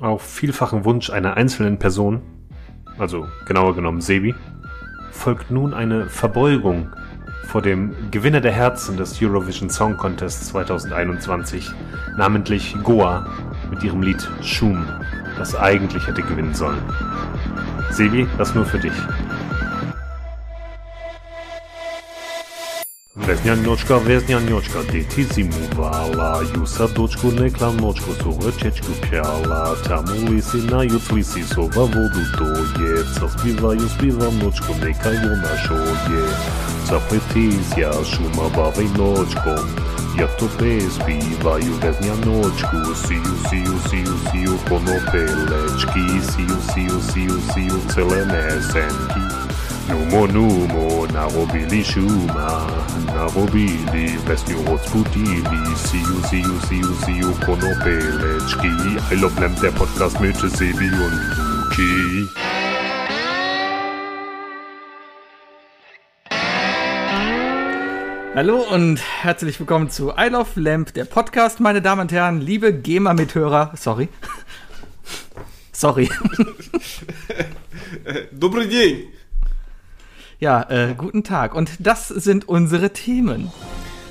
Auf vielfachen Wunsch einer einzelnen Person, also genauer genommen Sebi, folgt nun eine Verbeugung vor dem Gewinner der Herzen des Eurovision Song Contest 2021, namentlich Goa, mit ihrem Lied Schum, das eigentlich hätte gewinnen sollen. Sebi, das nur für dich. Vesnja njočka, vesnja njočka, deti zimovala, jusa dočku nekla nočko, su čečku pjala, tamo lisi na juc lisi, sova vodu doje, ca spivaju, spivam nočko, neka je ona šoje, petizja šuma bavaj nočko, ja to spivaju, veznja nočku, siju, siju, siju, siju, konopelečki, siju, siju, siju, siju, siju, celene senki. Numo, numo, narobili shuma, narobili, vesnju odsputili, siu, siu, siu, siu, konopelečki, I love them, der Podcast mit Sebi und Luki. Hallo und herzlich willkommen zu I Love Lamp, der Podcast, meine Damen und Herren, liebe GEMA-Mithörer. Sorry. Sorry. Добрый день! Ja, äh, guten Tag. Und das sind unsere Themen.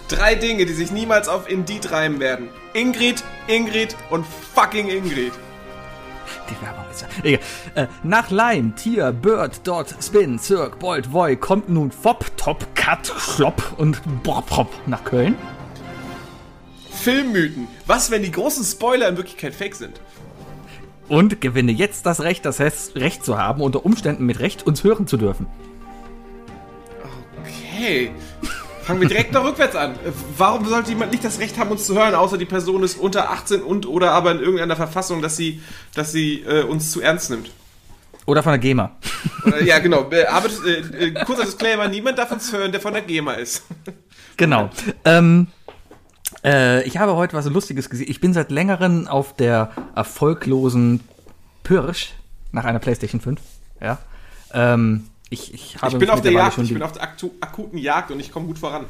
Drei Dinge, die sich niemals auf Indeed reimen werden. Ingrid, Ingrid und fucking Ingrid. Die Werbung ist ja. Egal. Äh, nach Lime, Tier, Bird, Dot, Spin, Cirque, Bolt, Voy kommt nun Fop, Top, Cut, Flop und Bop, Hop nach Köln. Filmmythen. Was, wenn die großen Spoiler in Wirklichkeit fake sind? Und gewinne jetzt das Recht, das heißt, Recht zu haben, unter Umständen mit Recht uns hören zu dürfen. Okay. Fangen wir direkt mal rückwärts an. Warum sollte jemand nicht das Recht haben, uns zu hören, außer die Person ist unter 18 und oder aber in irgendeiner Verfassung, dass sie, dass sie äh, uns zu ernst nimmt? Oder von der GEMA. Ja, genau. Aber, äh, äh, kurzer Disclaimer, niemand darf uns hören, der von der GEMA ist. Genau. Ähm, äh, ich habe heute was Lustiges gesehen. Ich bin seit längerem auf der erfolglosen Pirsch nach einer PlayStation 5. Ja. Ähm, ich, ich, Ich bin auf der Jagd, ich bin auf der akuten Jagd und ich komme gut voran.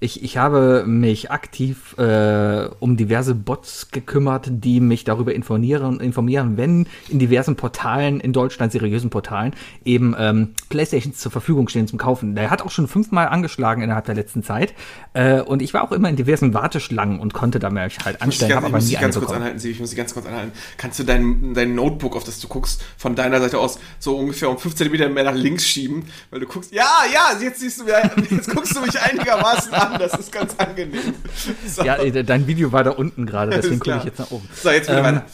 Ich, ich habe mich aktiv äh, um diverse Bots gekümmert, die mich darüber informieren, informieren, wenn in diversen Portalen, in Deutschland seriösen Portalen, eben ähm, Playstations zur Verfügung stehen zum Kaufen. Der hat auch schon fünfmal angeschlagen innerhalb der letzten Zeit. Äh, und ich war auch immer in diversen Warteschlangen und konnte da mich halt anstellen, ganz, ich muss dich ganz kurz anhalten, Sibi, ich muss dich ganz kurz anhalten. Kannst du dein, dein Notebook, auf das du guckst, von deiner Seite aus so ungefähr um 5 cm mehr nach links schieben? Weil du guckst, ja, ja, jetzt siehst du mir, jetzt guckst du mich einigermaßen an, das ist ganz angenehm. So, Ja, dein Video war da unten gerade, deswegen gucke ich jetzt nach oben. so jetzt wieder Ähm, weiter.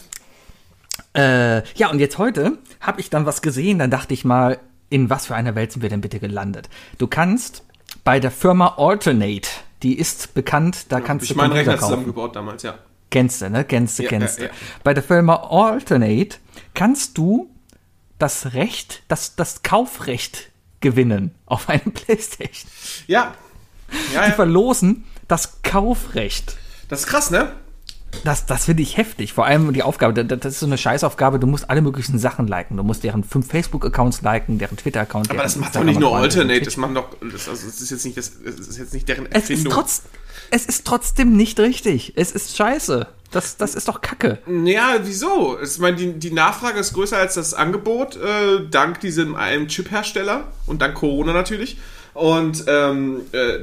Äh, ja, und jetzt heute habe ich dann was gesehen, dann dachte ich mal, in was für einer Welt sind wir denn bitte gelandet? Du kannst bei der Firma Alternate, die ist bekannt, da kannst Ich du meinen Computer Rechner kaufen. zusammengebaut damals, ja. Kennst du, ne? Kennst du, Ja, kennst ja, du. ja. Bei der Firma Alternate kannst du das Recht, das, das Kaufrecht gewinnen auf einem Playstation. Ja. Ja, Die verlosen das Kaufrecht. Das ist krass, ne? Das, das finde ich heftig. Vor allem die Aufgabe, das, ist so eine Scheißaufgabe, du musst alle möglichen Sachen liken. Du musst deren fünf Facebook-Accounts liken, deren Twitter-Account. Aber das macht doch nicht nur Alternate, das machen doch, das, also, das ist jetzt nicht, das, ist jetzt nicht deren Es ist, Erfindung. trotz, es ist trotzdem nicht richtig. Es ist scheiße. Das, das ist doch Kacke. Ja, wieso? Ich meine, die, die Nachfrage ist größer als das Angebot, äh, dank diesem einen Chip-Hersteller und dank Corona natürlich. Und ähm, äh,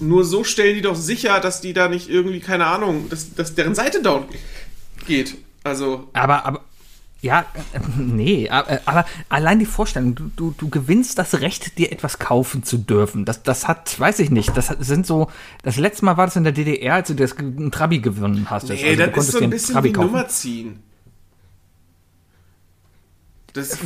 nur so stellen die doch sicher, dass die da nicht irgendwie, keine Ahnung, dass, dass deren Seite down geht. Also, Aber, aber, ja, äh, nee, aber, aber allein die Vorstellung, du, du, du gewinnst das Recht, dir etwas kaufen zu dürfen. Das, das hat, weiß ich nicht, das sind so, das letzte Mal war das in der DDR, als du das ein Trabi gewonnen hast. nee, Also das ist so ein bisschen Trabi wie kaufen. Nummer ziehen. Das,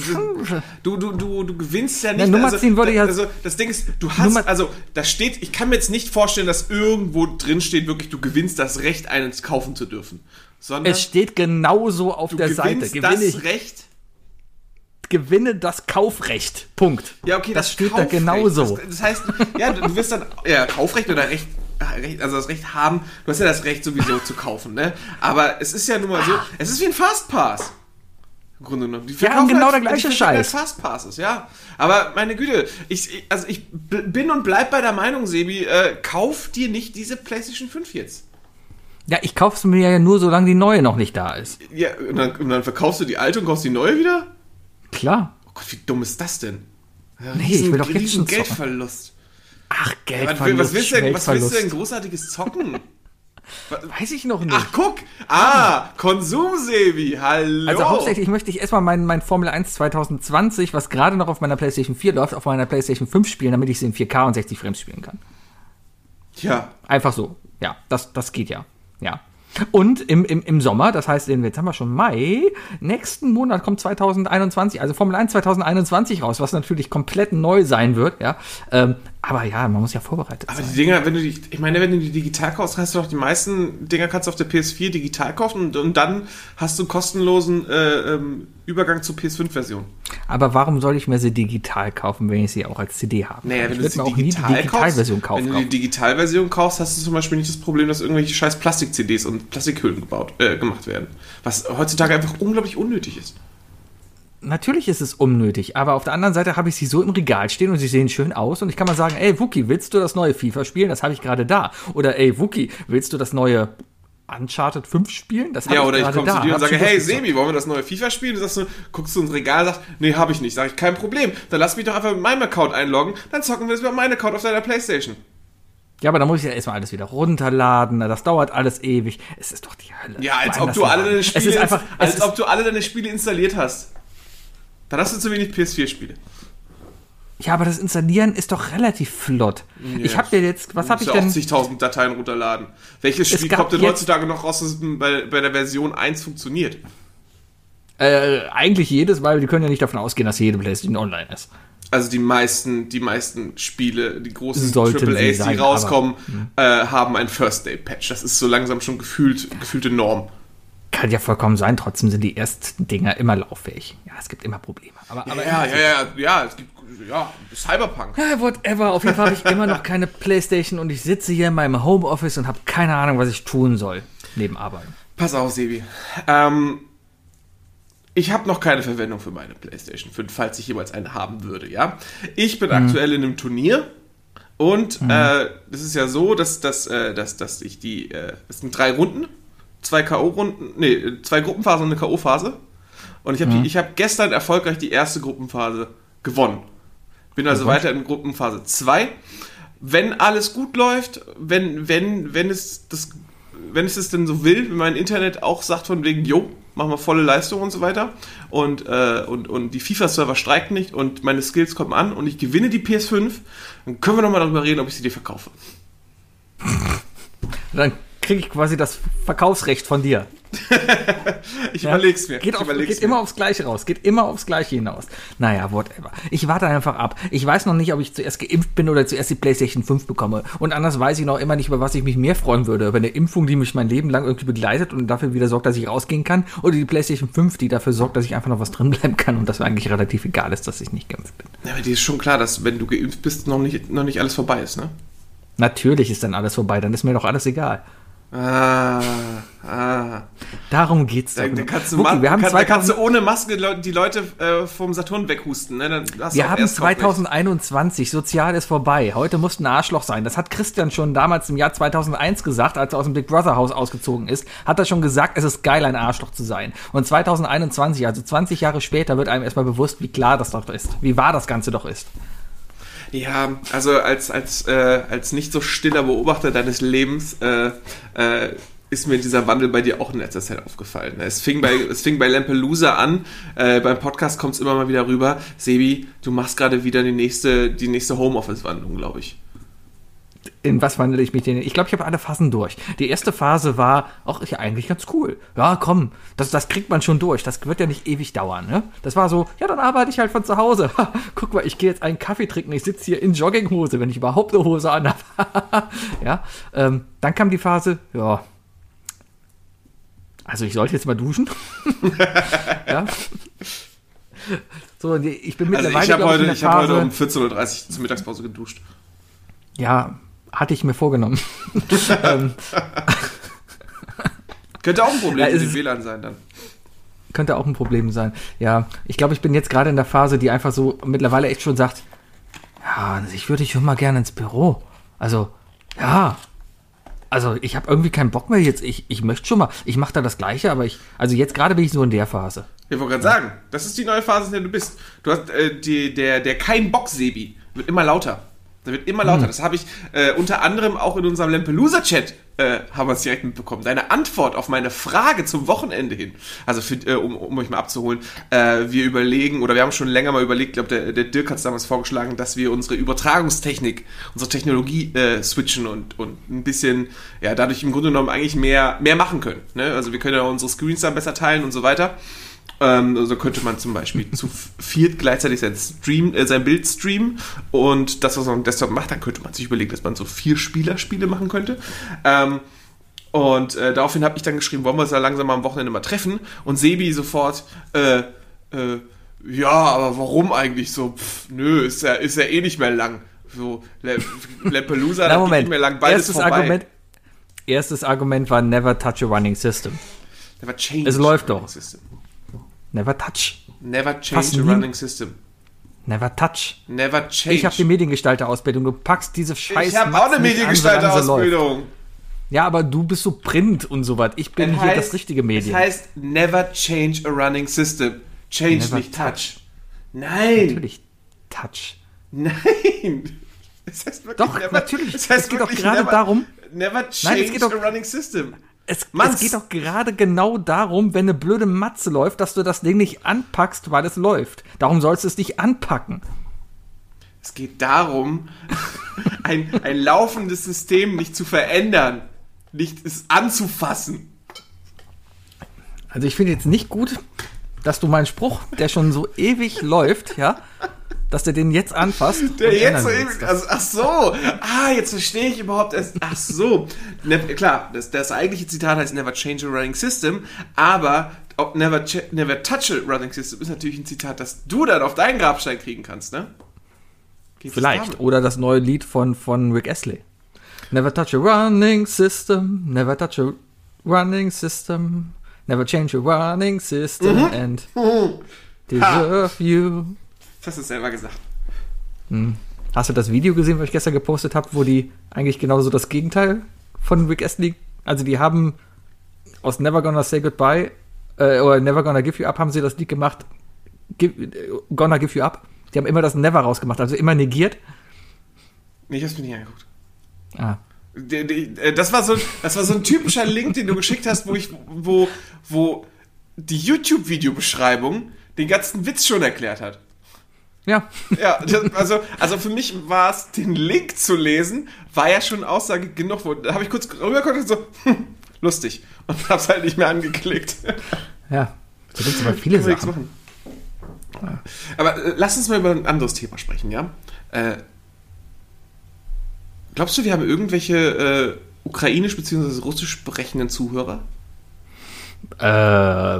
du, du, du, du gewinnst ja nicht. Nummer ziehen würde da- ja- Also, das Ding ist, du hast, Nummer- also, da steht, ich kann mir jetzt nicht vorstellen, dass irgendwo drin steht, wirklich, du gewinnst das Recht, eines kaufen zu dürfen. Sondern Es steht genauso auf der Seite. Gewinne, das ich, Recht. gewinne das Kaufrecht. Punkt. Ja, okay, das, das, steht Kaufrecht. da genauso. Das, das heißt, ja, du wirst dann, ja, Kaufrecht oder Recht, Recht, also das Recht haben, du hast ja das Recht sowieso zu kaufen, ne? Aber es ist ja nun mal so, es ist wie ein Fastpass. Im Grunde genommen. Die verkaufen genau halt- der gleiche Scheiß. Halt Fastpasses, ja. Aber meine Güte, ich, also ich bin und bleib bei der Meinung, Sebi, äh, kauf dir nicht diese PlayStation 5 jetzt. Ja, ich kaufe es mir ja nur, solange die neue noch nicht da ist. Ja, und dann, und dann verkaufst du die alte und kaufst die neue wieder? Klar. Oh Gott, wie dumm ist das denn? Ja, Nee, ich will doch jetzt schon. Geldverlust. Ach, Geldverlust, was, willst du denn, was willst du denn großartiges zocken? Weiß ich noch nicht. Ach, guck! Ah, Konsumsebi, hallo! Also hauptsächlich möchte ich erstmal mein, mein Formel 1 2020, was gerade noch auf meiner PlayStation 4 läuft, auf meiner PlayStation 5 spielen, damit ich sie in 4K und 60 Frames spielen kann. Ja, Einfach so. Ja, das, das geht ja. Ja. Und im, im, im Sommer, das heißt, jetzt haben wir schon Mai, nächsten Monat kommt 2021, also Formel 1 2021 raus, was natürlich komplett neu sein wird, ja. Ähm, aber ja, man muss ja vorbereitet aber sein. die Dinger, wenn du die, ich meine, wenn du die digital kaufst, hast du doch die meisten Dinger kannst du auf der PS4 digital kaufen und, und dann hast du kostenlosen äh, ähm, Übergang zur PS5-Version. Aber warum soll ich mir sie digital kaufen, wenn ich sie auch als CD habe? Naja, wenn ich du mir auch nie die Digitalversion kaufen. wenn du die Digitalversion kaufst, hast du zum Beispiel nicht das Problem, dass irgendwelche scheiß Plastik-CDs und Plastikhüllen gebaut, äh, gemacht werden. Was heutzutage einfach unglaublich unnötig ist. Natürlich ist es unnötig, aber auf der anderen Seite habe ich sie so im Regal stehen und sie sehen schön aus und ich kann mal sagen, ey Wookie, willst du das neue FIFA spielen? Das habe ich gerade da. Oder ey Wookie, willst du das neue Uncharted 5 spielen? Das Ja, oder ich gerade komme zu dir und sage, hey. Sebi, wollen wir das neue FIFA spielen? Du sagst so, guckst du ins Regal und sagst, nee, habe ich nicht. Sag ich, kein Problem. Dann lass mich doch einfach mit meinem Account einloggen, dann zocken wir das über meinen Account auf deiner Playstation. Ja, aber da muss ich ja erstmal alles wieder runterladen, das dauert alles ewig. Es ist doch die Hölle. Ja, als ob du alle deine Spiele, einfach, als ob du alle deine Spiele installiert hast. Dann hast du zu wenig PS4-Spiele. Ja, aber das Installieren ist doch relativ flott. Ich habe dir jetzt, was habe ich denn? musst ja auch 10.000 Dateien runterladen. Welches Spiel kommt denn heutzutage noch raus, das bei, bei der Version 1 funktioniert? Äh, eigentlich jedes, weil wir können ja nicht davon ausgehen, dass jede PlayStation online ist. Also die meisten, die meisten Spiele, die großen Sollten sie AAAs, die rauskommen, äh, haben ein First-Day-Patch. Das ist so langsam schon gefühlt, gefühlte Norm. Kann ja vollkommen sein, trotzdem sind die ersten Dinger immer lauffähig. Ja, es gibt immer Probleme. Aber, aber ja, ja, ja, ja, es gibt, ja, Cyberpunk. Whatever. Auf jeden Fall habe ich immer noch keine Playstation und ich sitze hier in meinem Homeoffice und habe keine Ahnung, was ich tun soll. Neben Arbeiten. Pass auf, Sebi. Ähm, ich habe noch keine Verwendung für meine PlayStation 5, falls ich jemals eine haben würde, ja. Ich bin aktuell in einem Turnier und äh, es ist ja so, dass, dass, äh, dass, dass ich die, äh, es sind drei Runden, zwei K.O.-Runden, nee, zwei Gruppenphasen und eine K.O.-Phase. Und ich habe die ich hab gestern erfolgreich die erste Gruppenphase gewonnen. Bin also weiter in Gruppenphase 2. Wenn alles gut läuft, wenn, wenn, wenn es das, wenn es es denn so will, wenn mein Internet auch sagt von wegen, jo, machen wir volle Leistung und so weiter und, äh, und, und die FIFA-Server streiken nicht und meine Skills kommen an und ich gewinne die PS5, dann können wir nochmal darüber reden, ob ich sie dir verkaufe. Dann kriege ich quasi das Verkaufsrecht von dir. Ich Ja? überleg's mir. Geht, auf, geht mir. immer aufs Gleiche raus. Geht immer aufs Gleiche hinaus. Naja, whatever. Ich warte einfach ab. Ich weiß noch nicht, ob ich zuerst geimpft bin oder zuerst die PlayStation 5 bekomme. Und anders weiß ich noch immer nicht, über was ich mich mehr freuen würde. Über eine Impfung, die mich mein Leben lang irgendwie begleitet und dafür wieder sorgt, dass ich rausgehen kann. Oder die PlayStation 5, die dafür sorgt, dass ich einfach noch was drin bleiben kann und dass mir eigentlich relativ egal ist, dass ich nicht geimpft bin. Ja, aber dir ist schon klar, dass wenn du geimpft bist, noch nicht, noch nicht alles vorbei ist, ne? Natürlich ist dann alles vorbei. Dann ist mir doch alles egal. Ah, ah. Darum geht's doch. Da, da, kannst du Wookie, wir haben kann, da kannst 2000 du ohne Maske die Leute äh, vom Saturn weghusten. Ne? Wir haben erst Kaufrecht. 2021, sozial ist vorbei. Heute muss ein Arschloch sein. Das hat Christian schon damals im Jahr 2001 gesagt, als er aus dem Big Brother Haus ausgezogen ist. Hat er schon gesagt, es ist geil, ein Arschloch zu sein. Und 2021, also 20 Jahre später, wird einem erstmal bewusst, wie klar das doch ist. Wie wahr das Ganze doch ist. Ja, also als, als, äh, als nicht so stiller Beobachter deines Lebens äh, äh, ist mir dieser Wandel bei dir auch in letzter Zeit aufgefallen. Es fing bei, es fing bei Lampelusa an, äh, beim Podcast kommt es immer mal wieder rüber. Sebi, du machst gerade wieder die nächste, die nächste Homeoffice-Wandlung, glaube ich. In was wandle ich mich denn? Ich glaube, ich habe alle Phasen durch. Die erste Phase war, ach, ist ja eigentlich ganz cool. Ja, komm, das, das kriegt man schon durch. Das wird ja nicht ewig dauern. Ne? Das war so, ja, dann arbeite ich halt von zu Hause. Ha, Guck mal, ich gehe jetzt einen Kaffee trinken. Ich sitze hier in Jogginghose, wenn ich überhaupt eine Hose an habe. ja, ähm, dann kam die Phase, ja. Also ich sollte jetzt mal duschen. ja. So, ich bin Also mittlerweile ich habe heute, ich hab heute um 14.30 Uhr zur Mittagspause geduscht. ja, hatte ich mir vorgenommen. ähm, Könnte auch ein Problem Ja, mit dem WLAN sein dann. könnte auch ein Problem sein. Ja, ich glaube, ich bin jetzt gerade in der Phase, die einfach so mittlerweile echt schon sagt, ja, an sich würde ich schon mal gerne ins Büro. Also, ja, Also ich habe irgendwie keinen Bock mehr jetzt. Ich, ich möchte schon mal. Ich mache da das Gleiche, aber ich. Also jetzt gerade bin ich so in der Phase. Ich wollte gerade sagen, das ist die neue Phase, in der du bist. Du hast äh, die, der, der kein Bock Sebi wird immer lauter. Der wird immer lauter. Das habe ich äh, unter anderem auch in unserem Lampelusa-Chat äh, haben wir es direkt mitbekommen. Deine Antwort auf meine Frage zum Wochenende hin. Also für, äh, um, um euch mal abzuholen, äh, wir überlegen, oder wir haben schon länger mal überlegt, ich glaube, der, der Dirk hat es damals vorgeschlagen, dass wir unsere Übertragungstechnik, unsere Technologie äh, switchen und, und ein bisschen, ja, dadurch im Grunde genommen eigentlich mehr, mehr machen können. Ne? Also wir können ja unsere Screens dann besser teilen und so weiter. Ähm, also könnte man zum Beispiel zu viert gleichzeitig sein, Stream, äh, sein Bild streamen und das, was man am Desktop macht, dann könnte man sich überlegen, dass man so vier Spieler-Spiele machen könnte. Ähm, und äh, daraufhin habe ich dann geschrieben, wollen wir uns da langsam mal am Wochenende mal treffen? Und Sebi sofort, äh, äh, ja, aber warum eigentlich so? Pff, nö, ist ja, ist ja eh nicht mehr lang. So, Le Lampelusa, Na, Moment. nicht mehr lang, bald ist erstes, vorbei. Argument, erstes Argument war Never touch a running system. Never change Es läuft doch. System. Never touch. Never change a nie- running system. Never touch. Never change. Ich habe die Mediengestalter-Ausbildung. Du packst diese Scheiß. Ich habe auch eine. Mediengestalter-Ausbildung. Ja, aber du bist so Print und so was. Ich bin Es hier heißt- das richtige Medium. Es heißt never change a running system. Change Never nicht touch. Nein. Natürlich Touch. Nein. Es heißt wirklich Doch, natürlich. Es, heißt Es geht doch gerade never, darum- Never change Nein, es geht doch- a running system. Es, es geht doch gerade genau darum, wenn eine blöde Matze läuft, dass du das Ding nicht anpackst, weil es läuft. Darum sollst du es nicht anpacken. Es geht darum, ein, ein laufendes System nicht zu verändern. Nicht es anzufassen. Also ich finde jetzt nicht gut, dass du meinen Spruch, der schon so ewig läuft, ja, dass du den jetzt anfasst. Der jetzt so eben, also, ach so, ah, jetzt verstehe ich überhaupt erst, ach so. Ne, klar, das, das eigentliche Zitat heißt Never change a running system, aber never, never touch a running system ist natürlich ein Zitat, das du dann auf deinen Grabstein kriegen kannst, ne? Geht es Vielleicht. damit? Oder das neue Lied von, von Rick Astley. Never touch a running system, never touch a running system, never change a running system Mhm. and deserve you. Hast du selber gesagt. Hast du das Video gesehen, was ich gestern gepostet habe, wo die eigentlich genauso das Gegenteil von Rick Astley, also die haben aus Never Gonna Say Goodbye äh, oder Never Gonna Give You Up haben sie das Lied gemacht, Give, Gonna Give You Up. Die haben immer das Never rausgemacht, also immer negiert. Nee, ich hab's mir nicht angeguckt. Ah. Äh, Das war, so, das war so ein typischer Link, den du geschickt hast, wo ich, wo, wo die YouTube-Videobeschreibung den ganzen Witz schon erklärt hat. Ja, Ja, das, also, also für mich war es, den Link zu lesen, war ja schon Aussage genug. Da habe ich kurz rübergeguckt und so, hm, lustig. Und hab's halt nicht mehr angeklickt. ja. So gibt's aber viele Sachen. machen. Aber äh, lass uns mal über ein anderes Thema sprechen, ja? Äh, glaubst du, wir haben irgendwelche äh, ukrainisch bzw. russisch sprechenden Zuhörer? Äh,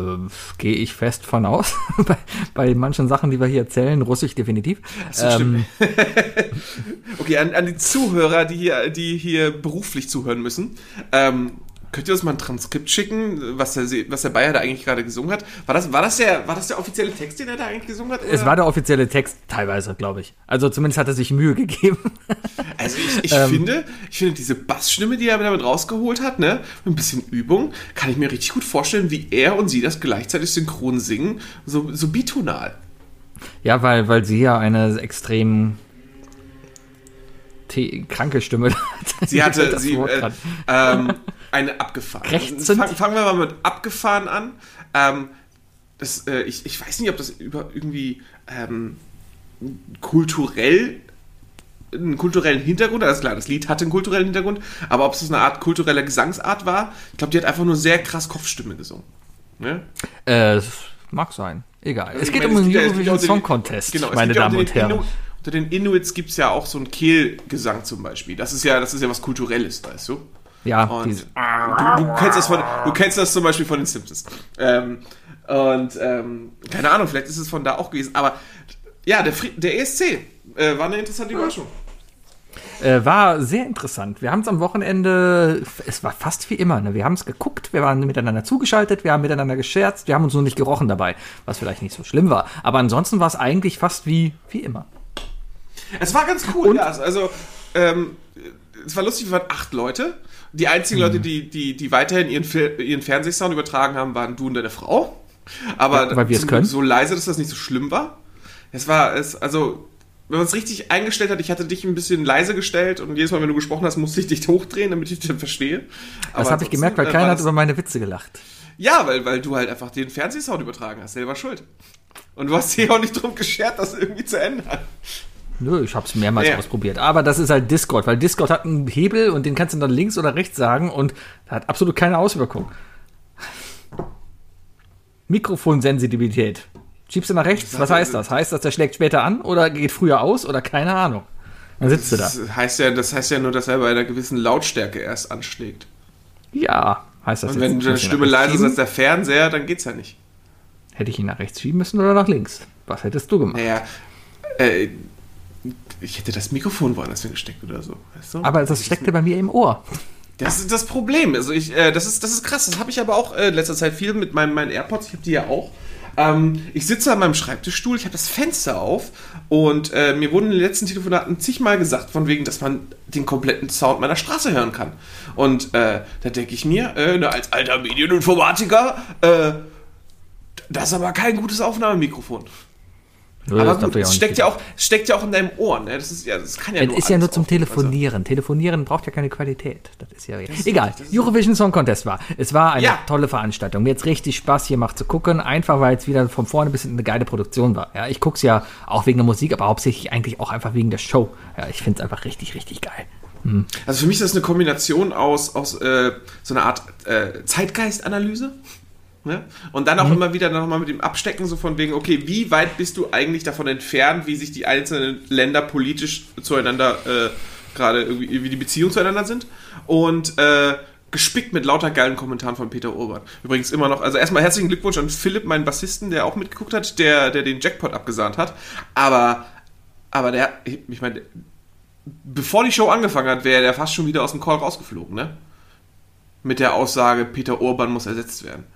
gehe ich fest von aus. bei, bei manchen Sachen, die wir hier erzählen, Russisch definitiv. So, stimmt. Okay, an, an die Zuhörer, die hier, die hier beruflich zuhören müssen. Ähm, könnt ihr uns mal ein Transkript schicken, was der, was der Bayer da eigentlich gerade gesungen hat? War das, war, das der, war das der offizielle Text, den er da eigentlich gesungen hat? Es oder? war der offizielle Text, teilweise, glaube ich. Also zumindest hat er sich Mühe gegeben. Also ich, ich Ähm. finde, ich finde diese Bassstimme, die er damit rausgeholt hat, ne, mit ein bisschen Übung, kann ich mir richtig gut vorstellen, wie er und sie das gleichzeitig synchron singen, so, so bitonal. ja, weil, weil sie ja eine extrem kranke Stimme hat. Sie hatte sie, äh, ähm, eine abgefahren. Krächzend? Fang, fangen wir mal mit abgefahren an. Ähm, das, äh, ich, ich weiß nicht, ob das über irgendwie ähm, kulturell einen kulturellen Hintergrund, alles klar, das Lied hatte einen kulturellen Hintergrund, aber ob es eine Art kultureller Gesangsart war, ich glaube, die hat einfach nur sehr krass Kopfstimme gesungen. Ne? Äh, mag sein. Egal. Also es geht meine, um den Eurovision Song Contest, Genau, meine Damen und Herren. Inu, unter den Inuits gibt es ja auch so einen Kehlgesang zum Beispiel. Das ist ja, das ist ja was Kulturelles, weißt du? Ja, Und du, du, kennst das von, du kennst das zum Beispiel von den Simpsons. Ähm, und ähm, keine Ahnung, vielleicht ist es von da auch gewesen. Aber ja, der, Fri der ESC äh, war eine interessante Überraschung. Äh, war sehr interessant. Wir haben es am Wochenende, es war fast wie immer. Ne? Wir haben es geguckt, wir waren miteinander zugeschaltet, wir haben miteinander gescherzt, wir haben uns nur nicht gerochen dabei, was vielleicht nicht so schlimm war. Aber ansonsten war es eigentlich fast wie, wie immer. Es war ganz cool, ja. Also, ähm, es war lustig, wir waren acht Leute. Die einzigen Leute, die, die, die weiterhin ihren, ihren Fernsehsound übertragen haben, waren du und deine Frau. Aber Ja, weil wir es können. So leise, dass das nicht so schlimm war. Es war, es, also, wenn man es richtig eingestellt hat, ich hatte dich ein bisschen leise gestellt und jedes Mal, wenn du gesprochen hast, musste ich dich hochdrehen, damit ich dich dann verstehe. Das Aber habe ich gemerkt, weil äh, keiner hat das- über meine Witze gelacht. Ja, weil, weil du halt einfach den Fernsehsound übertragen hast, selber schuld. Und du hast dich auch nicht drum geschert, das irgendwie zu ändern. Nö, ich habe es mehrmals Ja. ausprobiert. Aber das ist halt Discord, weil Discord hat einen Hebel und den kannst du dann links oder rechts sagen und hat absolut keine Auswirkung. Mikrofonsensitivität. Schiebst du nach rechts? Was heißt das? Heißt das, der schlägt später an oder geht früher aus oder keine Ahnung? Dann sitzt du da. Das heißt ja, das heißt ja nur, dass er bei einer gewissen Lautstärke erst anschlägt. Ja, heißt das Und wenn deine Stimme leiser ist als der Fernseher, dann geht's ja nicht. Hätte ich ihn nach rechts schieben müssen oder nach links? Was hättest du gemacht? Naja, äh, ich hätte das Mikrofon woanders hingesteckt oder so. Weißt du? Aber das steckte bei mir im Ohr. Das ist das Problem. Also ich, äh, das, ist, das ist krass. Das habe ich aber auch äh, in letzter Zeit viel mit meinen, meinen AirPods. Ich habe die ja auch. Ähm, ich sitze an meinem Schreibtischstuhl, ich habe das Fenster auf und äh, mir wurden in den letzten Telefonaten zigmal gesagt, von wegen, dass man den kompletten Sound meiner Straße hören kann. Und äh, da denke ich mir, äh, na, als alter Medieninformatiker, äh, das ist aber kein gutes Aufnahmemikrofon. Nö, aber das gut, es steckt ja, auch, es steckt ja auch in deinem Ohr. Ne? Das, ist ja, das kann ja Es nur ist ja nur zum Telefonieren. Telefonieren braucht ja keine Qualität. Das ist ja egal. Eurovision Song Contest war. Es war eine Ja. tolle Veranstaltung. Mir jetzt richtig Spaß hier macht zu gucken, einfach weil es wieder von vorne bis hinten eine geile Produktion war. Ja, ich guck's ja auch wegen der Musik, aber hauptsächlich eigentlich auch einfach wegen der Show. Ja, ich find's einfach richtig, richtig geil. Also für mich ist das eine Kombination aus, aus äh, so einer Art äh, Zeitgeistanalyse. Ne? Und dann auch immer wieder nochmal mit dem Abstecken, so von wegen, okay, wie weit bist du eigentlich davon entfernt, wie sich die einzelnen Länder politisch zueinander äh, gerade irgendwie, wie die Beziehungen zueinander sind. Und äh, gespickt mit lauter geilen Kommentaren von Peter Urban. Übrigens immer noch, also erstmal herzlichen Glückwunsch an Philipp, meinen Bassisten, der auch mitgeguckt hat, der, der den Jackpot abgesahnt hat. Aber, aber der, ich, ich meine, bevor die Show angefangen hat, wäre der fast schon wieder aus dem Call rausgeflogen, ne? Mit der Aussage, Peter Urban muss ersetzt werden.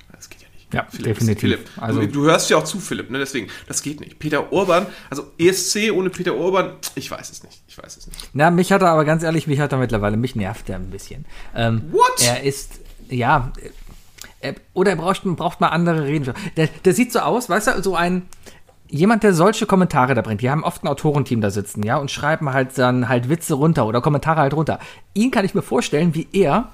Ja Philipp, definitiv. Philipp, Also- du, du hörst ja auch zu, Philipp, ne? Deswegen, das geht nicht. Peter Urban, also ESC ohne Peter Urban, ich weiß es nicht. Ich weiß es nicht. Na, mich hat er aber ganz ehrlich, mich hat er mittlerweile, mich nervt er ein bisschen. Ähm, What? Er ist, ja, äh, oder er braucht, braucht mal andere Reden. Der, der sieht so aus, weißt du, so ein, jemand, der solche Kommentare da bringt. Die haben oft ein Autorenteam da sitzen, ja, und schreiben halt dann halt Witze runter oder Kommentare halt runter. Ihn kann ich mir vorstellen, wie er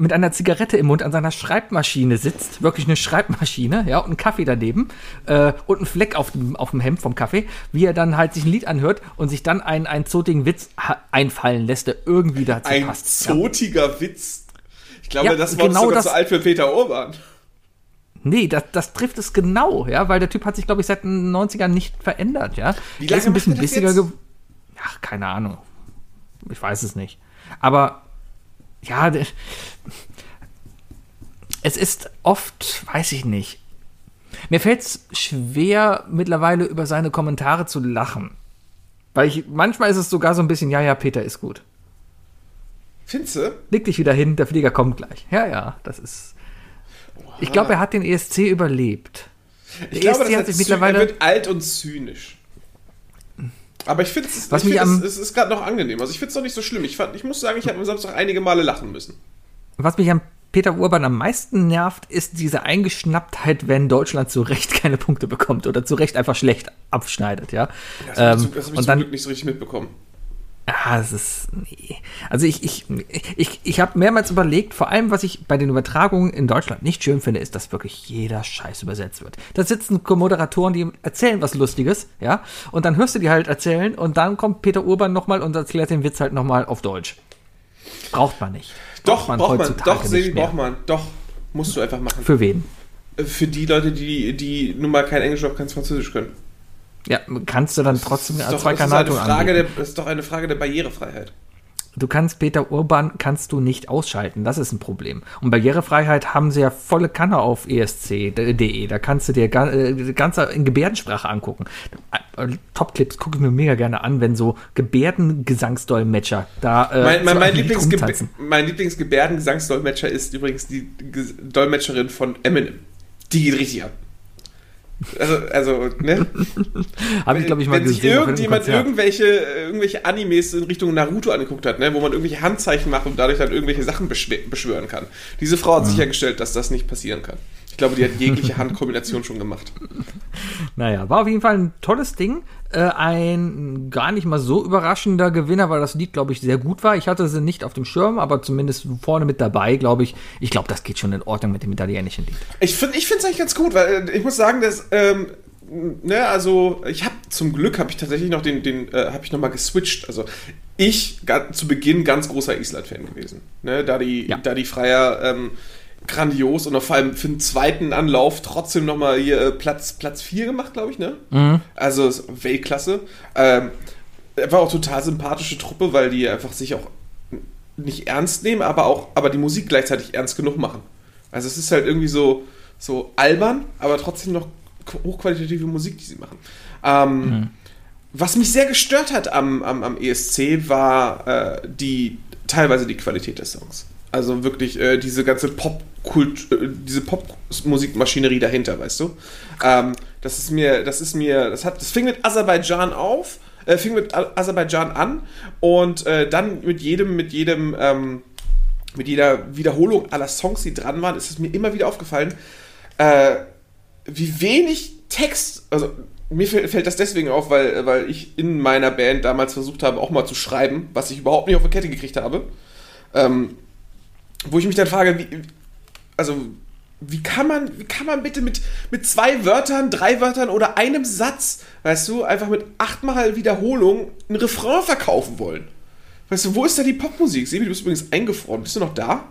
mit einer Zigarette im Mund an seiner Schreibmaschine sitzt, wirklich eine Schreibmaschine, ja, und einen Kaffee daneben äh, und einen Fleck auf dem, auf dem Hemd vom Kaffee, wie er dann halt sich ein Lied anhört und sich dann einen, einen zotigen Witz einfallen lässt, der irgendwie dazu Ein passt. Ja. zotiger Witz. Ich glaube, Ja, das war genau sogar das- zu alt für Peter Urban. Nee, das, das trifft es genau, ja, weil der Typ hat sich, glaube ich, seit den 90ern nicht verändert, ja. Wie Der ist lange ein bisschen er bissiger geworden. Ach, keine Ahnung. Ich weiß es nicht. Aber ja, es ist oft, weiß ich nicht. Mir fällt es schwer, mittlerweile über seine Kommentare zu lachen. Weil ich, manchmal ist es sogar so ein bisschen, ja, ja, Peter ist gut. Findest du? Leg dich wieder hin, der Flieger kommt gleich. Ja, ja, das ist. Ich glaube, er hat den ESC überlebt. Ich Der glaube, ESC das hat sich er mittlerweile. wird alt und zynisch. Aber ich finde es find, am- ist gerade noch angenehm. Also ich finde es noch nicht so schlimm. Ich, fand, ich muss sagen, ich habe am Samstag einige Male lachen müssen. Was mich an Peter Urban am meisten nervt, ist diese Eingeschnapptheit, wenn Deutschland zu Recht keine Punkte bekommt oder zu Recht einfach schlecht abschneidet, ja. Das habe ich, Ähm, zum- das hab ich und zum dann, Glück nicht so richtig mitbekommen. Ah, es ist, nee. Also ich, ich, ich, ich habe mehrmals überlegt, vor allem, was ich bei den Übertragungen in Deutschland nicht schön finde, ist, dass wirklich jeder Scheiß übersetzt wird. Da sitzen Moderatoren, die erzählen was Lustiges, ja, und dann hörst du die halt erzählen und dann kommt Peter Urban nochmal und erklärt den Witz halt nochmal auf Deutsch. Braucht man nicht. Doch, braucht man. Doch, Sebi, braucht man. Doch, musst du einfach machen. Für wen? Für die Leute, die, die nun mal kein Englisch oder kein Französisch können. Ja, kannst du dann trotzdem ist, zwei doch, das, ist eine Kanalton Frage der, anbieten. das ist doch eine Frage der Barrierefreiheit. Du kannst Peter Urban kannst du nicht ausschalten, das ist ein Problem. Und Barrierefreiheit haben sie ja volle Kanne auf esc.de. Da kannst du dir äh, ganze in Gebärdensprache angucken. Äh, Topclips gucke ich mir mega gerne an, wenn so Gebärdengesangsdolmetscher da äh, Mein, mein, so mein, ein Lied Lieblingsge rumtanzen. mein Lieblingsgebärdengesangsdolmetscher ist übrigens die Dolmetscherin von Eminem. Die geht richtig ab. Also, also ne? Habe ich, glaube ich, mal Wenn sich gesehen. auf einem irgendjemand irgendwelche, irgendwelche Animes in Richtung Naruto angeguckt hat, ne, wo man irgendwelche Handzeichen macht und dadurch dann irgendwelche Sachen beschw- beschwören kann. Diese Frau hat sichergestellt, dass das nicht passieren kann. Ich glaube, die hat jegliche Handkombination schon gemacht. Naja, war auf jeden Fall ein tolles Ding. Äh, ein gar nicht mal so überraschender Gewinner, weil das Lied, glaube ich, sehr gut war. Ich hatte sie nicht auf dem Schirm, aber zumindest vorne mit dabei, glaube ich. Ich glaube, das geht schon in Ordnung mit dem italienischen Lied. Ich finde ich es eigentlich ganz gut, weil äh, ich muss sagen, dass, ähm, ne, also ich habe zum Glück habe ich tatsächlich noch den, den äh, habe ich noch mal geswitcht. Also ich zu Beginn ganz großer Island-Fan gewesen, ne, da die, Ja. da die Freier ähm, grandios und vor allem für den zweiten Anlauf trotzdem noch mal hier äh, Platz Platz 4 gemacht, glaube ich, ne? Also ist Weltklasse. Ähm, war auch total sympathische Truppe, weil die einfach sich auch nicht ernst nehmen, aber auch aber die Musik gleichzeitig ernst genug machen. Also es ist halt irgendwie so so albern, aber trotzdem noch qu- hochqualitative Musik, die sie machen. Ähm, Was mich sehr gestört hat am, am, am ESC war äh, die teilweise die Qualität des Songs. Also wirklich äh, diese ganze Pop-Kult, äh, diese Pop-Musikmaschinerie dahinter, weißt du? Ähm, das ist mir, das ist mir, das hat, das fing mit Aserbaidschan auf, äh, fing mit Aserbaidschan an und äh, dann mit jedem, mit jedem, ähm, mit jeder Wiederholung aller Songs, die dran waren, ist es mir immer wieder aufgefallen, äh, wie wenig Text, also mir fällt, fällt das deswegen auf, weil, weil ich in meiner Band damals versucht habe, auch mal zu schreiben, was ich überhaupt nicht auf die Kette gekriegt habe. Ähm, wo ich mich dann frage, wie, also wie kann man, wie kann man bitte mit, mit zwei Wörtern, drei Wörtern oder einem Satz, weißt du, einfach mit achtmal Wiederholung ein Refrain verkaufen wollen? Weißt du, wo ist da die Popmusik? Sebi, du bist übrigens eingefroren. Bist du noch da?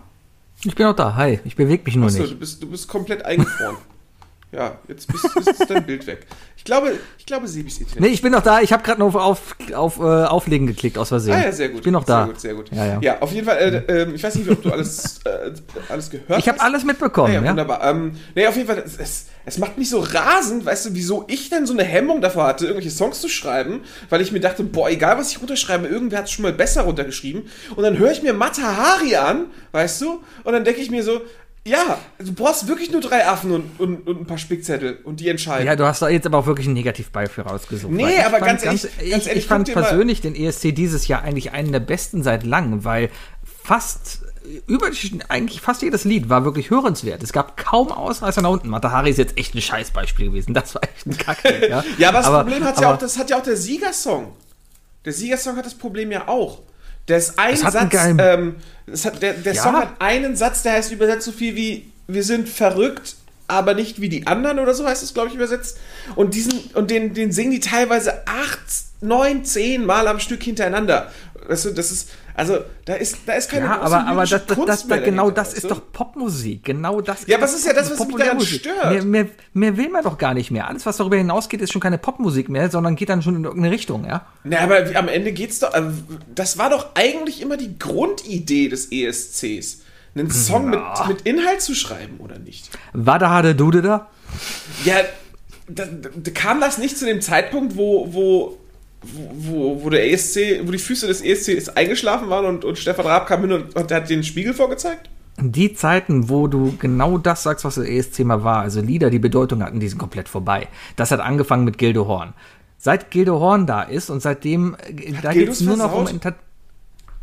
Ich bin auch da. Hi, ich bewege mich nur Achso, nicht. du bist, du bist komplett eingefroren. ja, jetzt bist, ist dein Bild weg. Ich glaube, ich glaube, Sebi ist Internet. Nee, ich bin noch da. Ich habe gerade noch auf, auf äh, Auflegen geklickt, aus Versehen. Ah ja, sehr gut. Ich bin noch da. Sehr gut, sehr gut. Ja, ja. auf jeden Fall, äh, äh, ich weiß nicht, ob du alles, äh, alles gehört Ich habe hast. alles mitbekommen, Ja, ja, ja. wunderbar. Ähm, nee, auf jeden Fall, es, es, es macht mich so rasend, weißt du, wieso ich denn so eine Hemmung davor hatte, irgendwelche Songs zu schreiben, weil ich mir dachte, boah, egal was ich runterschreibe, irgendwer hat es schon mal besser runtergeschrieben. Und dann höre ich mir Matahari an, weißt du, und dann denke ich mir so, ja, du brauchst wirklich nur drei Affen und, und, und ein paar Spickzettel und die entscheiden. Ja, du hast da jetzt aber auch wirklich ein Negativbeispiel rausgesucht. Nee, ich aber fand ganz ehrlich- ich, ganz ehrlich, ich fand persönlich den ESC dieses Jahr eigentlich einen der besten seit langem, weil fast über eigentlich fast jedes Lied war wirklich hörenswert. Es gab kaum Ausreißer nach unten. Matahari ist jetzt echt ein Scheißbeispiel gewesen. Das war echt ein Kacke. Ja, Ja, aber das Problem hat ja aber auch, das hat ja auch der Siegersong. Der Siegersong hat das Problem ja auch. Der ist ein Satz, ähm, hat, der, der Ja. Song hat einen Satz, der heißt übersetzt so viel wie wir sind verrückt, aber nicht wie die anderen oder so heißt es, glaube ich, übersetzt. Und diesen, und den, den singen die teilweise acht, neun, zehn Mal am Stück hintereinander. Weißt du, das ist, also, da ist, da ist keine Ja, große aber, aber das, das, das, das, genau das ist doch Popmusik. Genau das. Ja, es ist ja das, was mich daran stört. Mehr, mehr, mehr will man doch gar nicht mehr. Alles, was darüber hinausgeht, ist schon keine Popmusik mehr, sondern geht dann schon in irgendeine Richtung, ja? Na, aber am Ende geht's doch. also, Das war doch eigentlich immer die Grundidee des ESCs. Einen Song mit, mit Inhalt zu schreiben, oder nicht? Wada hade Dude da? Ja, da, da kam das nicht zu dem Zeitpunkt, wo, wo, wo, wo der ESC, wo die Füße des ESCs eingeschlafen waren und, und Stefan Raab kam hin und, und hat den Spiegel vorgezeigt? Die Zeiten, wo du genau das sagst, was das ESC mal war, also Lieder, die Bedeutung hatten, die sind komplett vorbei. Das hat angefangen mit Gildo Horn. Seit Gildo Horn da ist und seitdem, äh, da Gildo's geht's nur noch um versaut? Enter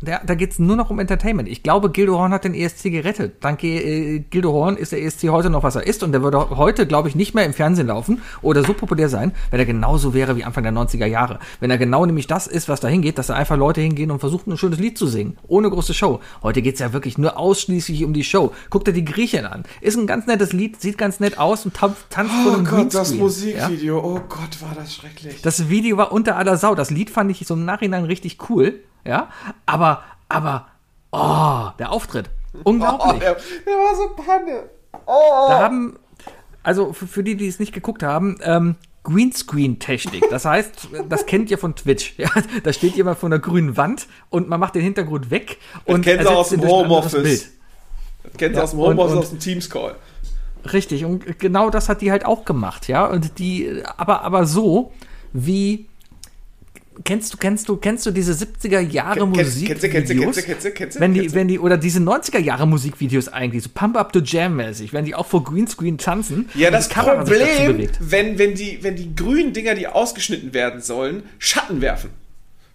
da, da geht's nur noch um Entertainment. Ich glaube, Gildo Horn hat den ESC gerettet. Dank äh, Gildo Horn ist der ESC heute noch, was er ist. Und der würde heute, glaube ich, nicht mehr im Fernsehen laufen oder so populär sein, wenn er genauso wäre wie Anfang der 90er Jahre. Wenn er genau nämlich das ist, was da hingeht, dass da einfach Leute hingehen und versuchen, ein schönes Lied zu singen. Ohne große Show. Heute geht's ja wirklich nur ausschließlich um die Show. Guck dir die Griechen an. Ist ein ganz nettes Lied, sieht ganz nett aus und tanzt tanzt vor einem Greenscreen. Ja? Oh Gott, war das schrecklich. Das Video war unter aller Sau. Das Lied fand ich so im Nachhinein richtig cool, ja. Aber, aber, oh, der Auftritt. oh, Unglaublich. der, der war so Panne. Da haben, also für, für die, die es nicht geguckt haben, ähm, Greenscreen-Technik. Das heißt, das kennt ihr von Twitch. Ja, da steht jemand vor einer grünen Wand und man macht den Hintergrund weg und kennt ihr aus dem Homeoffice. Kennt ihr Ja, aus dem Homeoffice, und- und- aus dem Teams-Call. Richtig, und genau das hat die halt auch gemacht, ja. Und die, aber, aber so, wie, kennst du, kennst du, kennst du diese 70er Jahre Musikvideos? kennst du, kennst du, kennst du, kennst du, Wenn die, wenn die, oder diese 90er Jahre Musikvideos eigentlich, so Pump Up the Jam mäßig, wenn die auch vor Greenscreen tanzen. Ja, das Problem, wenn, wenn, die, wenn die grünen Dinger, die ausgeschnitten werden sollen, Schatten werfen.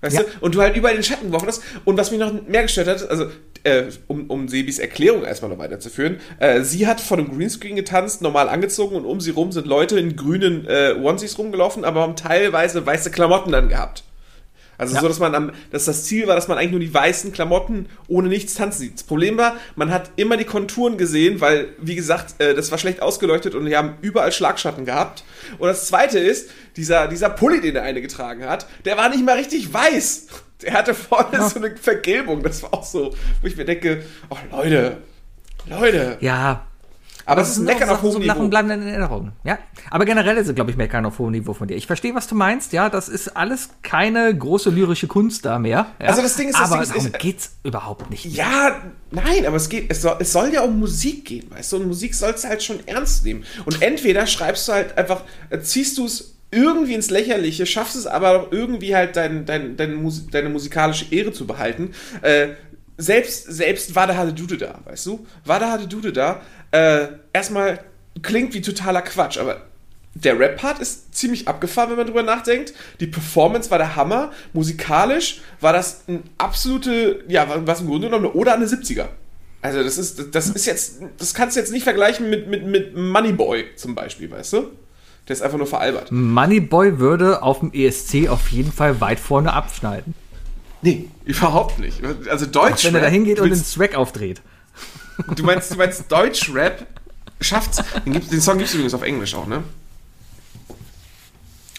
Weißt Ja. du? Und du halt überall den Schatten geworfen hast. Und was mich noch mehr gestört hat, also, äh, um, um Sebis Erklärung erstmal noch weiterzuführen, äh, sie hat vor dem Greenscreen getanzt, normal angezogen und um sie rum sind Leute in grünen äh, Onesies rumgelaufen, aber haben teilweise weiße Klamotten dann gehabt. Also Ja. so, dass man am, dass das Ziel war, dass man eigentlich nur die weißen Klamotten ohne nichts tanzen sieht. Das Problem war, man hat immer die Konturen gesehen, weil, wie gesagt, äh, das war schlecht ausgeleuchtet und die haben überall Schlagschatten gehabt. Und das zweite ist, dieser, dieser Pulli, den der eine getragen hat, der war nicht mal richtig weiß. Der hatte vorne so eine Vergilbung. Das war auch so, wo ich mir denke, oh Leute, Leute. Ja. Aber es ist ein Meckern auf hohem so Niveau. Bleiben in Erinnerung. Ja. Aber generell ist es, glaube ich, Meckern auf hohem Niveau von dir. Ich verstehe, was du meinst. Ja, das ist alles keine große lyrische Kunst da mehr. Ja? Also das Ding ist, das aber Ding ist- darum ist- geht's überhaupt nicht. Ja, nein, aber es geht, es soll, es soll ja um Musik gehen, weißt du? Und Musik sollst du halt schon ernst nehmen. Und entweder schreibst du halt einfach, äh, ziehst du es irgendwie ins Lächerliche, schaffst es aber auch irgendwie halt dein, dein, dein Mus deine musikalische Ehre zu behalten. Äh, selbst, selbst Wada Hade Dude da, weißt du? Wada Hade Dude da, äh, erstmal klingt wie totaler Quatsch, aber der Rap-Part ist ziemlich abgefahren, wenn man drüber nachdenkt. Die Performance war der Hammer. Musikalisch war das ein absolute, ja, was im Grunde genommen eine Ode an eine 70er. Also das ist, das ist jetzt, das kannst du jetzt nicht vergleichen mit, mit, mit Moneyboy zum Beispiel, weißt du? Der ist einfach nur veralbert. Moneyboy würde auf dem ESC auf jeden Fall weit vorne abschneiden. Nee, überhaupt nicht. Also Deutsch. Wenn er da hingeht und den Swag aufdreht. Du meinst, du meinst Deutschrap schafft's. Den, gibt's, den Song gibt's übrigens auf Englisch auch, ne?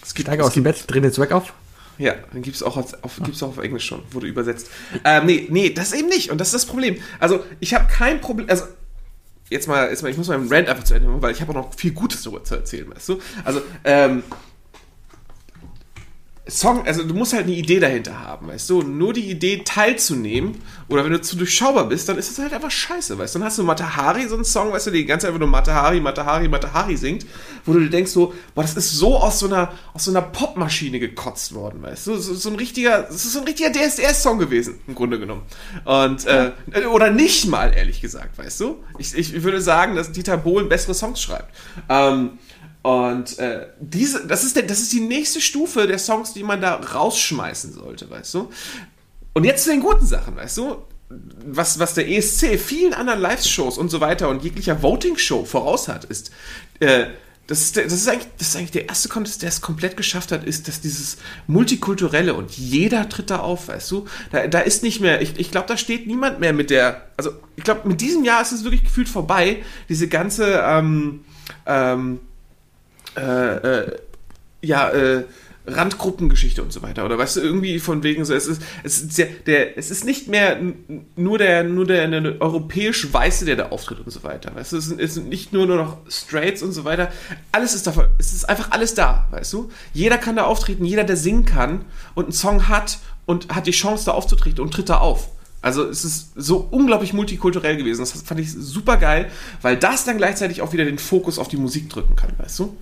Es gibt, Steige es aus dem gibt, Bett, dreh den Swag auf. Ja, den gibt's auch, als- auf, gibt's auch auf Englisch schon, wurde übersetzt. Ähm, nee, nee, das eben nicht. Und das ist das Problem. Also, ich habe kein Problem. Also, jetzt mal, jetzt mal, ich muss meinen Rant einfach zu Ende machen, weil ich habe auch noch viel Gutes darüber zu erzählen, weißt du? Also, ähm, Song, also du musst halt eine Idee dahinter haben, weißt du? Nur die Idee teilzunehmen oder wenn du zu durchschaubar bist, dann ist es halt einfach scheiße, weißt du? Dann hast du Matahari, so einen Song, weißt du, der die ganze Zeit einfach nur Matahari, Matahari, Matahari singt, wo du dir denkst so, boah, das ist so aus so einer, aus so einer Popmaschine gekotzt worden, weißt du? So, so ein richtiger, das ist so ein richtiger DSDS-Song gewesen, im Grunde genommen. Und, äh, oder nicht mal, ehrlich gesagt, weißt du? Ich, ich würde sagen, dass Dieter Bohlen bessere Songs schreibt. Ähm, und äh, diese, das ist, der, das ist die nächste Stufe der Songs, die man da rausschmeißen sollte, weißt du? Und jetzt zu den guten Sachen, weißt du? Was, was der ESC vielen anderen Live-Shows und so weiter und jeglicher Voting-Show voraus hat, ist, äh, das ist, der, das, ist eigentlich, das ist eigentlich der erste Contest, der es komplett geschafft hat, ist, dass dieses Multikulturelle und jeder tritt da auf, weißt du? Da, da ist nicht mehr, ich, ich glaube, da steht niemand mehr mit der, also ich glaube, mit diesem Jahr ist es wirklich gefühlt vorbei, diese ganze, ähm, ähm, äh, äh, ja, äh, Randgruppengeschichte und so weiter. Oder weißt du, irgendwie von wegen so, es ist, es ist, der, der, es ist nicht mehr nur der, nur der, der europäisch Weiße, der da auftritt und so weiter. Weißt du, es sind, es sind nicht nur, nur noch Straights und so weiter. Alles ist davon, es ist einfach alles da, weißt du? Jeder kann da auftreten, jeder, der singen kann und einen Song hat und hat die Chance, da aufzutreten und tritt da auf. Also es ist so unglaublich multikulturell gewesen. Das fand ich super geil, weil das dann gleichzeitig auch wieder den Fokus auf die Musik drücken kann, weißt du?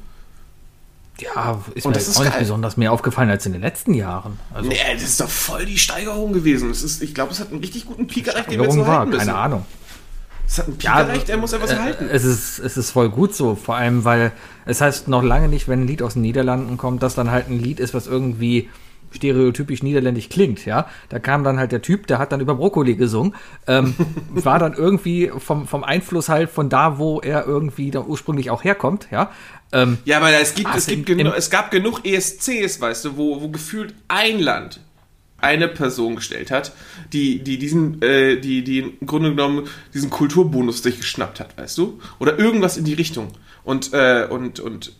Ja, ist Und mir das ist auch nicht besonders mehr aufgefallen als in den letzten Jahren. Also, Nee, das ist doch voll die Steigerung gewesen. Das ist, ich glaube, es hat einen richtig guten Peak erreicht, den wir jetzt so war, keine Ahnung. Es hat einen Peak Ja, erreicht, er muss so äh, halten. Es ist, es ist voll gut so, vor allem, weil es heißt noch lange nicht, wenn ein Lied aus den Niederlanden kommt, dass dann halt ein Lied ist, was irgendwie stereotypisch niederländisch klingt, ja. Da kam dann halt der Typ, der hat dann über Brokkoli gesungen, ähm, war dann irgendwie vom, vom Einfluss halt von da, wo er irgendwie da ursprünglich auch herkommt, ja. Ähm, Ja, aber es, gibt, Ah, es, gibt im- es gab genug ESCs, weißt du, wo, wo gefühlt ein Land eine Person gestellt hat, die, die diesen, äh, die, die im Grunde genommen diesen Kulturbonus sich geschnappt hat, weißt du? Oder irgendwas in die Richtung. Und, äh, und, und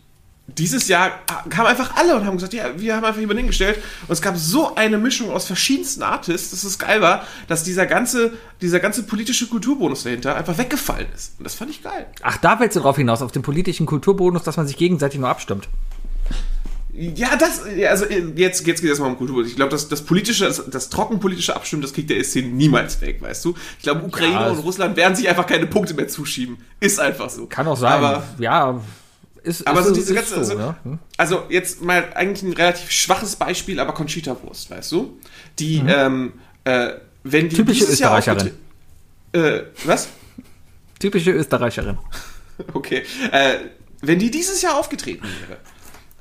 dieses Jahr kamen einfach alle und haben gesagt, ja, wir haben einfach jemanden hingestellt. Und es gab so eine Mischung aus verschiedensten Artists, dass es geil war, dass dieser ganze, dieser ganze politische Kulturbonus dahinter einfach weggefallen ist. Und das fand ich geil. ach, da willst du drauf hinaus, auf den politischen Kulturbonus, dass man sich gegenseitig nur abstimmt. Ja, das, also jetzt, jetzt geht es mal um Kultur. Ich glaube, das, das politische, das, das trockenpolitische Abstimmen, das kriegt der ESC niemals weg, weißt du? Ich glaube, Ukraine Ja, und Russland werden sich einfach keine Punkte mehr zuschieben. Ist einfach so. Kann auch sein. Aber ja, Ist, Aber ist, so diese ganze, also, ja. Hm. also jetzt mal eigentlich ein relativ schwaches Beispiel, aber Conchita Wurst, weißt du? Die, Mhm. ähm, äh, wenn die Typische Österreicherin. Äh, was? Typische Österreicherin. Okay. Äh, wenn die dieses Jahr aufgetreten wäre,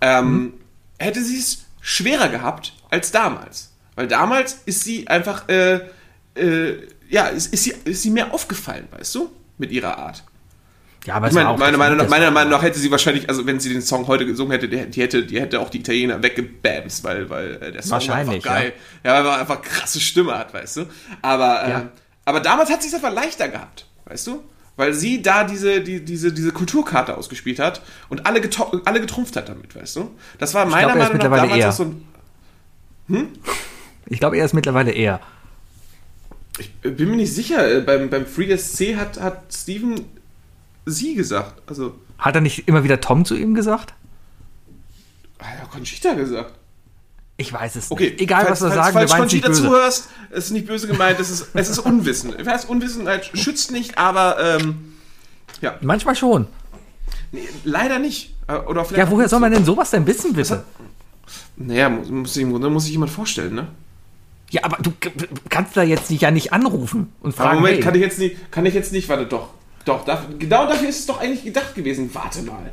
ähm, hätte sie es schwerer gehabt als damals. Weil damals ist sie einfach, äh, äh, ja, ist, ist, sie, ist sie mehr aufgefallen, weißt du? Mit ihrer Art. Ja, aber Ich meine, auch meiner Meinung, nach, meiner Meinung nach hätte sie wahrscheinlich, also wenn sie den Song heute gesungen hätte, die, die hätte, die hätte auch die Italiener weggebamst, weil, weil äh, der Song war einfach geil. Ja, weil er einfach krasse Stimme hat, weißt du. Aber, äh, Ja. aber damals hat sie es einfach leichter gehabt, weißt du? Weil sie da diese, die, diese, diese Kulturkarte ausgespielt hat und alle, alle getrumpft hat damit, weißt du? Das war meiner glaub, Meinung nach damals eher. so ein. Ich glaube, er ist mittlerweile eher. Ich bin mir nicht sicher, äh, beim, beim Free SC hat, hat Steven sie gesagt. Also, Hat er nicht immer wieder Tom zu ihm gesagt? hat ja Conchita gesagt. Ich weiß es Okay, nicht. Egal, falls, was wir falls, sagen, falls wir meinen es nicht Conchita böse. zuhörst, es ist nicht böse gemeint, es ist, es ist Unwissen. Ich weiß, Unwissenheit schützt nicht, aber ähm, ja, Manchmal schon. nee, leider nicht. Äh, Oder vielleicht Ja, woher soll so. man denn sowas denn wissen, bitte? Naja, muss, muss, ich, muss sich jemand vorstellen, ne? Ja, aber du kannst da jetzt dich ja nicht anrufen und Aber fragen, Moment, hey, kann ich jetzt nicht, kann ich jetzt nicht, warte, doch. Doch, dafür, genau dafür ist es doch eigentlich gedacht gewesen. Warte mal.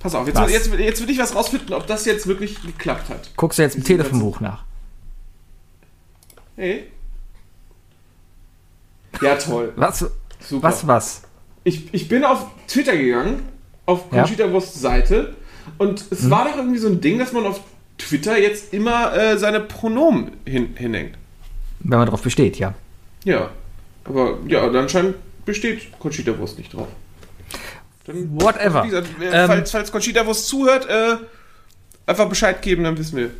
Pass auf, jetzt, Was? jetzt, jetzt will ich was rausfinden, ob das jetzt wirklich geklappt hat. guckst du jetzt im Telefonbuch nach. Hey? Ja, toll. Was, Super. was, was? Ich, ich bin auf Twitter gegangen, auf Wursts Seite, und es war doch irgendwie so ein Ding, dass man auf Twitter jetzt immer äh, seine Pronomen hin, hinhängt. Wenn man darauf besteht, ja. Ja. Aber ja, und anscheinend besteht Conchita Wurst nicht drauf. Dann, Whatever. gesagt, äh, Ähm, falls, falls Conchita Wurst zuhört, äh, einfach Bescheid geben, dann wissen wir.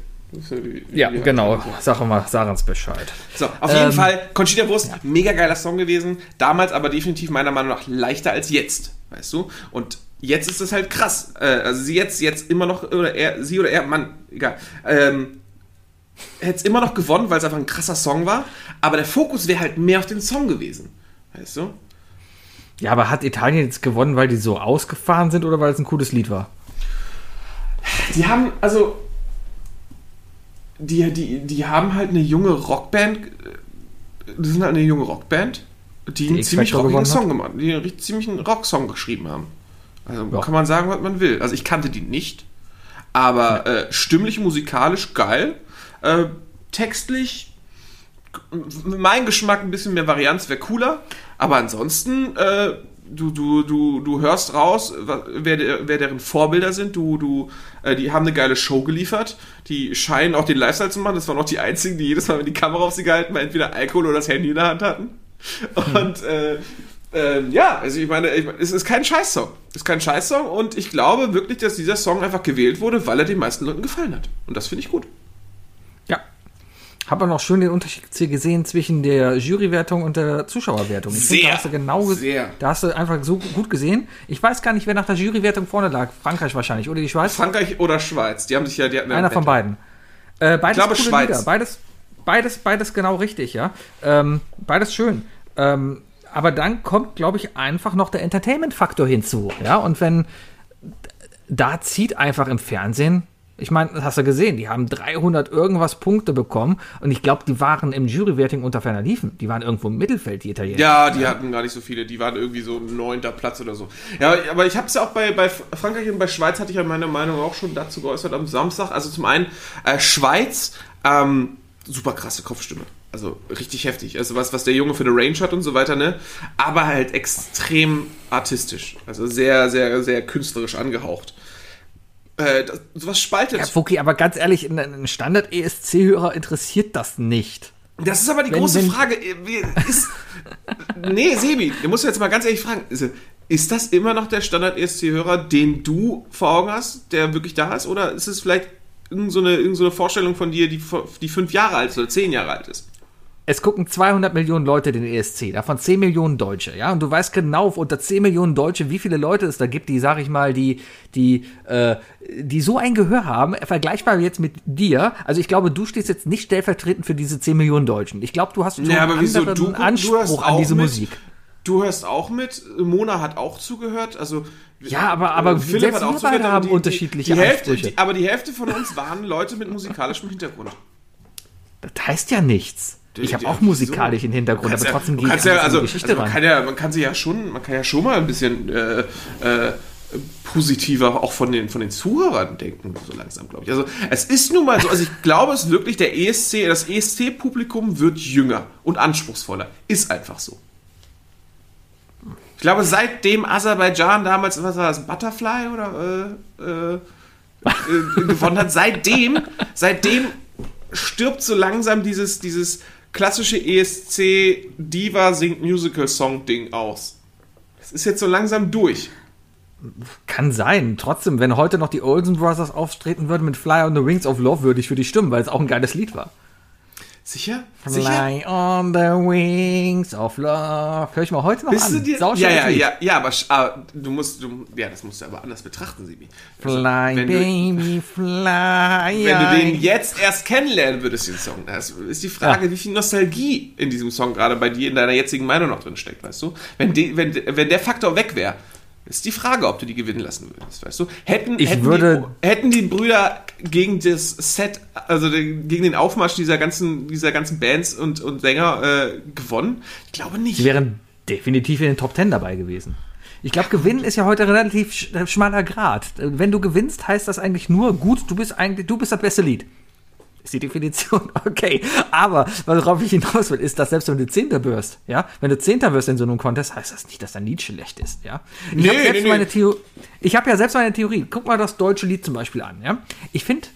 wie Ja, die genau. Sag mal, sag uns Bescheid. So, auf jeden Ähm, Fall, Conchita Wurst, mega geiler Song gewesen. Damals aber definitiv meiner Meinung nach leichter als jetzt, weißt du? Und jetzt ist es halt krass. Äh, also sie jetzt, jetzt immer noch, oder er, sie oder er, Mann, egal. Ähm, hätte es immer noch gewonnen, weil es einfach ein krasser Song war. Aber der Fokus wäre halt mehr auf den Song gewesen. Weißt du? Ja, aber hat Italien jetzt gewonnen, weil die so ausgefahren sind oder weil es ein cooles Lied war? Die haben, also. Die, die, die haben halt eine junge Rockband. Die sind halt eine junge Rockband, die, einen X ziemlich rockigen Song gemacht die einen ziemlich einen Rocksong geschrieben haben. Also Ja. kann man sagen, was man will. Also ich kannte die nicht. Aber äh, stimmlich, musikalisch geil. Äh, textlich, meinem Geschmack ein bisschen mehr Varianz wäre cooler. Aber ansonsten, äh, du, du, du, du hörst raus, wer, wer deren Vorbilder sind. Du, du, äh, die haben eine geile Show geliefert. Die scheinen auch den Lifestyle zu machen. Das waren auch die einzigen, die jedes Mal, wenn die Kamera auf sie gehalten haben, entweder Alkohol oder das Handy in der Hand hatten. Und äh, ähm, ja, also ich meine, ich, meine, es ist kein Scheißsong. Es ist kein Scheißsong und ich glaube wirklich, dass dieser Song einfach gewählt wurde, weil er den meisten Leuten gefallen hat. Und das finde ich gut. Ja. Hab auch noch schön den Unterschied hier gesehen zwischen der Jurywertung und der Zuschauerwertung. Ich Sehr, da hast du genau ge- sehr. Da hast du einfach so gut gesehen. Ich weiß gar nicht, wer nach der Jurywertung vorne lag. Frankreich wahrscheinlich oder die Schweiz. Frankreich oder Schweiz, die haben sich ja... Die Einer von beiden. Äh, beides glaube, coole Schweiz. Lieder. Beides, beides, beides genau richtig, ja. Ähm, beides schön. Ähm, aber dann kommt, glaube ich, einfach noch der Entertainment-Faktor hinzu, ja. Und wenn da zieht einfach im Fernsehen. Ich meine, das hast du gesehen, die haben 300 irgendwas Punkte bekommen und ich glaube, die waren im Jurywerting unter ferner Liefen. Die waren irgendwo im Mittelfeld, die Italiener. Ja, die hatten gar nicht so viele. Die waren irgendwie so neunter Platz oder so. Ja, aber ich habe es ja auch bei, bei Frankreich und bei Schweiz hatte ich ja meine Meinung auch schon dazu geäußert am Samstag. Also zum einen äh, Schweiz, ähm, super krasse Kopfstimme. Also richtig heftig. Also was, was der Junge für eine Range hat und so weiter, ne? Aber halt extrem artistisch. Also sehr, sehr, sehr künstlerisch angehaucht. Äh, das, sowas spaltet. Ja, Fuki, aber ganz ehrlich, ein- Standard-ESC-Hörer interessiert das nicht. Das ist aber die Wenn- große wenn- Frage. Wie- Ist, nee, Sebi, du musst jetzt mal ganz ehrlich fragen. Ist, das immer noch der Standard-ESC-Hörer, den du vor Augen hast, der wirklich da ist? Oder ist es vielleicht irgendeine so irgend so eine Vorstellung von dir, die, die fünf Jahre alt ist oder zehn Jahre alt ist? Es gucken 200 Millionen Leute den ESC, davon 10 Millionen Deutsche, ja. Und du weißt genau, unter 10 Millionen Deutsche, wie viele Leute es da gibt, die, sag ich mal, die, die, äh, die so ein Gehör haben, vergleichbar jetzt mit dir. Also ich glaube, du stehst jetzt nicht stellvertretend für diese 10 Millionen Deutschen. Ich glaube, du hast schon Ja, aber einen wieso? anderen Du- du Anspruch hörst an auch diese mit? Musik. Du hörst auch mit, Mona hat auch zugehört, also Ja, aber, aber äh, Philipp selbst hat auch wir zugehört, haben die- unterschiedliche die Hälfte, Ansprüche. die, Aber die Hälfte von uns waren Leute mit musikalischem Hintergrund. Das heißt ja nichts. Ich habe auch musikalischen Hintergrund, Kannst aber ja- trotzdem ja, anders an also, die Geschichte also man ran. kann ja, man kann sich ja schon, man kann ja schon mal ein bisschen äh, äh, positiver auch von den, von den Zuhörern denken, so langsam, glaube ich. Also es ist nun mal so, also ich glaube es wirklich, der ESC, das ESC-Publikum wird jünger und anspruchsvoller. Ist einfach so. Ich glaube, seitdem Aserbaidschan damals, was war das, Butterfly oder äh, äh, äh, gewonnen hat, seitdem, seitdem stirbt so langsam dieses, dieses klassische ESC Diva singt Musical Song Ding aus. Es ist jetzt so langsam durch. Kann sein. Trotzdem, wenn heute noch die Olsen Brothers auftreten würden mit Fly on the Wings of Love, würde ich für die stimmen, weil es auch ein geiles Lied war. Sicher? Sicher? Fly on the Wings of Love. Hör ich mal heute noch Bist an. du dir, ja, Sauschönes ja, Lied. ja, ja, aber, aber du musst, du, ja, das musst du aber anders betrachten, Sibi. Also, Fly, du, baby, fly. wenn du den jetzt erst kennenlernen würdest, den Song, das ist die Frage, Ja. wie viel Nostalgie in diesem Song gerade bei dir in deiner jetzigen Meinung noch drin steckt, weißt du? Wenn, die, wenn, wenn der Faktor weg wäre, ist die Frage, ob du die gewinnen lassen würdest, weißt du? Hätten, Ich hätten, würde- die, hätten die Brüder gegen das Set, also den- gegen den Aufmarsch dieser ganzen, dieser ganzen Bands und, und Sänger äh, gewonnen? Ich glaube nicht. Sie wären definitiv in den Top Ten dabei gewesen. Ich glaube, gewinnen ist ja heute relativ äh, schmaler Grad. Wenn du gewinnst, heißt das eigentlich nur, gut, du bist eigentlich, du bist das beste Lied. Ist die Definition, okay. Aber worauf ich hinaus will, ist, dass selbst wenn du Zehnter wirst, ja, wenn du Zehnter wirst in so einem Contest, heißt das nicht, dass dein Lied schlecht ist, ja. Ich Nee, habe selbst nee, nee. meine Theo ich habe ja selbst meine Theorie. Guck mal das deutsche Lied zum Beispiel an, ja. Ich finde,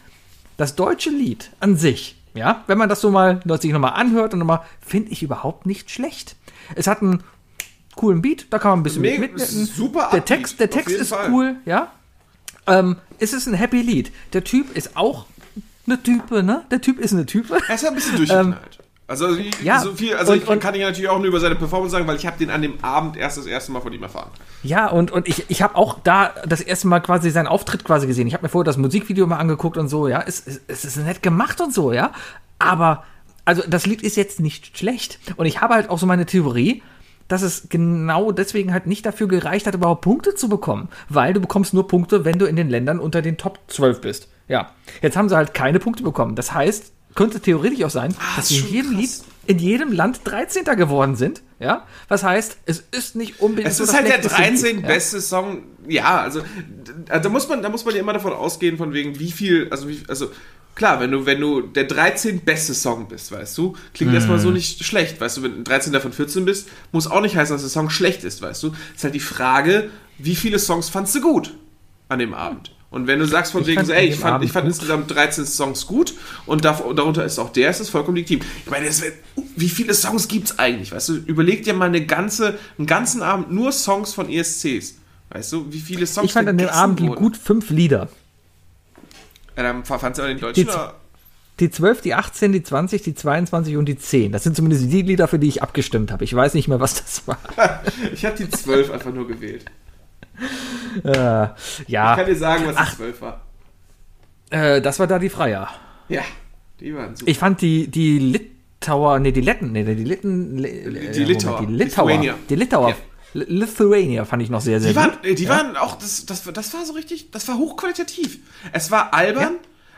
das deutsche Lied an sich, ja, wenn man das so mal sich nochmal anhört und nochmal, finde ich überhaupt nicht schlecht. Es hat einen coolen Beat, da kann man ein bisschen Mega- mit super Der Text, der Text ist Fall. cool, ja. Ähm, es ist ein happy Lied. Der Typ ist auch eine Type, ne? Der Typ ist eine Type. Er ist ein bisschen durchgeknallt. also Ähm, ja, so viel, also und- ich und- kann ich natürlich auch nur über seine Performance sagen, weil ich habe den an dem Abend erst das erste Mal von ihm erfahren. Ja, und, und ich, ich habe auch da das erste Mal quasi seinen Auftritt quasi gesehen. Ich habe mir vorher das Musikvideo mal angeguckt und so, ja. Es, es, es ist nett gemacht und so, ja. Aber, also das Lied ist jetzt nicht schlecht. Und ich habe halt auch so meine Theorie, dass es genau deswegen halt nicht dafür gereicht hat, überhaupt Punkte zu bekommen. Weil du bekommst nur Punkte, wenn du in den Ländern unter den Top 12 bist. Ja. Jetzt haben sie halt keine Punkte bekommen. Das heißt, könnte theoretisch auch sein, dass ist sie in jedem. Lied, in jedem Land 13. geworden sind. Ja. Was heißt, es ist nicht unbedingt Es ist halt der schlechteste Lied, 13 ja. beste Song. Ja, also da muss man, da muss man ja immer davon ausgehen, von wegen wie viel, also wie, also klar, wenn du, wenn du der 13 beste Song bist, weißt du, klingt erstmal Mhm. so nicht schlecht, weißt du, wenn du 13 von 14 bist, muss auch nicht heißen, dass der Song schlecht ist, weißt du. Ist halt die Frage, wie viele Songs fandst du gut an dem Abend? Und wenn du sagst von Ich wegen fand so, ey, ich fand, ich fand insgesamt 13 Songs gut und darunter ist auch der, ist es vollkommen legitim. Ich meine, wär, wie viele Songs gibt's eigentlich? Weißt du, überleg dir mal eine ganze, einen ganzen Abend nur Songs von ESCs. Weißt du, wie viele Songs Ich fand an dem Abend wurden? gut fünf Lieder. Ja, dann fandst du aber den Deutschen Die oder? Die 12, die 18, die 20, die 22 und die 10. Das sind zumindest die Lieder, für die ich abgestimmt habe. Ich weiß nicht mehr, was das war. Ich habe die 12 einfach nur gewählt. Äh, Ich ja, kann dir sagen, was die 12 war. äh, das war da die Freier. Ja, die waren super. Ich fand die, die Litauer, nee, die Letten, nee, die Litten, Li- Die äh, Litauer. die Litauer, Lithuania. die Litauer, Ja. Li- Lithuania fand ich noch sehr, sehr Die waren, gut. äh, die waren auch, das, das, das war so richtig, das war hochqualitativ. Es war albern,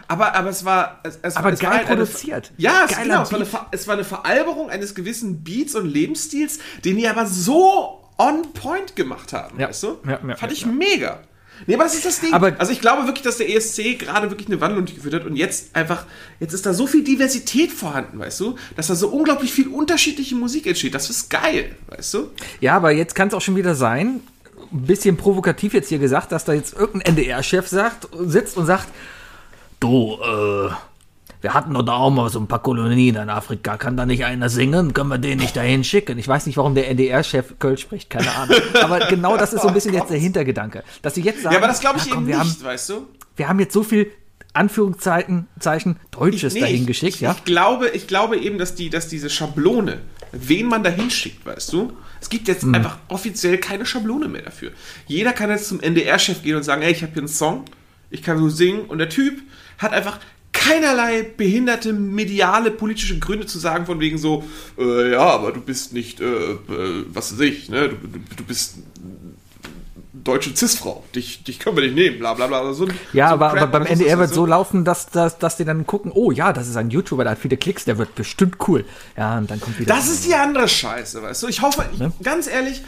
aber, aber es war. Es, es, Aber es geil war halt eine- produziert. ja, es, genau, es, war eine, es war eine Veralberung eines gewissen Beats und Lebensstils, den die aber so on point gemacht haben, Ja. weißt du? Ja, ja, Fand ich mega. Nee, aber das ist das Ding. Aber- also ich glaube wirklich, dass der ESC gerade wirklich eine Wandlung geführt hat und jetzt einfach, jetzt ist da so viel Diversität vorhanden, weißt du? Dass da so unglaublich viel unterschiedliche Musik entsteht. Das ist geil, weißt du? Ja, aber jetzt kann es auch schon wieder sein, ein bisschen provokativ jetzt hier gesagt, dass da jetzt irgendein NDR-Chef sagt, sitzt und sagt, du, äh, wir hatten doch da auch mal so ein paar Kolonien in Afrika, kann da nicht einer singen? Können wir den nicht dahin schicken? Ich weiß nicht, warum der NDR-Chef Köln spricht, keine Ahnung. Aber genau das ist so ein bisschen jetzt der Hintergedanke. Dass sie jetzt sagen, Ja, aber das glaube ich ja, komm, eben wir nicht, Haben, weißt du? wir haben jetzt so viel Anführungszeichen Zeichen Deutsches Nee, dahin ich- geschickt, ich, ja? Ich glaube, ich glaube eben, dass, die, dass diese Schablone, wen man da hinschickt, weißt du? Es gibt Hm. jetzt einfach offiziell keine Schablone mehr dafür. Jeder kann jetzt zum NDR-Chef gehen und sagen, ey, ich habe hier einen Song, ich kann so singen und der Typ hat einfach keinerlei behinderte mediale politische Gründe zu sagen, von wegen so, äh, ja, aber du bist nicht, äh, äh, was weiß ich, ne, du, du, du bist deutsche Cis-Frau, dich, dich können wir nicht nehmen, bla bla bla. So, ja, so aber, Crap, aber beim NDR wird so laufen, dass, dass, dass die dann gucken, oh ja, das ist ein YouTuber, der hat viele Klicks, der wird bestimmt cool. Ja, und dann kommt wieder. Das ist die andere Scheiße, weißt du? Ich hoffe, ich, Ne? ganz ehrlich,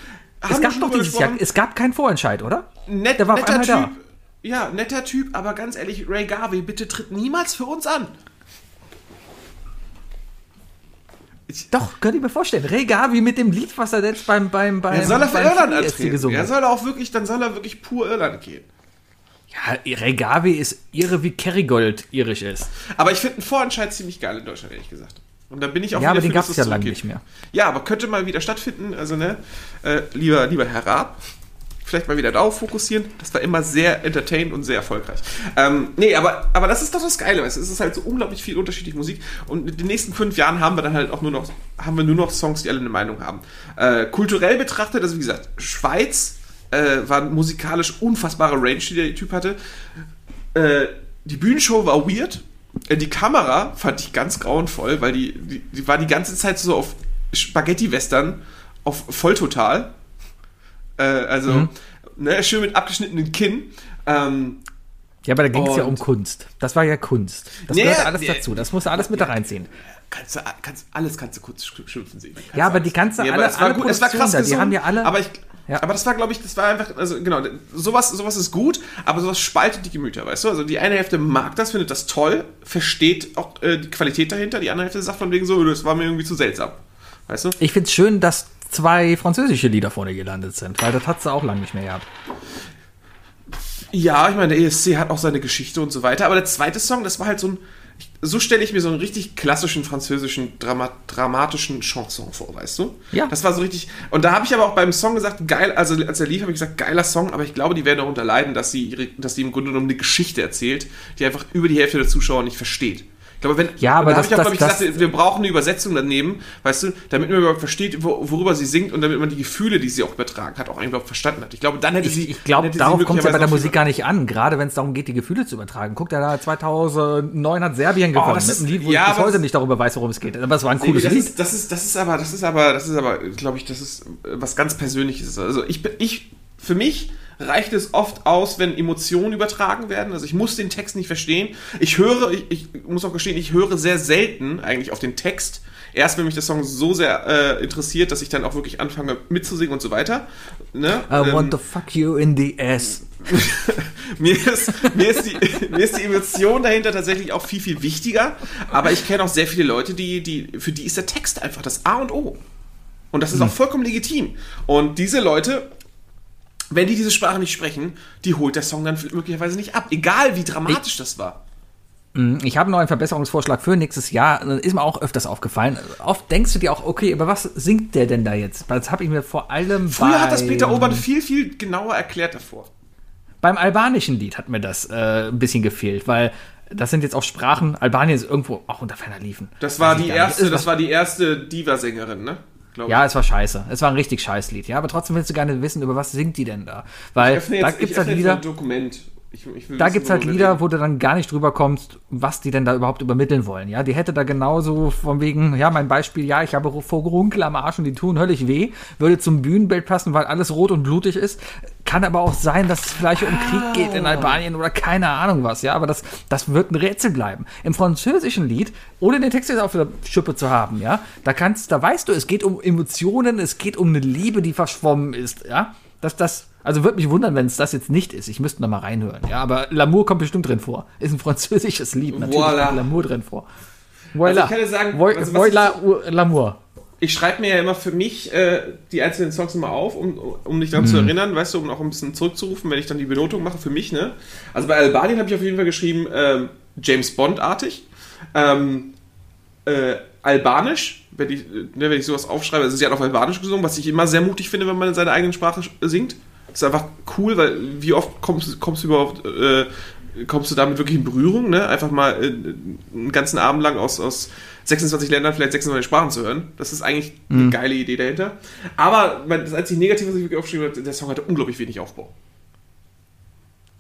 es gab doch dieses Jahr, es gab keinen Vorentscheid, oder? Net, Der war auf netter einmal Typ. Ja, netter Typ, aber ganz ehrlich, Ray Garvey, bitte tritt niemals für uns an. Doch, könnt ihr mir vorstellen. Ray Gavi mit dem Lied, was er jetzt beim beim beim Er soll er für Irland antreten. gesungen Er hat. soll auch wirklich, dann soll er wirklich pur Irland gehen. Ja, Ray Gavi ist irre wie Kerrygold irisch ist. Aber ich finde einen Vorentscheid ziemlich geil in Deutschland, ehrlich gesagt. Und da bin ich auch Ja, aber den gab es ja lange nicht mehr. Ja, aber könnte mal wieder stattfinden. Also, ne, äh, lieber, lieber Herr Raab, vielleicht mal wieder darauf fokussieren. Das war immer sehr entertainend und sehr erfolgreich. Ähm, nee, aber, aber das ist doch das Geile? Es ist halt so unglaublich viel unterschiedliche Musik. Und in den nächsten fünf Jahren haben wir dann halt auch nur noch, haben wir nur noch Songs, die alle eine Meinung haben. Äh, kulturell betrachtet, also wie gesagt, Schweiz äh, war musikalisch unfassbare Range, die der Typ hatte. Äh, die Bühnenshow war weird. Äh, Die Kamera fand ich ganz grauenvoll, weil die, die, die war die ganze Zeit so auf Spaghetti-Western, auf Volltotal. Äh, also, Mhm. ne, schön mit abgeschnittenen Kinn. Ähm, Ja, aber da ging es ja um Kunst. Das war ja Kunst. Das Nee, gehört alles nee. dazu. Das musst du alles mit da reinziehen. kannst du, kannst, alles kannst du kurz sch- schimpfen sehen. Kannst Ja, aber die ganze- aber alle- es war alle gut, es war krass da, die gesungen, haben ja alle- Aber, ich, Ja. aber das war, glaube ich, das war einfach, also genau, sowas, sowas ist gut, aber sowas spaltet die Gemüter, weißt du? Also die eine Hälfte mag das, findet das toll, versteht auch äh, die Qualität dahinter, die andere Hälfte sagt von wegen so, das war mir irgendwie zu seltsam. Weißt du? Ich finde es schön, dass zwei französische Lieder vorne gelandet sind, weil das hat sie auch lange nicht mehr gehabt. Ja, ich meine, der ESC hat auch seine Geschichte und so weiter, aber der zweite Song, das war halt so ein, so stelle ich mir so einen richtig klassischen französischen Drama, dramatischen Chanson vor, weißt du? Ja. Das war so richtig, und da habe ich aber auch beim Song gesagt, geil, also als er lief, habe ich gesagt, geiler Song, aber ich glaube, die werden darunter leiden, dass sie, ihre, dass sie im Grunde genommen eine Geschichte erzählt, die einfach über die Hälfte der Zuschauer nicht versteht. Ich glaube, wenn, Ja, aber da habe ich auch, glaube ich, das- gesagt, wir brauchen eine Übersetzung daneben, weißt du, damit man überhaupt versteht, wo, worüber sie singt und damit man die Gefühle, die sie auch übertragen hat, auch überhaupt verstanden hat. Ich glaube, dann hätte sie. Ich, ich glaube, darauf kommt es ja bei der Musik gar nicht an, gerade wenn es darum geht, die Gefühle zu übertragen. Guck, da 2009 hat Serbien gewonnen, Oh, das mit einem Lied, wo ja, ich bis heute nicht darüber weiß, worum es geht. Aber es war ein cooles das Lied. ist, das ist, das ist aber, das ist aber, das ist aber, glaube ich, das ist äh, was ganz Persönliches. Also ich, bin- ich, für mich reicht es oft aus, wenn Emotionen übertragen werden. Also ich muss den Text nicht verstehen. Ich höre, ich, ich muss auch gestehen, ich höre sehr selten eigentlich auf den Text. Erst wenn mich der Song so sehr äh, interessiert, dass ich dann auch wirklich anfange mitzusingen und so weiter. Ne? I Ähm, want to fuck you in the ass. mir, ist, mir, ist die, mir ist die Emotion dahinter tatsächlich auch viel, viel wichtiger. Aber ich kenne auch sehr viele Leute, die, die, für die ist der Text einfach das A und O. Und das ist auch vollkommen legitim. Und diese Leute, wenn die diese Sprache nicht sprechen, die holt der Song dann möglicherweise nicht ab. Egal wie dramatisch das war. Ich habe noch einen Verbesserungsvorschlag für nächstes Jahr. Das ist mir auch öfters aufgefallen. Oft denkst du dir auch, okay, aber was singt der denn da jetzt? Das habe ich mir vor allem Früher hat das Peter Obern viel, viel genauer erklärt davor. Beim albanischen Lied hat mir das äh, ein bisschen gefehlt, weil das sind jetzt auch Sprachen. Albanien ist irgendwo auch unter ferner Liefen. Das war ich die erste, das war die erste Diva-Sängerin, ne? Ich. Ja, es war scheiße. Es war ein richtig scheiß Lied. Ja, aber trotzdem willst du gerne wissen, über was singt die denn da? Weil öffne da jetzt, gibt's ich halt jetzt Lieder. ein Dokument. Ich, ich Da wissen, gibt's halt Lieder, wo du dann gar nicht drüber kommst, was die denn da überhaupt übermitteln wollen. Ja, die hätte da genauso von wegen, ja, mein Beispiel, ja, ich habe Vorgerunkel am Arsch und die tun höllisch weh, würde zum Bühnenbild passen, weil alles rot und blutig ist. Kann aber auch sein, dass es vielleicht um Krieg geht in Albanien oder keine Ahnung was, ja, aber das, das wird ein Rätsel bleiben. Im französischen Lied, ohne den Text jetzt auf der Schippe zu haben, ja, da kannst, da weißt du, es geht um Emotionen, es geht um eine Liebe, die verschwommen ist, ja. Das, das, also würde mich wundern, wenn es das jetzt nicht ist. Ich müsste noch mal reinhören. Ja, aber L'amour kommt bestimmt drin vor. Ist ein französisches Lied. Natürlich Voilà. kommt L'amour drin vor. Also ich kann dir sagen, Voi- also was Voila, L'amour. ich schreibe mir ja immer für mich äh, die einzelnen Songs immer auf, um, um mich daran zu erinnern, weißt du, um auch ein bisschen zurückzurufen, wenn ich dann die Benotung mache für mich, ne? Also bei Albanien habe ich auf jeden Fall geschrieben, ähm, James Bond-artig. Ähm, äh, Albanisch, wenn ich, äh, ne, wenn ich sowas aufschreibe, also sie hat auf Albanisch gesungen, was ich immer sehr mutig finde, wenn man in seiner eigenen Sprache singt. Das ist einfach cool, weil wie oft kommst, kommst du überhaupt, äh, kommst du damit wirklich in Berührung, ne? Einfach mal äh, einen ganzen Abend lang aus, aus 26 Ländern vielleicht 26 Sprachen zu hören. Das ist eigentlich eine geile Idee dahinter. Aber das einzige Negative, was ich wirklich aufgeschrieben habe, der Song hatte unglaublich wenig Aufbau.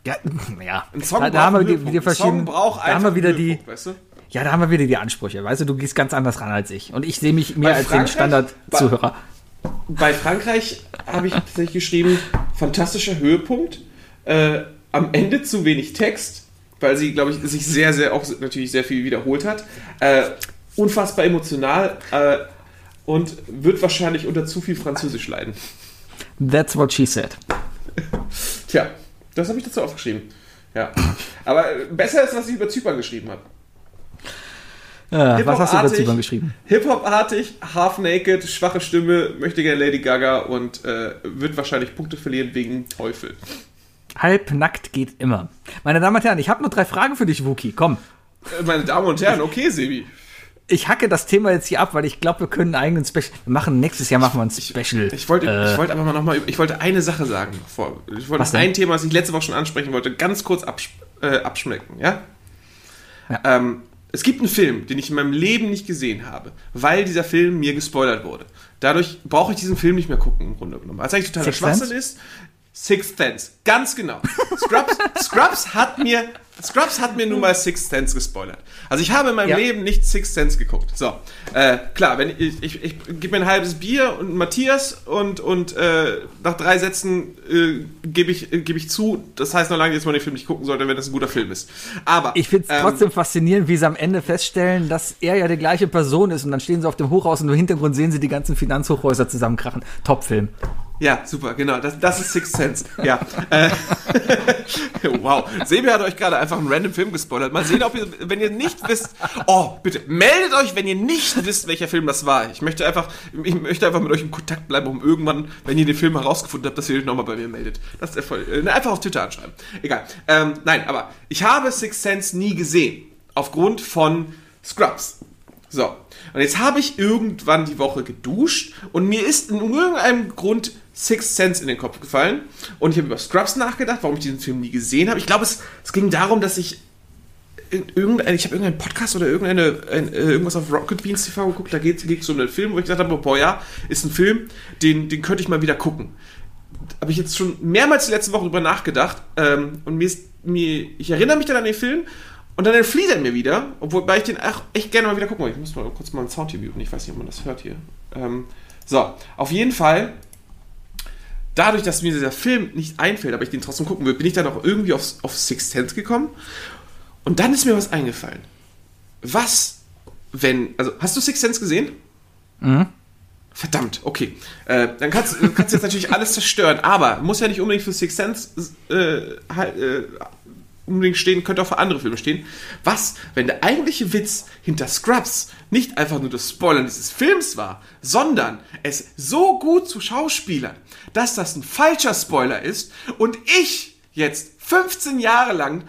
Ja, ja. Ein Song da, da haben wir die, die verschiedenen. Da haben wir wieder die. Weißt du? Ja, da haben wir wieder die Ansprüche. Weißt du, du gehst ganz anders ran als ich. Und ich sehe mich mehr Bei als den Frankreich- Standard-Zuhörer. Bei Frankreich habe ich tatsächlich geschrieben, fantastischer Höhepunkt. Äh, am Ende zu wenig Text, weil sie, glaube ich, sich sehr, sehr auch natürlich sehr viel wiederholt hat. Äh, unfassbar emotional äh, und wird wahrscheinlich unter zu viel Französisch leiden. That's what she said. Tja, das habe ich dazu aufgeschrieben. Ja. Aber besser ist, was ich über Zypern geschrieben habe. Äh, was hast du über. Zypern geschrieben? Hip-Hop-artig, half-naked, schwache Stimme, möchte gerne Lady Gaga und äh, wird wahrscheinlich Punkte verlieren wegen Teufel. Halbnackt geht immer. Meine Damen und Herren, ich habe nur drei Fragen für dich, Wookie. Komm. Äh, Meine Damen und Herren, okay, Sebi. Ich hacke das Thema jetzt hier ab, weil ich glaube, wir können einen eigenen Special. Wir machen nächstes Jahr machen wir ein Special. Ich wollte, äh, ich wollte aber mal noch mal, ich wollte eine Sache sagen. Vor, ich wollte ein Thema, was ich letzte Woche schon ansprechen wollte, ganz kurz absch äh, abschmecken, ja? Ja. Ähm, es gibt einen Film, den ich in meinem Leben nicht gesehen habe, weil dieser Film mir gespoilert wurde. Dadurch brauche ich diesen Film nicht mehr gucken, im Grunde genommen. Was eigentlich totaler Sixth Schwachsinn Sense? ist, Sixth Sense. Ganz genau. Scrubs, Scrubs hat mir, Scrubs hat mir nun mal Sixth Sense gespoilert. Also ich habe in meinem Ja. Leben nicht Sixth Sense geguckt. So, äh, klar, wenn ich, ich, ich gebe mir ein halbes Bier und Matthias und, und äh, nach drei Sätzen äh, gebe ich, gebe ich zu, das heißt noch lange, dass man den Film nicht gucken sollte, wenn das ein guter Film ist. Aber ich finde es ähm, trotzdem faszinierend, wie sie am Ende feststellen, dass er ja die gleiche Person ist und dann stehen sie auf dem Hochhaus und im Hintergrund sehen sie die ganzen Finanzhochhäuser zusammenkrachen. Top-Film. Ja, super, genau. Das, das ist Sixth Sense. Ja. Äh, wow. Sebi hat euch gerade einfach einen random Film gespoilert. Mal sehen, ob ihr, wenn ihr nicht wisst. Oh, bitte, meldet euch, wenn ihr nicht wisst, welcher Film das war. Ich möchte einfach, ich möchte einfach mit euch in Kontakt bleiben, um irgendwann, wenn ihr den Film herausgefunden habt, dass ihr euch nochmal bei mir meldet. Das ist voll, äh, einfach auf Twitter anschreiben. Egal. Ähm, nein, aber ich habe Sixth Sense nie gesehen. Aufgrund von Scrubs. So, und jetzt habe ich irgendwann die Woche geduscht und mir ist in irgendeinem Grund Sixth Sense in den Kopf gefallen und ich habe über Scrubs nachgedacht, warum ich diesen Film nie gesehen habe. Ich glaube, es, es ging darum, dass ich in irgendein, ich habe irgendeinen Podcast oder irgendeine, ein, äh, irgendwas auf Rocket Beans TV geguckt, da geht es um einen Film, wo ich gesagt habe, boah ja, ist ein Film, den, den könnte ich mal wieder gucken. Habe ich jetzt schon mehrmals die letzte Woche drüber nachgedacht ähm, und mir ist, mir, ich erinnere mich dann an den Film und dann entflieht er mir wieder, obwohl weil ich den auch echt gerne mal wieder gucken wollte. Ich muss mal kurz mal ein Sound muten, ich weiß nicht, ob man das hört hier. Ähm, so, auf jeden Fall, dadurch, dass mir dieser Film nicht einfällt, aber ich den trotzdem gucken will, bin ich dann auch irgendwie auf, auf Sixth Sense gekommen. Und dann ist mir was eingefallen. Was, wenn, also hast du Sixth Sense gesehen? Verdammt, okay. Äh, dann kannst du kannst jetzt natürlich alles zerstören, aber muss ja nicht unbedingt für Sixth Sense äh, halt, äh, unbedingt stehen, könnte auch für andere Filme stehen. Was, wenn der eigentliche Witz hinter Scrubs nicht einfach nur das Spoilern dieses Films war, sondern es so gut zu Schauspielern, dass das ein falscher Spoiler ist und ich jetzt 15 Jahre lang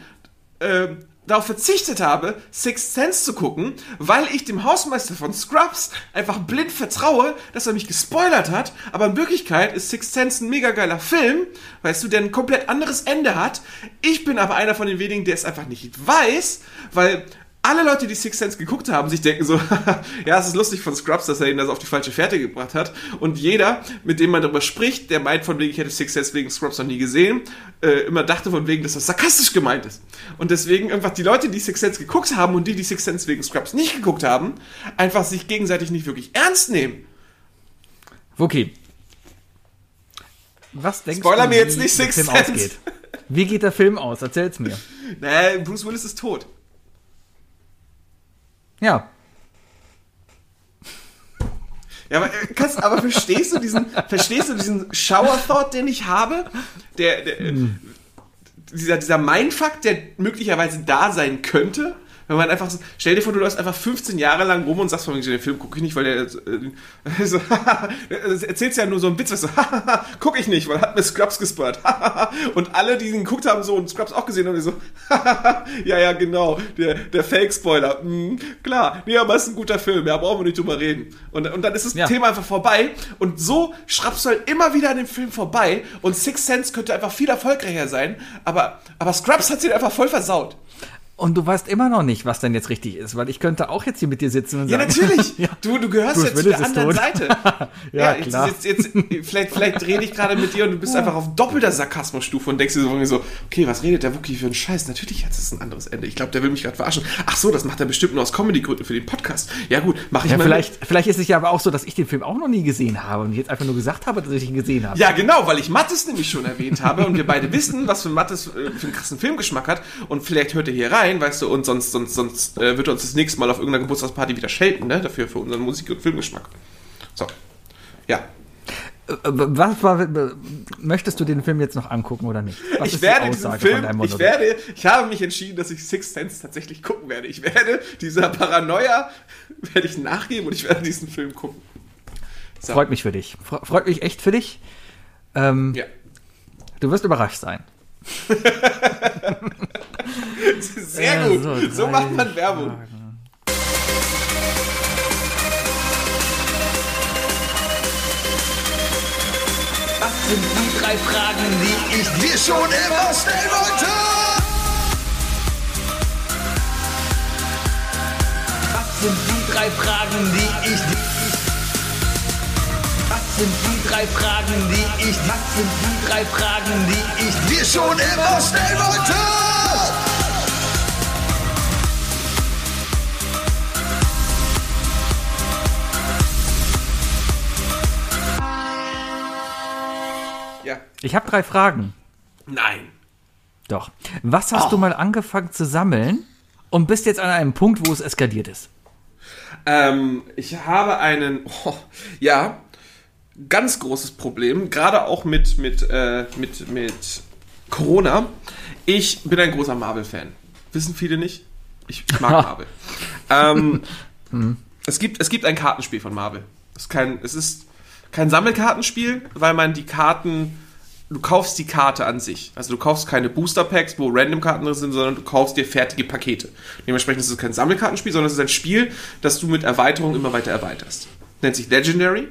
äh, darauf verzichtet habe, Sixth Sense zu gucken, weil ich dem Hausmeister von Scrubs einfach blind vertraue, dass er mich gespoilert hat, aber in Wirklichkeit ist Sixth Sense ein mega geiler Film, weißt du, der ein komplett anderes Ende hat. Ich bin aber einer von den wenigen, der es einfach nicht weiß, weil alle Leute, die Sixth Sense geguckt haben, sich denken so, ja, es ist lustig von Scrubs, dass er ihn das auf die falsche Fährte gebracht hat. Und jeder, mit dem man darüber spricht, der meint von wegen, ich hätte Sixth Sense wegen Scrubs noch nie gesehen, äh, immer dachte von wegen, dass das sarkastisch gemeint ist. Und deswegen einfach die Leute, die Sixth Sense geguckt haben und die, die Sixth Sense wegen Scrubs nicht geguckt haben, einfach sich gegenseitig nicht wirklich ernst nehmen. Wookie. Was denkst Spoiler du, mir jetzt wie nicht Film Sense. ausgeht? Wie geht der Film aus? Erzähl's mir. Nee, Bruce Willis ist tot. Ja. Ja, aber, äh, kannst, aber verstehst du diesen, verstehst du diesen Shower Thought, den ich habe? Der, der äh, dieser, dieser Mindfuck, der möglicherweise da sein könnte, wenn man einfach so, stell dir vor, du läufst einfach 15 Jahre lang rum und sagst von wegen, den Film gucke ich nicht, weil der, äh, so, erzählst ja nur so einen Witz, was so, guck ich nicht, weil hat mir Scrubs gespoilert. und alle, die ihn geguckt haben, so und Scrubs auch gesehen haben, die so, ja, ja, genau, der, der Fake-Spoiler, mhm, klar, nee, aber es ist ein guter Film, ja, brauchen wir nicht drüber reden. Und, und dann ist das Ja. Thema einfach vorbei und so schraubst du halt immer wieder an dem Film vorbei und Sixth Sense könnte einfach viel erfolgreicher sein, aber, aber Scrubs hat sie einfach voll versaut. Und du weißt immer noch nicht, was denn jetzt richtig ist, weil ich könnte auch jetzt hier mit dir sitzen und Ja, sagen, natürlich. ja. Du, du gehörst Bruce ja zu der anderen tot. Seite. Ja, jetzt, klar. Jetzt, jetzt, vielleicht, vielleicht rede ich gerade mit dir und du bist einfach auf doppelter Sarkasmusstufe und denkst dir so, so, okay, was redet der Wookie für einen Scheiß? Natürlich hat es ein anderes Ende. Ich glaube, der will mich gerade verarschen. Ach so, das macht er bestimmt nur aus Comedy-Gründen für den Podcast. Ja gut, mache ich Ja, mal. vielleicht, vielleicht ist es ja aber auch so, dass ich den Film auch noch nie gesehen habe und jetzt einfach nur gesagt habe, dass ich ihn gesehen habe. Ja, genau, weil ich Mattes nämlich schon erwähnt habe und wir beide wissen, was für Mattes äh, für einen krassen Filmgeschmack hat und vielleicht hört er hier rein, weißt du, und sonst, sonst, sonst äh, wird er uns das nächste Mal auf irgendeiner Geburtstagsparty wieder schelten, ne, dafür, für unseren Musik- und Filmgeschmack. So. Ja. Äh, Was war, möchtest du den Film jetzt noch angucken oder nicht? Was ich ist die werde diesen Film, ich werde, ich habe mich entschieden, dass ich Sixth Sense tatsächlich gucken werde. Ich werde dieser Paranoia, werde ich nachgeben und ich werde diesen Film gucken. So. Freut mich für dich. Fre- Freut mich echt für dich. Ähm, Ja. Du wirst überrascht sein. Sehr Ja, gut. so So, macht man Werbung. Was sind die drei Fragen, die ich dir schon immer stellen wollte? Was sind die drei Fragen, die ich Was sind die drei Fragen, die ich Was sind die drei Fragen, die ich dir schon immer stellen wollte? Ja. Ich habe drei Fragen. Nein. Doch. Was hast du mal angefangen zu sammeln und bist jetzt an einem Punkt, wo es eskaliert ist? Ähm, ich habe einen, oh, ja, ganz großes Problem, gerade auch mit, mit, äh, mit, mit Corona. Ich bin ein großer Marvel-Fan. Wissen viele nicht? Ich, ich mag Marvel. ähm, es, gibt, es gibt ein Kartenspiel von Marvel. Es ist kein, es ist kein Sammelkartenspiel, weil man die Karten, du kaufst die Karte an sich. Also du kaufst keine Booster Packs, wo Random-Karten drin sind, sondern du kaufst dir fertige Pakete. Dementsprechend ist es kein Sammelkartenspiel, sondern es ist ein Spiel, das du mit Erweiterung immer weiter erweiterst. Nennt sich Legendary.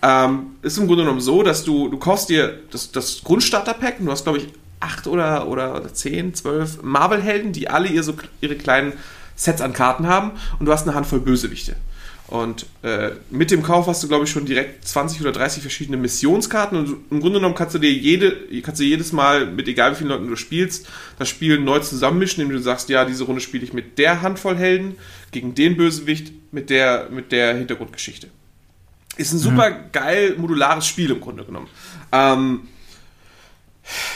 Ähm, ist im Grunde genommen so, dass du, du kaufst dir das, das Grundstarter-Pack und du hast, glaube ich, acht oder, oder, oder zehn, zwölf Marvel-Helden, die alle ihr so, ihre kleinen Sets an Karten haben und du hast eine Handvoll Bösewichte. Und äh, mit dem Kauf hast du, glaube ich, schon direkt 20 oder 30 verschiedene Missionskarten. Und im Grunde genommen kannst du dir jede, kannst du jedes Mal, mit egal wie vielen Leuten du spielst, das Spiel neu zusammenmischen, indem du sagst, ja, diese Runde spiele ich mit der Handvoll Helden gegen den Bösewicht mit der, mit der Hintergrundgeschichte. Ist ein super geil modulares Spiel im Grunde genommen. Ähm,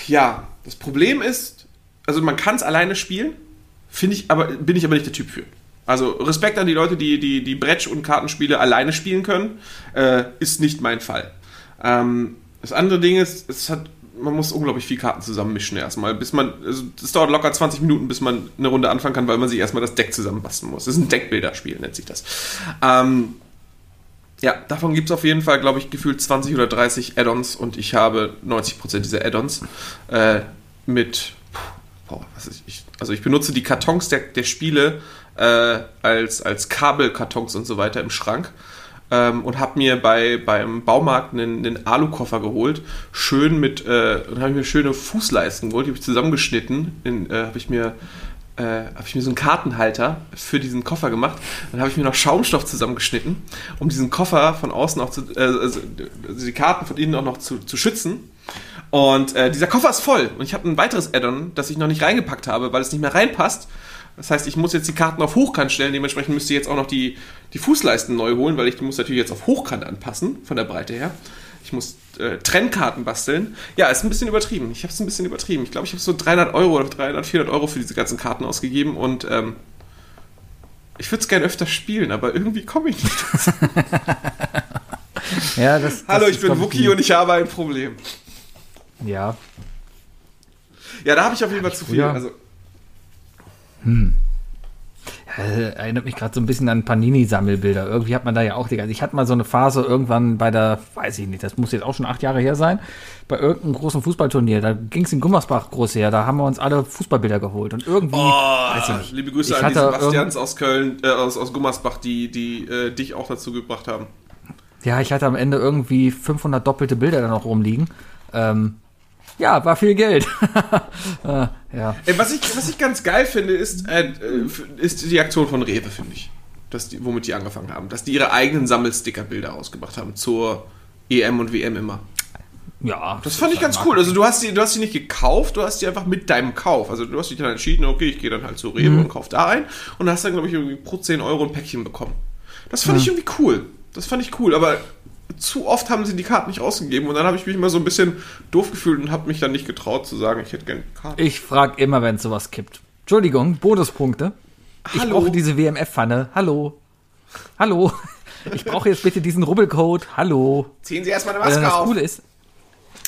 ja, das Problem ist, also man kann es alleine spielen, finde ich, aber bin ich aber nicht der Typ für. Also Respekt an die Leute, die die, die Brettsch- und Kartenspiele alleine spielen können, äh, ist nicht mein Fall. Ähm, das andere Ding ist, es hat, man muss unglaublich viel Karten zusammenmischen erstmal, bis man, also es dauert locker 20 Minuten, bis man eine Runde anfangen kann, weil man sich erstmal das Deck zusammenbasteln muss. Das ist ein Deckbilderspiel, nennt sich das. Ähm, ja, davon gibt es auf jeden Fall, glaube ich, gefühlt 20 oder 30 Add-ons und ich habe 90% dieser Add-ons äh, mit. Boah, was ist ich, also ich benutze die Kartons der, der Spiele äh, als, als Kabelkartons und so weiter im Schrank ähm, und habe mir bei, beim Baumarkt einen, einen Alu-Koffer geholt. Schön mit, äh, und habe mir schöne Fußleisten geholt, die habe ich zusammengeschnitten. Äh, habe ich mir äh, habe ich mir so einen Kartenhalter für diesen Koffer gemacht. Dann habe ich mir noch Schaumstoff zusammengeschnitten, um diesen Koffer von außen auch zu, äh, also also die Karten von innen auch noch zu, zu schützen. Und äh, dieser Koffer ist voll. Und ich habe ein weiteres Add-on, das ich noch nicht reingepackt habe, weil es nicht mehr reinpasst. Das heißt, ich muss jetzt die Karten auf Hochkant stellen. Dementsprechend müsste ich jetzt auch noch die, die Fußleisten neu holen, weil ich die muss natürlich jetzt auf Hochkant anpassen, von der Breite her. Ich muss äh, Trennkarten basteln. Ja, ist ein bisschen übertrieben. Ich habe es ein bisschen übertrieben. Ich glaube, ich habe so 300 Euro oder 300, 400 Euro für diese ganzen Karten ausgegeben und ähm, ich würde es gerne öfter spielen, aber irgendwie komme ich nicht dazu. Ja, das, das Hallo, ich bin Wookie und ich habe ein Problem. Ja, Ja, da habe ich auf jeden Fall zu viel. Also, Äh, erinnert mich gerade so ein bisschen an Panini-Sammelbilder. Irgendwie hat man da ja auch die ganze. Ich hatte mal so eine Phase irgendwann bei der, weiß ich nicht, das muss jetzt auch schon acht Jahre her sein, bei irgendeinem großen Fußballturnier. Da ging es in Gummersbach groß her. Da haben wir uns alle Fußballbilder geholt. Und irgendwie, weiß ich nicht. Oh, liebe Grüße ich an die Sebastians aus Köln, äh, aus, aus Gummersbach, die, die äh, dich auch dazu gebracht haben. Ja, ich hatte am Ende irgendwie 500 doppelte Bilder da noch rumliegen. Ähm, Ja, war viel Geld. äh, ja. Was, ich, was ich ganz geil finde, ist, äh, äh, ist die Aktion von Rewe, finde ich. Dass die, womit die angefangen haben. Dass die ihre eigenen Sammelsticker-Bilder rausgebracht haben zur EM und WM immer. Ja. Das fand ich ganz cool. Also du hast die, du hast die nicht gekauft, du hast die einfach mit deinem Kauf. Also du hast dich dann entschieden, okay, ich gehe dann halt zu Rewe Mhm. und kauf da ein und hast dann, glaube ich, irgendwie pro 10 Euro ein Päckchen bekommen. Das fand Mhm. ich irgendwie cool. Das fand ich cool, aber zu oft haben sie die Karten nicht rausgegeben und dann habe ich mich immer so ein bisschen doof gefühlt und habe mich dann nicht getraut zu sagen, ich hätte gerne Karten. Ich frage immer, wenn es sowas gibt. Entschuldigung, Bonuspunkte. Ich Hallo? brauche diese WMF-Pfanne. Hallo. Hallo. Ich brauche jetzt bitte diesen Rubbelcode. Hallo. Ziehen Sie erstmal eine Äh, Maske das auf. Coole ist,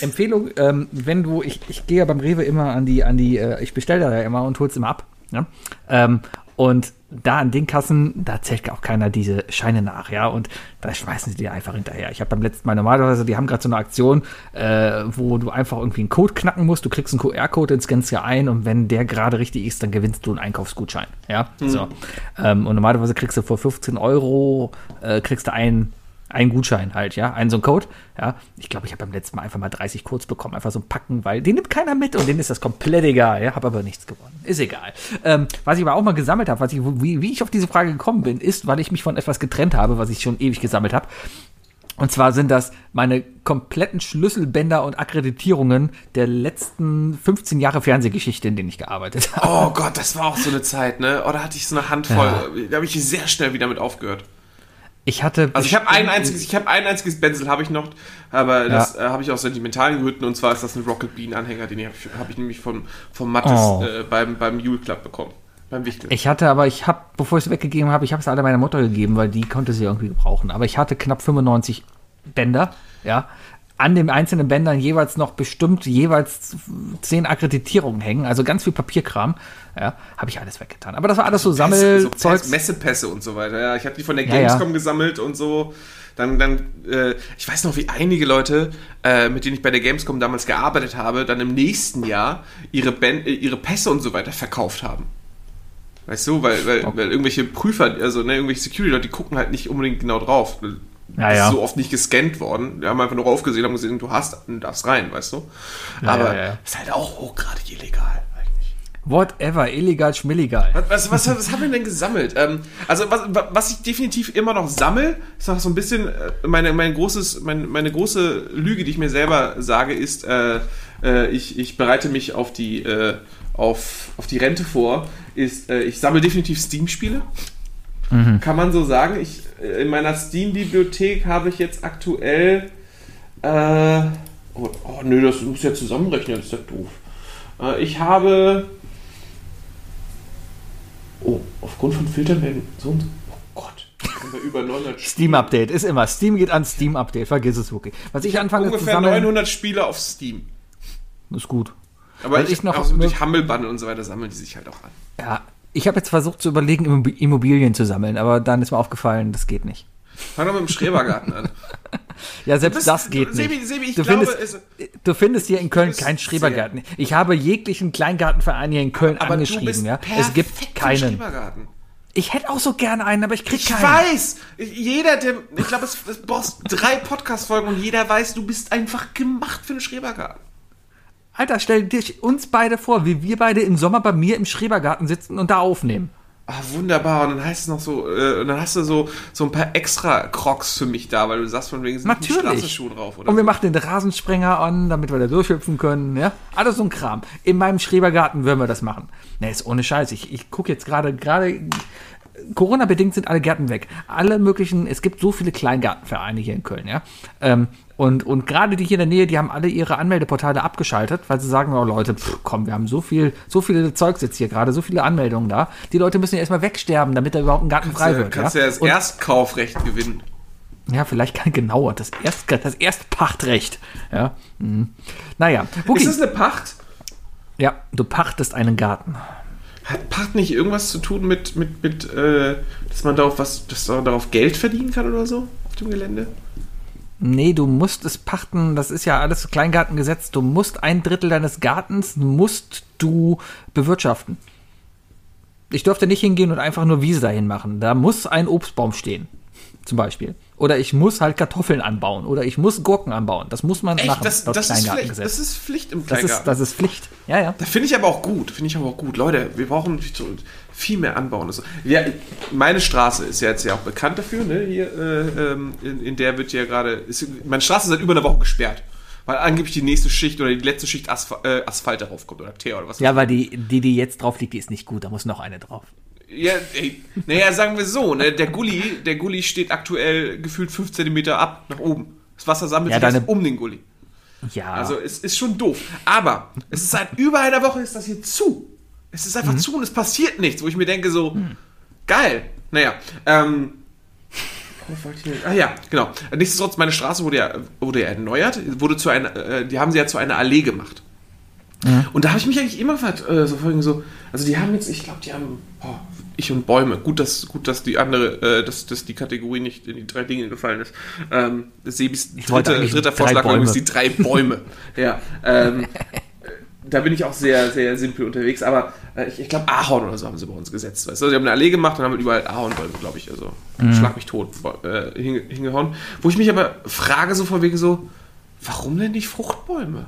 Empfehlung, ähm, wenn du, ich, ich gehe ja beim Rewe immer an die, an die, äh, ich bestelle da ja immer und hol's immer ab. Ja? Ähm, und da an den Kassen, da zählt auch keiner diese Scheine nach, ja, und da schmeißen sie dir einfach hinterher. Ich habe beim letzten Mal normalerweise, die haben gerade so eine Aktion, äh, wo du einfach irgendwie einen Code knacken musst, du kriegst einen QR-Code, den scannst ja ein und wenn der gerade richtig ist, dann gewinnst du einen Einkaufsgutschein, ja, so. Ähm, und normalerweise kriegst du vor 15 Euro, äh, kriegst du einen ein Gutschein halt, ja, einen so ein Code. Ja, ich glaube, ich habe beim letzten Mal einfach mal 30 Codes bekommen, einfach so ein Packen, weil den nimmt keiner mit und denen ist das komplett egal. Ja, habe aber nichts gewonnen. Ist egal. Ähm, was ich aber auch mal gesammelt habe, was ich, wie, wie ich auf diese Frage gekommen bin, ist, weil ich mich von etwas getrennt habe, was ich schon ewig gesammelt habe. Und zwar sind das meine kompletten Schlüsselbänder und Akkreditierungen der letzten 15 Jahre Fernsehgeschichte, in denen ich gearbeitet habe. Oh Gott, das war auch so eine Zeit, ne? Oh, da hatte ich so eine Handvoll. Da habe ich sehr schnell wieder mit aufgehört. Ich hatte. Also ich habe ein einziges, ich habe ein einziges Benzel habe ich noch, aber das äh, habe ich aus sentimentalen Gründen und zwar ist das ein Rocket Bean Anhänger, den habe ich, hab ich nämlich vom, vom Mattes Oh. äh, beim, beim Jule Club bekommen. Beim Wichtel. Ich hatte aber, ich habe, bevor ich es weggegeben habe, ich habe es alle meiner Mutter gegeben, weil die konnte sie irgendwie gebrauchen. Aber ich hatte knapp 95 Bänder, ja. An den einzelnen Bändern jeweils noch bestimmt jeweils zehn Akkreditierungen hängen, also ganz viel Papierkram, ja, habe ich alles weggetan. Aber das war alles so so Sammelzeug. Pässe, Messepässe und so weiter. Ja, ich habe die von der Ja, ja. Gamescom gesammelt und so. Dann, dann, äh, ich weiß noch, wie einige Leute, äh, mit denen ich bei der Gamescom damals gearbeitet habe, dann im nächsten Jahr ihre, ben, äh, ihre Pässe und so weiter verkauft haben. Weißt du, weil, weil, weil irgendwelche Prüfer, also ne, irgendwelche Security-Leute, die gucken halt nicht unbedingt genau drauf. Ja, ist ja. so oft nicht gescannt worden. Die haben einfach nur aufgesehen, haben gesehen, du hast, du darfst rein, weißt du. Ja, Aber ja, ist halt auch hochgradig illegal eigentlich. Whatever, illegal, schmilligal. Was, was, was haben wir denn gesammelt? Ähm, also was, was ich definitiv immer noch sammel, ist noch so ein bisschen äh, meine, mein großes, mein, meine große Lüge, die ich mir selber sage, ist, äh, äh, ich, ich bereite mich auf die, äh, auf, auf die Rente vor, ist, äh, ich sammle definitiv Steam-Spiele. Kann man so sagen. Ich, äh, in meiner Steam-Bibliothek habe ich jetzt aktuell äh, oh, oh nö, das muss ja zusammenrechnen, das ist ja doof. Äh, ich habe Oh, aufgrund von Filtern werden so und so. Oh Gott, über 900 Spiele. Steam-Update ist immer. Steam geht an Steam-Update, vergiss es wirklich. Was ich anfange zu Ungefähr sammeln, 900 Spiele auf Steam. ist gut. Aber ich, ich noch- auch so durch Humble Bundle und so weiter sammeln die sich halt auch an. Ja, ich habe jetzt versucht zu überlegen, Immob- Immobilien zu sammeln, aber dann ist mir aufgefallen, das geht nicht. Fang doch mit dem Schrebergarten an. Ja, selbst bist- das geht Sebi, nicht. Sebi, ich du, glaube, findest, es- du findest hier in Köln keinen Schrebergarten. Ich habe jeglichen Kleingartenverein hier in Köln Aber du angeschrieben. bist Ja. Es gibt keinen. Schrebergarten. Ich hätte auch so gerne einen, aber ich krieg Ich keinen. weiß! Jeder, der. Ich glaube, es, es brauchst drei Podcast-Folgen und jeder weiß, du bist einfach gemacht für den Schrebergarten. Alter, stell dich uns beide vor, wie wir beide im Sommer bei mir im Schrebergarten sitzen und da aufnehmen. Ah, wunderbar. Und dann heißt es noch so, äh, und dann hast du so, so ein paar extra Crocs für mich da, weil du sagst von wegen sind. Straßenschuhe drauf oder Und wir so. machen den Rasensprenger an, damit wir da durchhüpfen können. Ja? Alles so ein Kram. In meinem Schrebergarten würden wir das machen. Ne, ist ohne Scheiß. Ich, ich gucke jetzt gerade, gerade Corona-bedingt sind alle Gärten weg. Alle möglichen, es gibt so viele Kleingartenvereine hier in Köln, ja. Ähm, und, und gerade die hier in der Nähe, die haben alle ihre Anmeldeportale abgeschaltet, weil sie sagen, oh Leute, pff, komm, wir haben so viel, so viele Zeugs jetzt hier gerade, so viele Anmeldungen da. Die Leute müssen ja erstmal wegsterben, damit da überhaupt ein Garten frei Kannst, du- wird. kannst ja? ja das Und- Erstkaufrecht gewinnen. ja, vielleicht kann genauer, das, Erst, das Erstpachtrecht. Ja. Mhm. Naja, Wookie, Ist das eine Pacht? ja, du pachtest einen Garten. Hat Pacht nicht irgendwas zu tun mit, mit, mit äh, dass man darauf was, dass man darauf Geld verdienen kann oder so auf dem Gelände? Nee, du musst es pachten, das ist ja alles Kleingartengesetz. Du musst ein Drittel deines Gartens musst du bewirtschaften. Ich durfte nicht hingehen und einfach nur Wiese dahin machen. Da muss ein Obstbaum stehen. Zum Beispiel. Oder ich muss halt Kartoffeln anbauen. Oder ich muss Gurken anbauen. Das muss man Echt, machen. das, das, ist Pflicht, das ist Pflicht im das, Kleingarten. ist, das ist Pflicht. Ja, ja. Da finde ich aber auch gut, finde ich aber auch gut. Leute, wir brauchen viel mehr anbauen. Also, ja, meine Straße ist ja jetzt ja auch bekannt dafür, ne? Hier, äh, ähm, in, in der wird ja gerade, meine Straße ist seit über einer Woche gesperrt. Weil angeblich die nächste Schicht oder die letzte Schicht Aspha äh, Asphalt darauf kommt oder Teer oder was. Ja, weil die, die, die jetzt drauf liegt, die ist nicht gut. Da muss noch eine drauf. Ja, ey, naja, sagen wir so, ne? Der Gully, der Gully steht aktuell gefühlt 5 cm ab nach oben. Das Wasser sammelt Ja, sich um den Gully. Ja. Also es ist schon doof. Aber es ist seit über einer Woche ist das hier zu. Es ist einfach zu und es passiert nichts, wo ich mir denke so, geil. Naja, ähm, Ah ja, genau. Nichtsdestotrotz, meine Straße wurde ja, wurde ja erneuert, wurde zu einer, äh, die haben sie ja zu einer Allee gemacht. Und da habe ich mich eigentlich immer äh, so folgend so, also die haben jetzt, ich glaube, die haben oh, ich und Bäume. Gut, dass gut, dass die andere, äh, dass, dass die Kategorie nicht in die drei Dinge gefallen ist. Ähm, Sebis dritter, dritter Vorschlag war übrigens die drei Bäume. ja. Ähm, da bin ich auch sehr, sehr simpel unterwegs, aber äh, ich, ich glaube, Ahorn oder so haben sie bei uns gesetzt. Weißt du? Sie haben eine Allee gemacht und haben überall Ahornbäume, glaube ich, also schlag mich tot äh, hinge, hingehauen. Wo ich mich aber frage, so von wegen so, warum denn nicht Fruchtbäume?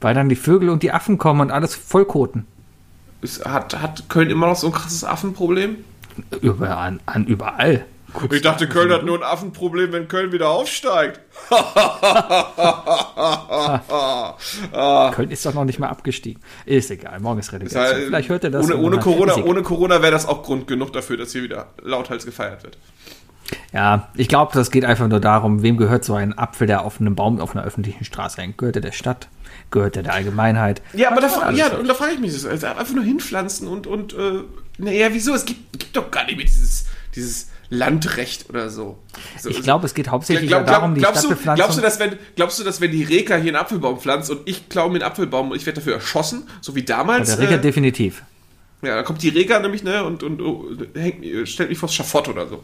weil dann die Vögel und die Affen kommen und alles vollkoten. Ist, hat, hat Köln immer noch so ein krasses Affenproblem? Über, an, an überall. Ich dachte, Köln hat nur ein Affenproblem, wenn Köln wieder aufsteigt. Köln ist doch noch nicht mal abgestiegen. Ist egal, morgen ist Relegation. Das heißt, Vielleicht hört er das. Ohne, ohne Corona, ist ohne Corona wäre das auch Grund genug dafür, dass hier wieder lauthals gefeiert wird. Ja, ich glaube, das geht einfach nur darum, wem gehört so ein Apfel, der auf einem Baum auf einer öffentlichen Straße hängt? Gehört er der Stadt? Gehört er der Allgemeinheit? Ja, aber da, fra- ja, und da frage ich mich, das also einfach nur hinpflanzen und, und äh, naja, wieso? Es gibt, gibt doch gar nicht mehr dieses, dieses Landrecht oder so. so Ich glaube, es geht hauptsächlich Glaub, glaub, darum, die glaubst, Stadtbepflanzung. glaubst, du, dass wenn, glaubst du, dass wenn die Reka hier einen Apfelbaum pflanzt und ich klaue mir einen Apfelbaum und ich werde dafür erschossen, so wie damals? der Reger äh, definitiv. Ja, da kommt die Reka nämlich, ne, und, und, oh, hängt, stellt mich vors Schafott oder so.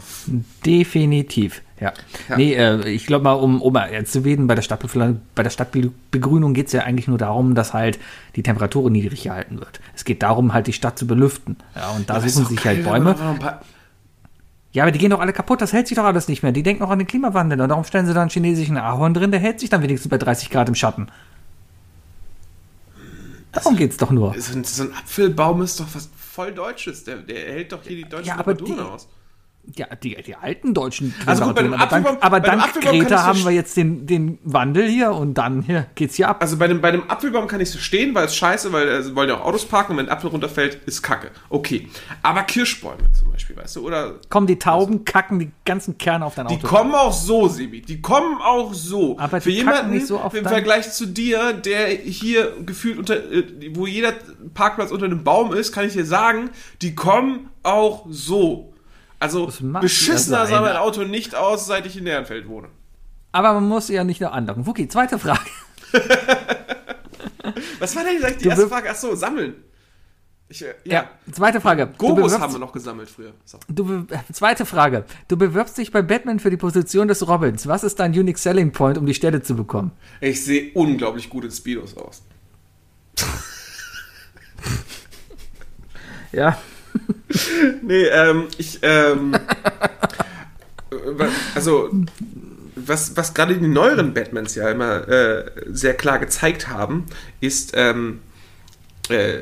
Definitiv, ja. Ja. Nee, äh, ich glaube mal, um, um zu werden, bei der, bei der Stadtbegrünung geht es ja eigentlich nur darum, dass halt die Temperatur niedrig gehalten wird. Es geht darum, halt die Stadt zu belüften. Ja, und da ist suchen sich geil, halt wenn man Bäume. Ja, aber die gehen doch alle kaputt, das hält sich doch alles nicht mehr. Die denken noch an den Klimawandel und darum stellen sie da einen chinesischen Ahorn drin, der hält sich dann wenigstens bei 30 Grad im Schatten. Darum geht's doch nur. So ein, so ein Apfelbaum ist doch was voll Deutsches. Der, der hält doch hier die deutschen Ja, die- aus. Ja, die, die alten deutschen Also gut, bei dem aber dank Apfelbaum kann Greta haben wir jetzt den, den Wandel hier und dann hier geht's hier ab. Also bei dem, bei dem Apfelbaum kann ich so stehen, weil es scheiße, weil äh, wollen ja auch Autos parken und wenn ein Apfel runterfällt, ist Kacke. Okay. Aber Kirschbäume zum Beispiel, weißt du, oder Kommen die Tauben, kacken die ganzen Kerne auf dein die Auto. kommen auch so, Sebi. Die kommen auch so. Aber Für die jemanden nicht so auf im Vergleich zu dir, der hier gefühlt unter, äh, wo jeder Parkplatz unter einem Baum ist, kann ich dir sagen, die kommen auch so. Also beschissener ja sah mein Auto nicht aus, seit ich in Ehrenfeld wohne. Aber man muss ja nicht nur andocken. Wookie, zweite Frage. Was war denn die Du erste Frage? Ach so, sammeln. Ich, äh, Ja, zweite Frage. Gobos haben wir noch gesammelt früher. So. Du be zweite Frage. Du bewirbst dich bei Batman für die Position des Robins. Was ist dein Unique Selling Point, um die Stelle zu bekommen? Ich sehe unglaublich gut in Speedos aus. Ja. Nee, ähm, ich, ähm, also, was, was gerade die neueren Batmans ja immer äh, sehr klar gezeigt haben, ist, ähm, äh,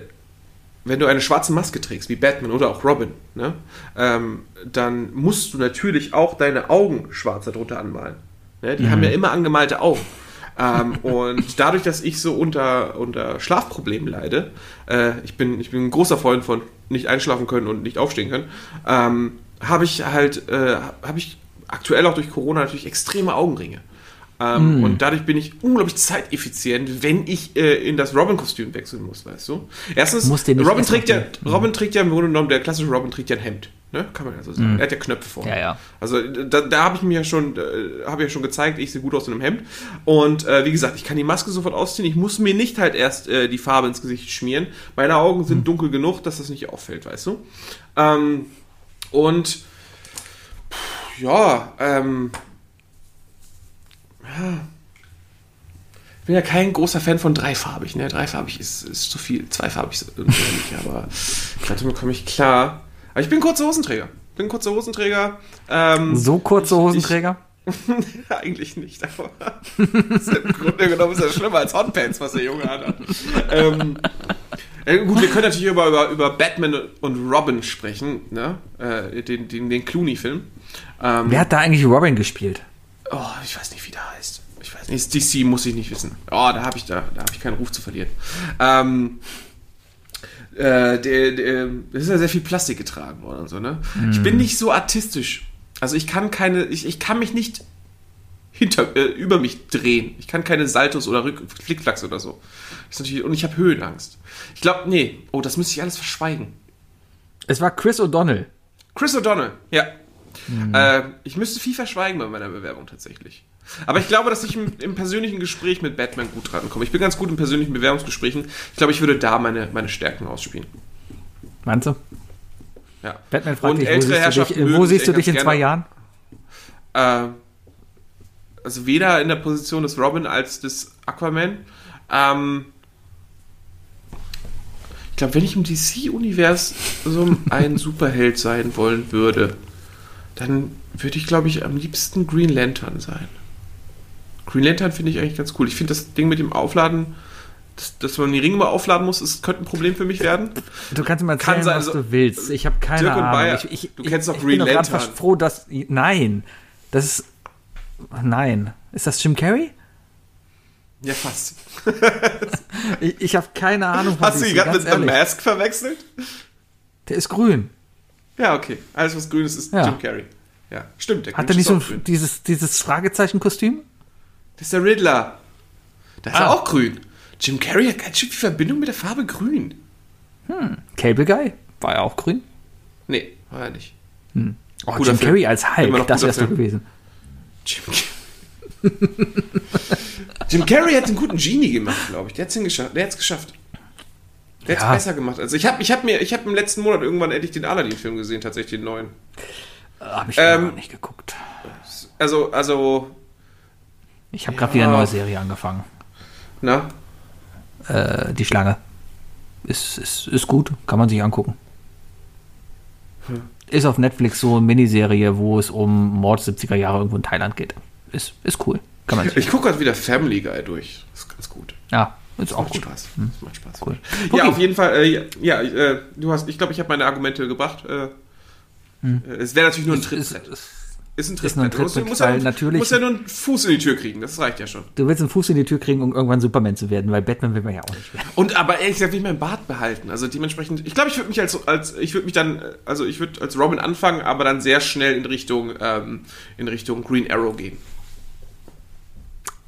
wenn du eine schwarze Maske trägst, wie Batman oder auch Robin, ne, ähm, dann musst du natürlich auch deine Augen schwarz darunter anmalen. Ne? Die haben ja immer angemalte Augen. ähm, und dadurch, dass ich so unter, unter Schlafproblemen leide, äh, ich, bin, ich bin ein großer Freund von nicht einschlafen können und nicht aufstehen können, ähm, habe ich halt, äh, habe ich aktuell auch durch Corona natürlich extreme Augenringe. Ähm, Und dadurch bin ich unglaublich zeiteffizient, wenn ich äh, in das Robin-Kostüm wechseln muss, weißt du? Erstens, Robin trägt, ja, Robin trägt ja im Grunde genommen, der klassische Robin trägt ja ein Hemd. Ne? Kann man ja so sagen. Er hat ja Knöpfe vorne. Ja, ja. Also da, da habe ich mir ja schon, äh, habe ja schon gezeigt, ich sehe gut aus in einem Hemd. Und äh, wie gesagt, ich kann die Maske sofort ausziehen. Ich muss mir nicht halt erst äh, die Farbe ins Gesicht schmieren. Meine Augen sind dunkel genug, dass das nicht auffällt, weißt du? Ähm, und pff, ja, ähm, ja. Ich bin ja kein großer Fan von dreifarbig, ne? Dreifarbig ist, ist zu viel. Zweifarbig ist irgendwie nicht, aber ich dachte, mir komme ich klar. Aber ich bin kurzer Hosenträger. bin kurzer Hosenträger. Ähm, So kurze Hosenträger? Ich, eigentlich nicht, aber im Grunde genommen ist das schlimmer als Hotpants, was der Junge hat. ähm, äh, gut, wir können natürlich über, über, über Batman und Robin sprechen, ne? Äh, den, den, den Clooney-Film. Ähm, Wer hat da eigentlich Robin gespielt? Oh, ich weiß nicht, wie der heißt. Ich weiß nicht. DC muss ich nicht wissen. Oh, da habe ich da, da habe ich keinen Ruf zu verlieren. Ähm, äh, der, der, das ist ja sehr viel Plastik getragen worden und so, ne? Ich bin nicht so artistisch. Also ich kann keine, ich, ich kann mich nicht hinter, äh, über mich drehen. Ich kann keine Saltos oder Rück Flickflacks oder so. Ist natürlich, und ich habe Höhenangst. Ich glaube, nee, oh, das müsste ich alles verschweigen. Es war Chris O'Donnell. Chris O'Donnell, ja. Äh, ich müsste viel verschweigen bei meiner Bewerbung tatsächlich. Aber ich glaube, dass ich im, im persönlichen Gespräch mit Batman gut rankomme. Ich bin ganz gut in persönlichen Bewerbungsgesprächen. Ich glaube, ich würde da meine, meine Stärken ausspielen. Meinst du? Ja. Batman fragt Und dich, wo siehst du dich, wo siehst du dich in zwei. Jahren? Äh, also weder in der Position des Robin als des Aquaman. Ähm, ich glaube, wenn ich im DC-Universum ein Superheld sein wollen würde, dann würde ich, glaube ich, am liebsten Green Lantern sein. Green Lantern finde ich eigentlich ganz cool. Ich finde das Ding mit dem Aufladen, dass, dass man die Ringe mal aufladen muss, das könnte ein Problem für mich werden. Du kannst mir Kann erzählen, sein, was also, du willst. Ich habe keine Dirk Ahnung. Bayer, ich, ich, du kennst doch Green ich bin Lantern. froh, dass... Nein. Das ist... Nein. Ist das Jim Carrey? Ja, fast. Ich, ich habe keine Ahnung von Hast du ihn gerade mit The. Mask verwechselt? Der ist grün. Ja, okay. Alles, was grün ist, ist Ja. Jim Carrey. Ja, stimmt. Der Hat er nicht ist so dieses, dieses Fragezeichen-Kostüm? Das ist der Riddler. Da ist Ah. er auch grün. Jim Carrey hat ganz schön viel Verbindung mit der Farbe grün. Cable Guy? War er auch grün? Nee, war er nicht. Oh, Guter Jim Film. Carrey als Hulk, das wär's doch Film. gewesen. Jim, Jim Carrey hat einen guten Genie gemacht, glaube ich. Der hat es geschafft. Der hat's geschafft. Der hat es Ja. besser gemacht. Also ich habe ich hab mir, ich habe im letzten Monat irgendwann endlich den Aladdin-Film gesehen, tatsächlich den neuen. Habe ich Ähm, noch nicht geguckt. Also, also, Ich habe gerade wieder eine neue Serie angefangen. na, Äh, die Schlange. Ist, ist, ist gut, kann man sich angucken. Hm. Ist auf Netflix so eine Miniserie, wo es um Mord 70er Jahre irgendwo in Thailand geht. Ist, ist cool. Kann man ich gucke gerade wieder Family Guy durch. Das ist ganz gut. ja, ist auch Macht gut. Spaß. Das macht Spaß. Cool. Ja, Okay. auf jeden Fall. Äh, ja, äh, du hast, ich glaube, ich habe meine Argumente gebracht. Äh, äh, Es wäre natürlich nur ein Trittbrett. Ist, ein ist nur ein Trittbrett. Du musst- ja natürlich- musst ja nur einen Fuß in die Tür kriegen. Das reicht ja schon. du willst einen Fuß in die Tür kriegen, um irgendwann Superman zu werden, weil Batman will man ja auch nicht werden. Und aber ehrlich gesagt, will ich meinen Bart behalten. Also dementsprechend, ich glaube, ich würde mich als, als ich würde mich dann, also ich würde als Robin anfangen, aber dann sehr schnell in Richtung, ähm, in Richtung Green Arrow gehen.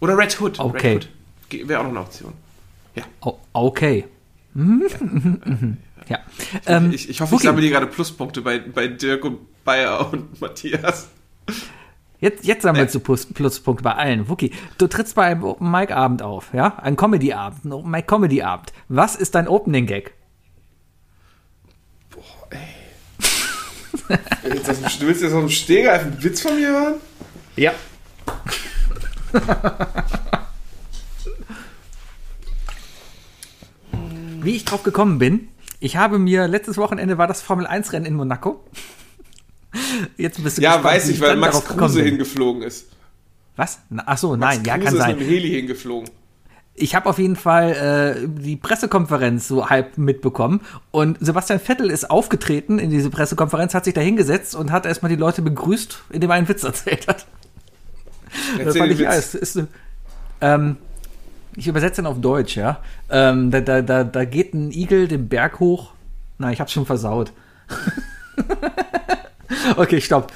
Oder Red Hood. Okay. Red Hood wäre auch noch eine Option. Oh, okay. Mhm. Ja. Ähm, ich, ich hoffe, ich okay. sammle hier gerade Pluspunkte bei, bei Dirk und Bayer und Matthias. Jetzt, jetzt sammelst du Plus, Pluspunkte bei allen. Wookie, du trittst bei einem Open Mic Abend auf, ja? Ein Comedy Abend, ein Open Mic Comedy Abend. Was ist dein Opening Gag? Jetzt aus dem- Du willst jetzt aus dem Stehgreif einen Witz von mir hören? Ja. Wie ich drauf gekommen bin, ich habe mir letztes Wochenende war das Formel 1 Rennen in Monaco. Jetzt bist du Ja, gespannt, weiß ich, weil Max Kruse hingeflogen ist. Was? Ach so, nein, ja, Kruse kann ist sein. mit dem Heli hingeflogen. Ich habe auf jeden Fall äh, die Pressekonferenz so halb mitbekommen und Sebastian Vettel ist aufgetreten in diese Pressekonferenz, hat sich da hingesetzt und hat erstmal die Leute begrüßt, indem er einen Witz erzählt hat. Das Erzähl fand ich, ja, es ist, ähm, ich übersetze ihn auf Deutsch, ja. Ähm, da, da, da, da geht ein Igel den Berg hoch. Na, ich hab's schon versaut. okay, stopp.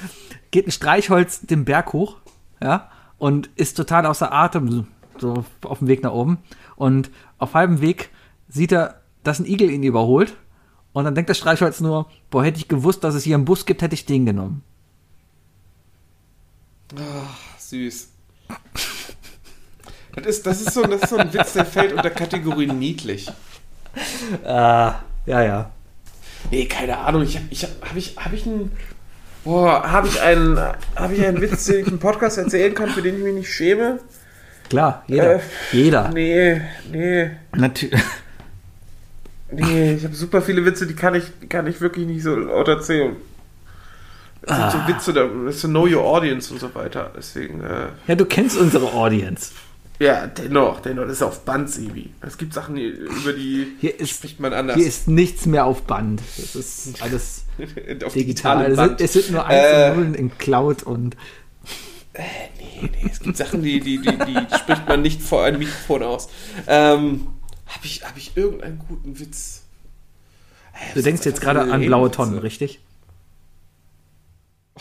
Geht ein Streichholz den Berg hoch, ja, und ist total außer Atem, so- auf dem Weg nach oben. Und auf halbem Weg sieht er, dass ein Igel ihn überholt. Und dann denkt das Streichholz nur, boah, hätte ich gewusst, dass es hier einen Bus gibt, hätte ich den genommen. Süß. Das ist, das, ist so, das ist so ein Witz, der fällt unter Kategorie niedlich. Ah, ja, ja. Nee, keine Ahnung. Ich habe ich hab, hab ich, hab ich einen. Boah, habe ich einen, hab ich einen Witz, den ich im Podcast erzählen kann, für den ich mich nicht schäme? Klar, jeder. Äh, jeder. Nee, nee, Natürlich. nee. Ich habe super viele Witze, die kann ich, die kann ich wirklich nicht so laut erzählen. sind so Witze, da ist so Know Your Audience und so weiter. Deswegen, äh, Ja, du kennst unsere Audience. Ja, dennoch, dennoch, das ist auf Band, Sebi. Es gibt Sachen, über die Hier ist, spricht man anders. hier ist nichts mehr auf Band. Das ist alles digital. Es Band. sind, es sind nur Äh, Einzelnullen in Cloud und Nee, nee, es gibt Sachen, die, die, die, die spricht man nicht vor einem Mikrofon aus. Ähm, habe ich, hab ich irgendeinen guten Witz? Äh, du denkst ist jetzt gerade an blaue? Tonnen, richtig?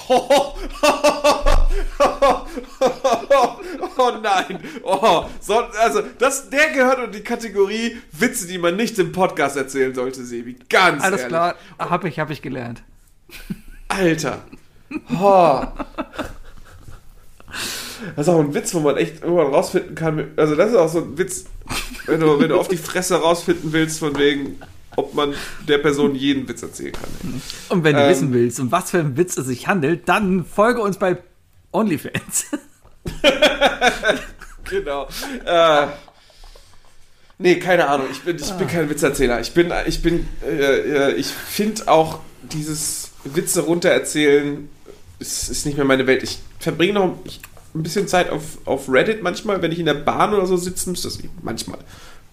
Oh nein. Oh, so, also das, der gehört in die Kategorie Witze, die man nicht im Podcast erzählen sollte, Sebi. Ganz Alles ehrlich. klar, hab ich, hab ich gelernt. Alter. Oh. Das ist auch ein Witz, wo man echt irgendwann rausfinden kann. Also das ist auch so ein Witz, wenn du, wenn du auf die Fresse rausfinden willst, von wegen, ob man der Person jeden Witz erzählen kann. Und wenn du Ähm. wissen willst, um was für einen Witz es sich handelt, dann folge uns bei OnlyFans. Genau. Äh, nee, keine Ahnung. Ich bin, ich bin kein Witzerzähler. Ich bin, ich bin, äh, äh, ich finde auch dieses Witze runtererzählen ist, ist nicht mehr meine Welt. Ich verbringe noch ein bisschen Zeit auf, auf Reddit manchmal, wenn ich in der Bahn oder so müsste. Das manchmal.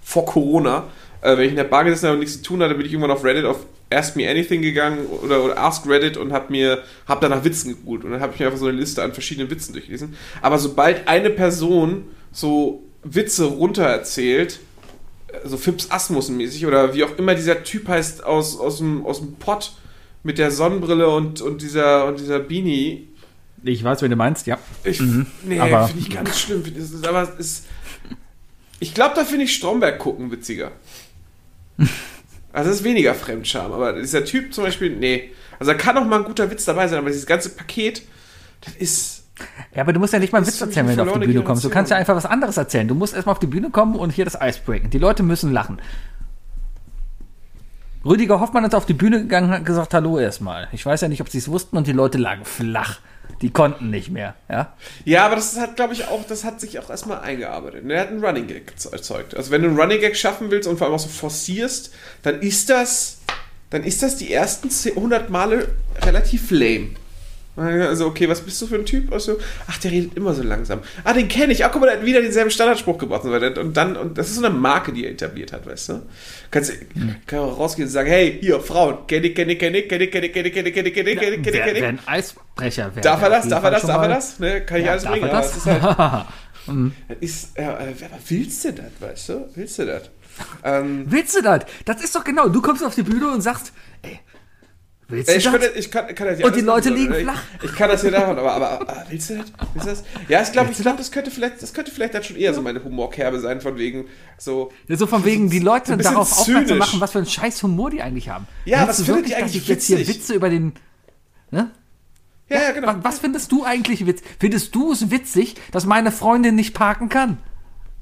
Vor Corona. Äh, wenn ich in der Bahn gesessen habe und nichts zu tun hatte, bin ich irgendwann auf Reddit auf Ask Me Anything gegangen oder, oder Ask Reddit und habe mir hab danach Witzen gegoogelt und dann habe ich mir einfach so eine Liste an verschiedenen Witzen durchgelesen. Aber sobald eine Person so Witze runtererzählt, äh, so Fips Asmussen mäßig oder wie auch immer dieser Typ heißt aus, aus, dem, aus dem Pott mit der Sonnenbrille und, und dieser und dieser Beanie. Ich weiß, wen du meinst, ja. Ich, nee, aber- finde ich ganz schlimm. Aber es ist. Ich glaube, da finde ich Stromberg gucken witziger. Also das ist weniger Fremdscham, aber dieser Typ zum Beispiel, nee. Also da kann auch mal ein guter Witz dabei sein, aber dieses ganze Paket, das ist. Ja, aber du musst ja nicht mal einen Witz erzählen, wenn du auf die Bühne kommst. Du kannst ja einfach was anderes erzählen. Du musst erstmal auf die Bühne kommen und hier das Eis breaken. Die Leute müssen lachen. Rüdiger Hoffmann ist auf die Bühne gegangen und hat gesagt, hallo erstmal. Ich weiß ja nicht, ob sie es wussten und die Leute lagen flach. Die konnten nicht mehr, ja. Ja, aber das hat, glaube ich, auch, das hat sich auch erstmal eingearbeitet. Er hat einen Running Gag erzeugt. Also wenn du einen Running Gag schaffen willst und vor allem auch so forcierst, dann ist das, dann ist das die ersten 10 100 Male relativ lame. Also, okay, was bist du für ein Typ? Also, ach, der redet immer so langsam. Ah, den kenne ich. Ach, guck mal, der hat wieder denselben Standardspruch gebracht. Und dann, und das ist so eine Marke, die er etabliert hat, weißt du? Kannst du kann auch rausgehen und sagen, hey, hier, Frauen, kenn ich, kenn ich, kenn ich, kenn ich, kenn ich, kenn ich, kenn ich, kenn ich, kenn ich, kenn ich, kenn ich, Wer, kenn ich. ein Eisbrecher wäre. Darf er der das? Darf jeden er das? Fall Darf er mal- das? Ne, kann ich alles bringen, er das? ist halt, ist, ja, äh, willst du das, weißt du? Willst du das? Ähm, Willst du das? Das ist doch genau. Du kommst auf die Bühne und sagst, ey, willst du ich, das? könnte, ich kann, kann das ja Und die Leute machen, liegen oder? flach. Ich, ich kann das hier davon, aber, aber, aber willst du das? Willst du das? Ja, ich glaube, ich glaube, das könnte vielleicht, das könnte vielleicht dann schon eher so meine Humorkerbe sein, von wegen so. Ja, so von wegen, die Leute darauf aufmerksam machen, was für einen scheiß Humor die eigentlich haben. Ja, Meinst was findet wirklich, ihr dass eigentlich ich jetzt hier witzig? Witze über den. Ne? Ja, ja, genau. Was, findest du eigentlich witzig? Findest du es witzig, dass meine Freundin nicht parken kann?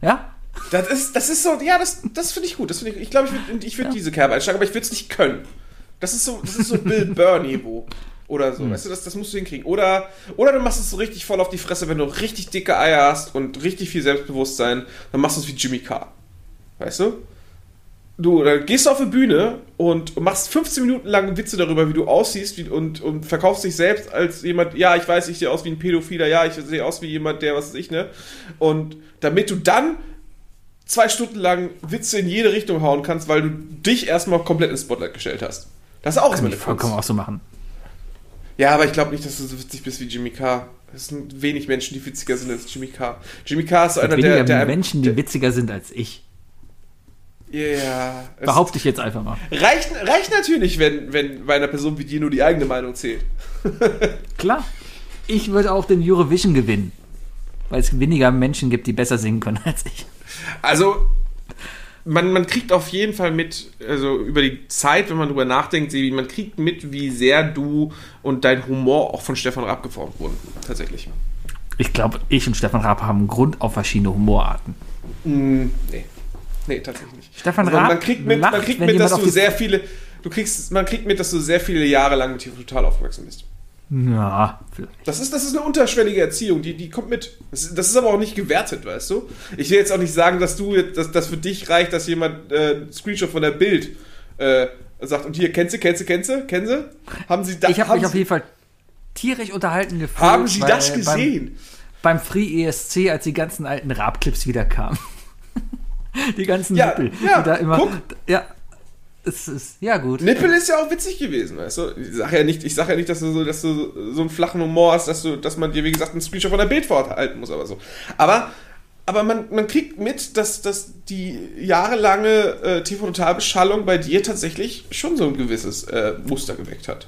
Ja? Das ist, das ist so, ja, das, das finde ich gut. Das finde ich, ich glaube, ich würde ich würd diese Kerbe einschlagen, aber ich würde es nicht können. Das ist so, das ist so Bill Burr-Niveau. Oder so, weißt du, das, das musst du hinkriegen. Oder, oder du machst es so richtig voll auf die Fresse, wenn du richtig dicke Eier hast und richtig viel Selbstbewusstsein, dann machst du es wie Jimmy Carr. Weißt du? Du, dann gehst du auf eine Bühne und machst 15 Minuten lang Witze darüber, wie du aussiehst wie, und, und verkaufst dich selbst als jemand, ja, ich weiß, ich sehe aus wie ein Pädophiler, ja, ich sehe aus wie jemand, der, was weiß ich, ne? Und damit du dann zwei Stunden lang Witze in jede Richtung hauen kannst, weil du dich erstmal komplett ins Spotlight gestellt hast. Das ist auch ich eine vollkommen Kunst. auch so machen. Ja, aber ich glaube nicht, dass du so witzig bist wie Jimmy Carr. Es sind wenig Menschen, die witziger sind als Jimmy Carr. Jimmy Carr ist so einer, Weniger der, der Menschen, die witziger sind als ich. Ja. es Behaupte ich jetzt einfach mal. Reicht, reicht natürlich, wenn, wenn bei einer Person wie dir nur die eigene Meinung zählt. Klar. Ich würde auch den Eurovision gewinnen. Weil es weniger Menschen gibt, die besser singen können als ich. Also, man, man kriegt auf jeden Fall mit, also über die Zeit, wenn man drüber nachdenkt, Sebi, man kriegt mit, wie sehr du und dein Humor auch von Stefan Raab geformt wurden. Tatsächlich. Ich glaube, ich und Stefan Raab haben Grund auf verschiedene Humorarten. Mm, nee. Nee, tatsächlich nicht. Stefan Also man, man Raab kriegt mit, lacht, man kriegt mit dass du sehr viele, du kriegst, man kriegt mit, dass du sehr viele Jahre lang mit TV Total aufgewachsen bist. Ja, vielleicht. Das ist, das ist eine unterschwellige Erziehung, die, die kommt mit. Das, ist- das ist aber auch nicht gewertet, weißt du? Ich will jetzt auch nicht sagen, dass du dass das für dich reicht, dass jemand äh, Screenshot von der Bild äh, sagt, und hier, kennst du, kennst du, kennst du, kennen sie? Haben sie da, Ich habe mich auf jeden Fall tierisch unterhalten gefühlt. Haben Sie weil das gesehen? Beim, beim Free ESC, als die ganzen alten Rap-Clips wieder kamen. die ganzen Ja, Nippel, ja, die da immer. guck. Ja, es ist, ja gut. Nippel ist ja auch witzig gewesen, weißt du? Ich sage ja nicht, ich sag ja nicht, dass du so, dass du so einen flachen Humor hast, dass du, dass man dir, wie gesagt, einen Screenshot von der Bildfort halten muss, aber so. Aber, aber man, man kriegt mit, dass, dass die jahrelange äh, TV-Total-Beschallung bei dir tatsächlich schon so ein gewisses äh, Muster geweckt hat.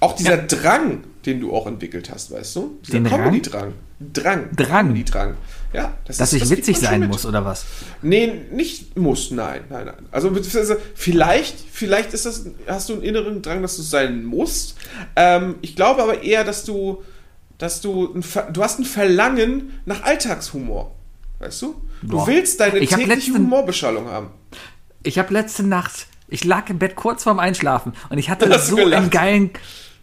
Auch dieser Drang, den du auch entwickelt hast, weißt du? Dieser Den Rang? Comedy-Drang. Drang. Drang? Comedy-Drang. Ja, das Dass ist- ich das witzig sein mit. muss, oder was? Nee, nicht muss, nein, nein, nein. Also beziehungsweise vielleicht, vielleicht ist das, hast du einen inneren Drang, dass du sein musst. Ähm, ich glaube aber eher, dass du, dass du, ein, du hast ein Verlangen nach Alltagshumor. Weißt du? Du Boah. willst deine Ich hab tägliche letzten- Humorbeschallung haben. Ich habe letzte Nacht, ich lag im Bett kurz vorm Einschlafen und ich hatte du so einen gelacht? geilen, ne,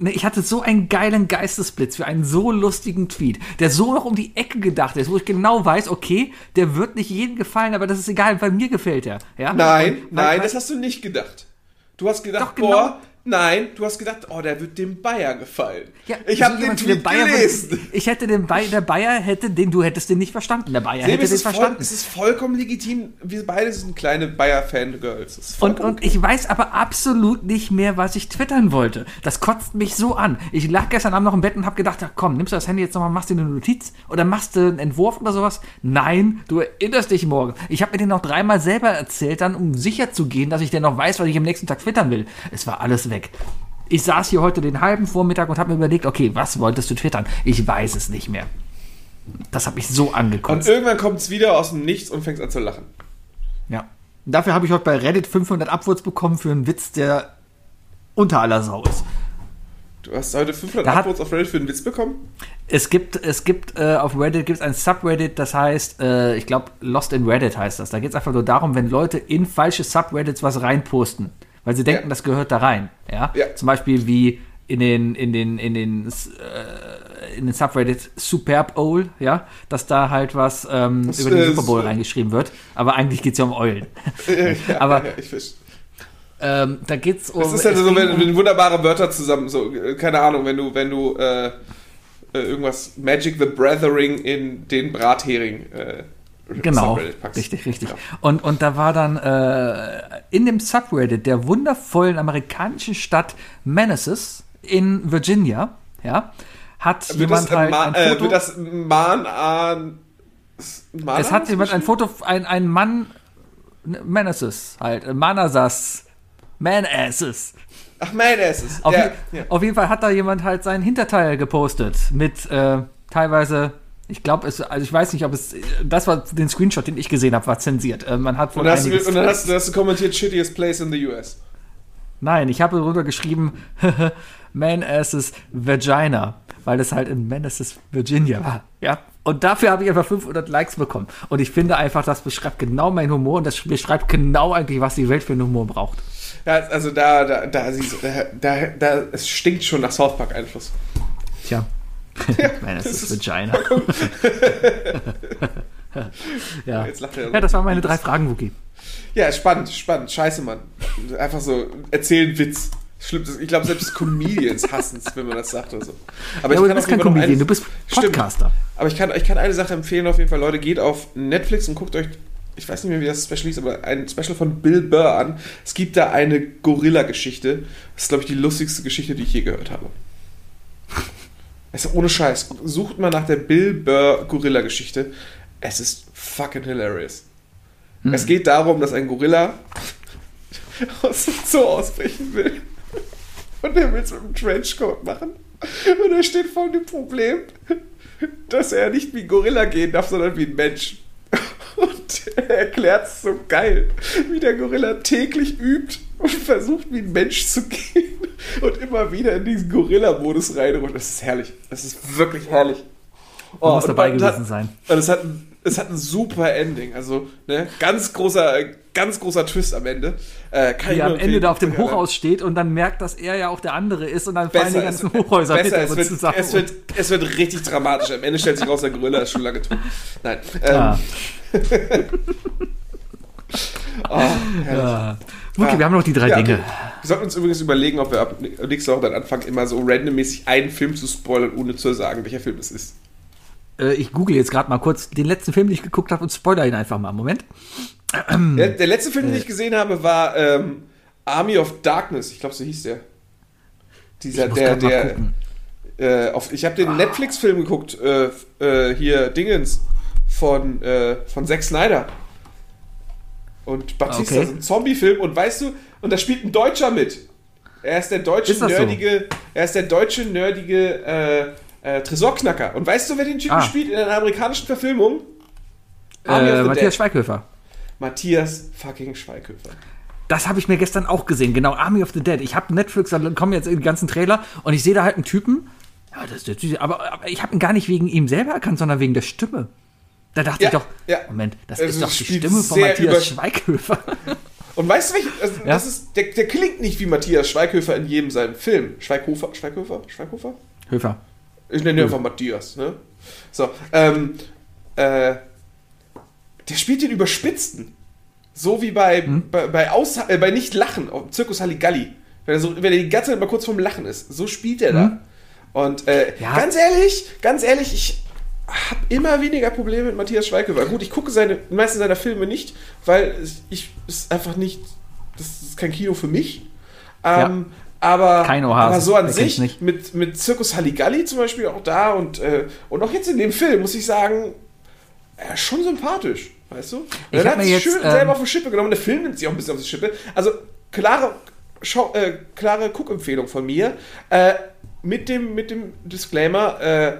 ich hatte so einen geilen Geistesblitz für einen so lustigen Tweet, der so noch um die Ecke gedacht ist, wo ich genau weiß, okay, der wird nicht jedem gefallen, aber das ist egal, weil mir gefällt er. Ja? Nein, Und- nein, weil, das hast du nicht gedacht. Du hast gedacht, Doch, genau. Nein, du hast gedacht, oh, der wird dem Bayer gefallen. ja, ich habe den Tweet Bayer gelesen. Wird, ich hätte den Bayer, der Bayer hätte den, du hättest den nicht verstanden. Der Bayer Sebi, hätte es, den ist voll, verstanden. es ist vollkommen legitim. Wir beide sind kleine Bayer-Fangirls. Und, und ich weiß aber absolut nicht mehr, was ich twittern wollte. Das kotzt mich so an. Ich lag gestern Abend noch im Bett und habe gedacht, ach komm, nimmst du das Handy jetzt nochmal, machst dir eine Notiz oder machst du einen Entwurf oder sowas? Nein, du erinnerst dich morgen. Ich habe mir den noch dreimal selber erzählt, dann um sicher zu gehen, dass ich denn noch weiß, was ich am nächsten Tag twittern will. Es war alles weg. Ich saß hier heute den halben Vormittag und habe mir überlegt, okay, was wolltest du twittern? Ich weiß es nicht mehr. Das hat mich so Und angekotzt. irgendwann kommt es wieder aus dem Nichts und fängt an zu lachen. Ja. Und Dafür habe ich heute bei Reddit 500 Upvotes bekommen für einen Witz, der unter aller Sau ist. Du hast heute 500 Da Upvotes auf Reddit für einen Witz bekommen? Es gibt, es gibt äh, auf Reddit gibt es ein Subreddit, das heißt, äh, ich glaube, Lost in Reddit heißt das. Da geht es einfach nur darum, wenn Leute in falsche Subreddits was reinposten, weil sie denken, Ja. das gehört da rein. Ja? Ja. Zum Beispiel wie in den, in den, in den, äh, in den Subreddit Superb Owl, ja, dass da halt was ähm, Das, über den äh, Super Bowl so- reingeschrieben wird. Aber eigentlich geht es ja um Eulen. ja, Aber- ich fisch. ähm, da geht es um. Es ist halt es so, wenn, wenn wunderbare Wörter zusammen, so, äh, keine Ahnung, wenn du, wenn du äh, äh, irgendwas Magic the Brethering in den Brathering äh, Genau, richtig, richtig. Ja. Und, und da war dann äh, in dem Subreddit der wundervollen amerikanischen Stadt Manassas in Virginia, ja, hat Wird jemand das, halt ein äh, Foto, wird das Man an. Man es hat jemand ein Foto, ein, ein Mann, Manassas halt, Manassas, Manasses. Ach, mein ist es. Auf, ja, je- ja. auf jeden Fall hat da jemand halt sein Hinterteil gepostet mit äh, teilweise, ich glaube, es, also ich weiß nicht, ob es, das war den Screenshot, den ich gesehen habe, war zensiert. Äh, man hat wohl Und, dann hast du, und dann hast, hast du kommentiert, shittiest place in the US. Nein, ich habe darüber geschrieben, Manasses Vagina, weil es halt in Manassas, Virginia war. Ja. Und dafür habe ich einfach 500 Likes bekommen. Und ich finde einfach, das beschreibt genau meinen Humor und das beschreibt genau eigentlich, was die Welt für einen Humor braucht. Ja, also da, da, da, da, da, da, es stinkt schon nach South Park Einfluss. Tja. Manassas das ist Vagina. ja. Jetzt lacht er. ja, das waren meine drei Fragen, Wookie. Ja, spannend, spannend. Scheiße, Mann. Einfach so, erzählen Witz. Schlimm, ich glaube, selbst Comedians hassen es, wenn man das sagt oder so. Aber Ja, aber du kann bist auf jeden kein Comedian, ein- du bist Stimmt. Podcaster. Aber ich kann, ich kann eine Sache empfehlen auf jeden Fall. Leute, geht auf Netflix und guckt euch, ich weiß nicht mehr, wie das Special hieß, aber ein Special von Bill Burr an. Es gibt da eine Gorilla-Geschichte. Das ist, glaube ich, die lustigste Geschichte, die ich je gehört habe. Also ohne Scheiß. Sucht mal nach der Bill Burr Gorilla-Geschichte. Es ist fucking hilarious. Es geht darum, dass ein Gorilla aus dem Zoo ausbrechen will. Und er will es mit einem Trenchcoat machen. Und er steht vor dem Problem, dass er nicht wie ein Gorilla gehen darf, sondern wie ein Mensch. Und er erklärt es so geil, wie der Gorilla täglich übt und versucht, wie ein Mensch zu gehen. Und immer wieder in diesen Gorilla-Modus reinrutscht. Das ist herrlich. Das ist wirklich herrlich. Du musst und dabei gewesen hat, sein. Und es hat, es hat ein super Ending. Also, ne, ganz großer, ganz großer Twist am Ende. Äh, Wie er am Ende da auf dem. Hochhaus steht und dann merkt, dass er ja auch der andere ist und dann fallen die Besser, ganzen es, Hochhäuser besser, es, wird, zusammen. es, wird, es wird richtig dramatisch. Am Ende stellt sich raus, der Gorilla ist schon lange tot. Nein. Ähm, Ah. oh. Ja. Wookie, Ja. wir haben noch die drei Ja, Dinge. okay. Wir sollten uns übrigens überlegen, ob wir ab nächste Woche dann anfangen, immer so randommäßig einen Film zu spoilern, ohne zu sagen, welcher Film es ist. Äh, ich google jetzt gerade mal kurz den letzten Film, den ich geguckt habe und spoiler ihn einfach mal. Moment. Der, der letzte Film, den ich gesehen habe, war ähm, Army of Darkness. Ich glaube, so hieß der. Dieser, der, der. Äh, auf, ich habe den Netflix-Film geguckt, äh, äh, hier Dingens von, äh, von Zack Snyder. Und Batista Okay. ist ein Zombie-Film und weißt du, und da spielt ein Deutscher mit. Er ist der deutsche Ist das so? nerdige, er ist der deutsche nerdige äh, Tresorknacker. Und weißt du, wer den Typen Ah. spielt in einer amerikanischen Verfilmung? Äh, Matthias Dead. Schweighöfer. Matthias fucking Schweighöfer. Das habe ich mir gestern auch gesehen, genau, Army of the Dead. Ich habe Netflix, da kommen jetzt die ganzen Trailer und ich sehe da halt einen Typen, ja, das, das, aber, aber ich habe ihn gar nicht wegen ihm selber erkannt, sondern wegen der Stimme. Da dachte Ja, ich doch, ja. Moment, das Also ist doch die Stimme von Matthias Schweighöfer. Und weißt du, welch, also Ja? das ist, der, der klingt nicht wie Matthias Schweighöfer in jedem seinem Film. Schweighofer? Schweighöfer? Schweighöfer? Höfer. Ich nenne ihn einfach Matthias, ne? So, ähm, äh, der spielt den Überspitzten. So wie bei, Hm? bei, bei, äh, bei Nicht-Lachen, dem Zirkus Halligalli. Wenn er, so, wenn er die ganze Zeit mal kurz vorm Lachen ist. So spielt er da. Und äh, Hm? Ja. ganz ehrlich, ganz ehrlich, ich habe immer weniger Probleme mit Matthias Schweighöfer. Gut, ich gucke seine, meisten seiner Filme nicht, weil es- ich ist einfach nicht, das ist kein Kino für mich. Ähm, aber, aber so an sich, nicht? mit, mit Zirkus Halligalli zum Beispiel auch da und, äh, und auch jetzt in dem Film, muss ich sagen, er ist schon sympathisch, weißt du? Er hat sich jetzt, schön ähm, selber auf die Schippe genommen. Der Film nimmt sich auch ein bisschen auf die Schippe. Also klare, Schau, äh, klare Guckempfehlung von mir. Äh, mit, dem, mit dem Disclaimer, äh,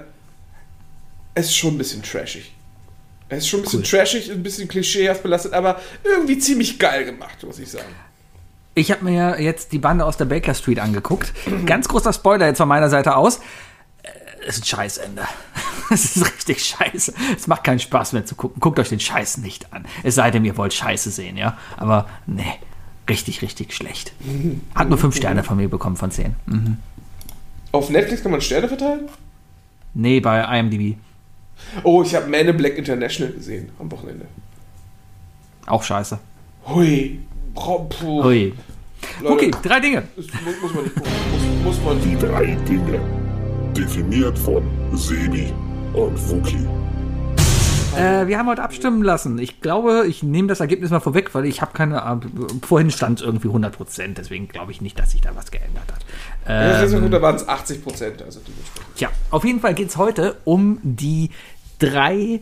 es ist schon ein bisschen trashig. Es ist schon ein bisschen Cool. trashig, ein bisschen klischeehaft belastet, aber irgendwie ziemlich geil gemacht, muss ich sagen. Ich habe mir jetzt die Bande aus der Baker Street angeguckt. Ganz großer Spoiler jetzt von meiner Seite aus. Äh, Es ist ein Scheißende. Es ist richtig scheiße. Es macht keinen Spaß mehr zu gucken. Guckt euch den Scheiß nicht an. Es sei denn, ihr wollt Scheiße sehen, ja. Aber nee, richtig, richtig schlecht. Hat nur fünf Sterne von mir bekommen von zehn. Mhm. Auf Netflix kann man Sterne verteilen? Nee, bei IMDb. Oh, ich habe Man in Black International gesehen am Wochenende. Auch scheiße. Hui. Puh. Ui. Leute, Okay, drei Dinge. muss, muss man nicht gucken. Muss, muss man Die drei Dinge. Definiert von Sebi und Fuki. Äh, wir haben heute abstimmen lassen. Ich glaube, ich nehme das Ergebnis mal vorweg, weil ich habe keine Ahnung. Vorhin stand es irgendwie 100 Prozent, deswegen glaube ich nicht, dass sich da was geändert hat. Ja, das ist ja Ähm, gut, da waren es 80 Prozent. Also. Tja, auf jeden Fall geht es heute um die drei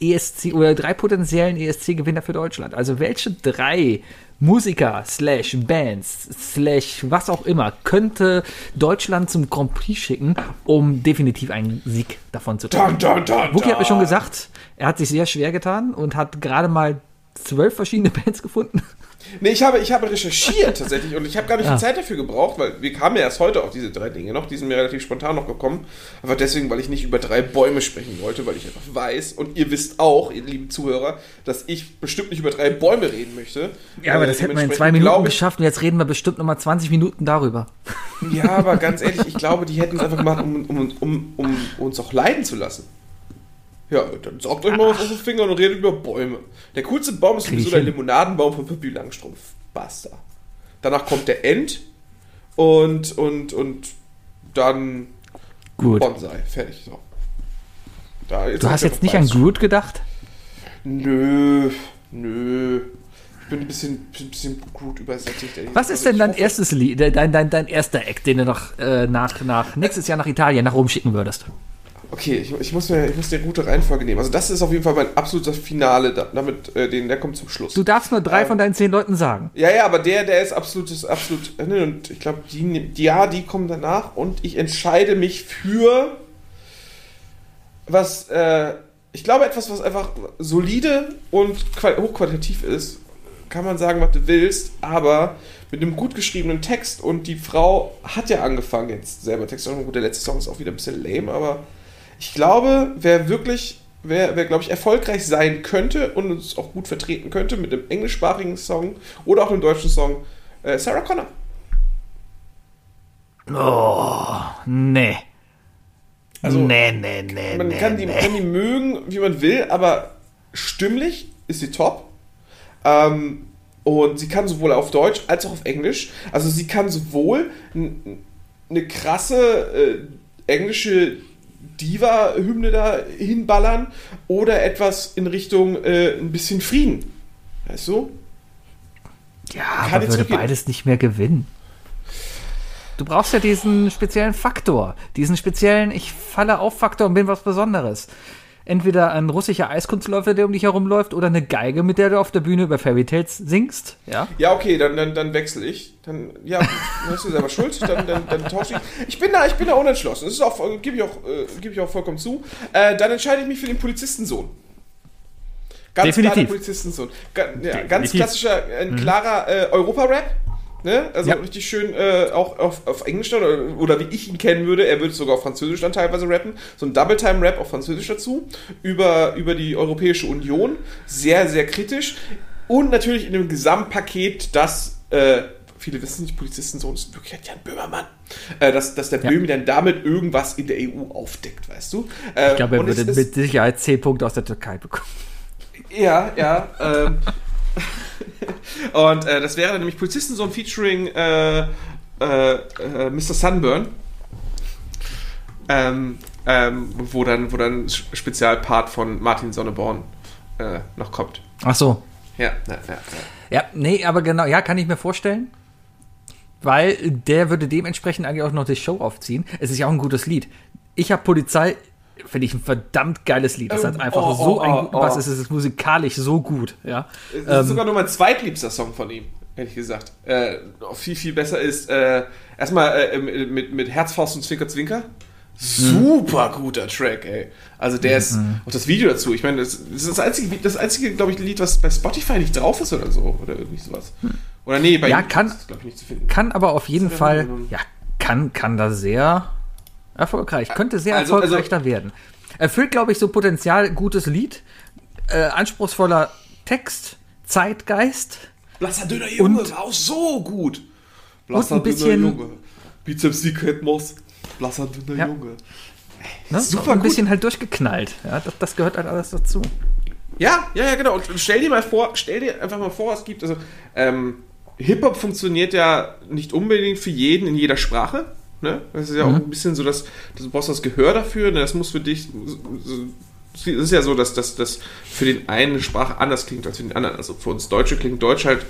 ESC oder drei potenziellen ESC-Gewinner für Deutschland. Also welche drei Musiker slash Bands slash was auch immer könnte Deutschland zum Grand Prix schicken, um definitiv einen Sieg davon zu tragen? Wookie hat mir schon gesagt, er hat sich sehr schwer getan und hat gerade mal zwölf verschiedene Bands gefunden. Nee, ich habe, ich habe recherchiert tatsächlich und ich habe gar nicht Ah. viel Zeit dafür gebraucht, weil wir kamen ja erst heute auf diese drei Dinge noch. Die sind mir relativ spontan noch gekommen. Aber deswegen, weil ich nicht über drei Bäume sprechen wollte, weil ich einfach weiß und ihr wisst auch, ihr lieben Zuhörer, dass ich bestimmt nicht über drei Bäume reden möchte. Ja, aber Äh, das hätten wir in zwei Minuten geschafft und jetzt reden wir bestimmt noch mal 20 Minuten darüber. Ja, aber ganz ehrlich, ich glaube, die hätten es einfach gemacht, um, um, um, um uns auch leiden zu lassen. Ja, dann saugt euch mal was aus den Fingern und redet über Bäume. Der coolste Baum ist sowieso der. Limonadenbaum von Pippi Langstrumpf. Basta. Danach kommt der End und, und, und dann Gut. Bonsai. Fertig. So. Da, Du hab hast jetzt nicht an. Groot gedacht? Nö, nö. Ich bin ein bisschen, ein bisschen gut übersättigt. ey. Was ist Also denn ich dein hoffe- erstes Lied, äh, dein, dein, dein erster Act, den du noch äh, nach, nach nächstes Jahr nach Italien nach oben schicken würdest? Okay, ich, ich, muss mir, ich muss die gute Reihenfolge nehmen. Also das ist auf jeden Fall mein absolutes Finale. da- Damit, äh, den, der kommt zum Schluss. Du darfst nur drei Ähm. von deinen zehn Leuten sagen. ja, ja, aber der, der ist absolutes, absolut. ne, Und ich glaube, die, die, ja, die kommen danach. Und ich entscheide mich für was, äh, ich glaube, etwas, was einfach solide und qual- hochqualitativ ist. Kann man sagen, was du willst, aber mit einem gut geschriebenen Text. Und die Frau hat ja angefangen, jetzt selber Text zu. Gut, der letzte Song ist auch wieder ein bisschen lame, aber ich glaube, wer wirklich, wer, wer glaube ich, erfolgreich sein könnte und uns auch gut vertreten könnte mit einem englischsprachigen Song oder auch einem deutschen Song, äh, Sarah Connor. Oh, nee. Also, nee, nee, nee, Man nee, kann, die, nee. kann die mögen, wie man will, aber stimmlich ist sie top. Ähm, Und sie kann sowohl auf Deutsch als auch auf Englisch. Also sie kann sowohl eine krasse äh, englische Diva-Hymne da hinballern oder etwas in Richtung äh, ein bisschen Frieden. Weißt du? Ja, Kann aber würde zurückgehen. beides nicht mehr gewinnen. Du brauchst ja diesen speziellen Faktor, diesen speziellen Ich falle auf Faktor und bin was Besonderes. Entweder ein russischer Eiskunstläufer, der um dich herumläuft, oder eine Geige, mit der du auf der Bühne über Fairy Tales singst. Ja. Ja, okay, dann, dann, dann wechsle ich. Dann, ja, hast du selber Schuld, dann, dann, dann tausche ich. Ich bin da, ich bin da unentschlossen. Das ist auch, äh, gebe ich auch, äh, gebe ich auch vollkommen zu. Äh, dann entscheide ich mich für den Polizistensohn. Ganz Definitiv. Polizistensohn. Ga, ja, ganz klassischer, ein klarer äh, Europa-Rap. Ne? Also Ja. richtig schön äh, auch auf, auf Englisch dann, oder, oder wie ich ihn kennen würde, er würde sogar auf Französisch dann teilweise rappen. So ein Double-Time-Rap auf Französisch dazu. Über, über die Europäische Union. Sehr, sehr kritisch. Und natürlich in dem Gesamtpaket, das äh, viele wissen nicht, Polizistensohn ist in Wirklichkeit Jan Böhmermann. Äh, dass, dass der Ja. Böhmi dann damit irgendwas in der EU aufdeckt, weißt du? Äh, Ich glaube, er würde mit Sicherheit 10 Punkte aus der Türkei bekommen. ja, ja. Und äh, das wäre dann nämlich Polizistensohn featuring äh, äh, äh, Mr. Sunburn. Ähm, ähm, wo dann, wo dann ein Spezialpart von Martin Sonneborn äh, noch kommt. Ach so. Ja, ja, ja. ja. Ja, nee, aber genau, ja, kann ich mir vorstellen. Weil der würde dementsprechend eigentlich auch noch die Show aufziehen. Es ist ja auch ein gutes Lied. Ich habe Polizei, finde ich ein verdammt geiles Lied. Das hat einfach oh, so oh, ein oh, guten Bass. oh. Es ist musikalisch so gut, ja. Das ist Ähm, sogar nur mein zweitliebster Song von ihm, ehrlich gesagt. Äh, viel, viel besser ist äh, erstmal äh, mit, mit Herzfaust und Zwinker Zwinker. Super guter Track, ey. Also der ist, auch das Video dazu, ich meine, das, das ist das einzige, das einzige, glaube ich, Lied, was bei Spotify nicht drauf ist oder so, oder irgendwie sowas. Oder nee, bei Ja, kann- ist es, glaube ich, nicht zu finden. kann aber auf jeden Fall, ja, kann, kann da sehr erfolgreich, könnte sehr Also- erfolgreich also- werden. Erfüllt, glaube ich, so Potenzial, gutes Lied, äh, anspruchsvoller Text, Zeitgeist, Blasser Dünner Junge Und- war auch so gut. Und ein bisschen- Junge. Bizeps Secret Moss. Blasser Dünner Ja. Junge. ne? Super ein gut. bisschen halt durchgeknallt. Ja, das, das gehört halt alles dazu. Ja, ja, ja, genau. Und stell dir mal vor, stell dir einfach mal vor, es gibt, also, ähm, Hip-Hop funktioniert ja nicht unbedingt für jeden in jeder Sprache. Ne? Das ist ja auch ein bisschen so, dass, dass du brauchst das Gehör dafür. Ne? Das muss für dich. Es ist ja so, dass das für den einen eine Sprache anders klingt als für den anderen. Also für uns Deutsche klingt Deutsch halt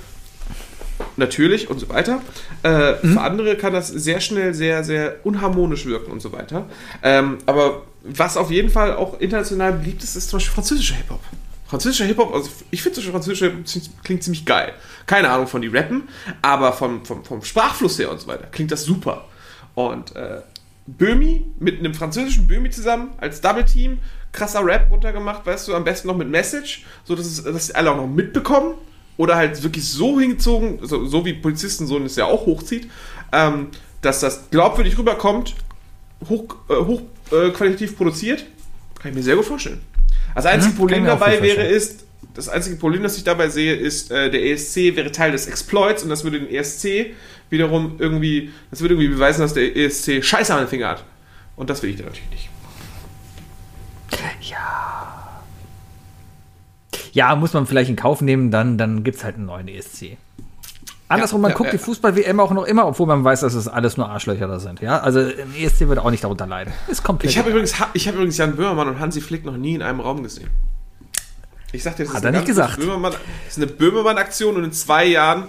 natürlich und so weiter. Äh, Für andere kann das sehr schnell sehr, sehr unharmonisch wirken und so weiter. Ähm, aber was auf jeden Fall auch international beliebt ist, ist zum Beispiel französischer Hip-Hop. Französischer Hip-Hop, also ich finde französischer Hip-Hop klingt ziemlich geil. Keine Ahnung von die Rappen, aber vom, vom, vom Sprachfluss her und so weiter klingt das super. Und äh, Böhmi mit einem französischen Böhmi zusammen als Double-Team, krasser Rap runtergemacht, weißt du, am besten noch mit Message, so dass, es, dass alle auch noch mitbekommen. Oder halt wirklich so hingezogen, so, so wie Polizistensohn es ja auch hochzieht, ähm, dass das glaubwürdig rüberkommt, hoch, äh, hoch äh, qualitativ produziert, kann ich mir sehr gut vorstellen. Das einzige Mhm, Problem ich mir auch dabei wäre ist, das einzige Problem, das ich dabei sehe, ist, äh, der ESC wäre Teil des Exploits und das würde den ESC wiederum irgendwie, das würde irgendwie beweisen, dass der ESC Scheiße an den Finger hat. Und das will ich dann natürlich nicht. Ja, muss man vielleicht in Kauf nehmen, dann, dann gibt es halt einen neuen ESC. Andersrum, man ja, guckt ja. die Fußball-WM auch noch immer, obwohl man weiß, dass es alles nur Arschlöcher da sind. Ja, also ein ESC wird auch nicht darunter leiden. Ist komplett. Ich habe übrigens, ich hab übrigens Jan Böhmermann und Hansi Flick noch nie in einem Raum gesehen. Ich sagte, das Hat ist er nicht gesagt. Böhmermann, das ist eine Böhmermann-Aktion und in zwei Jahren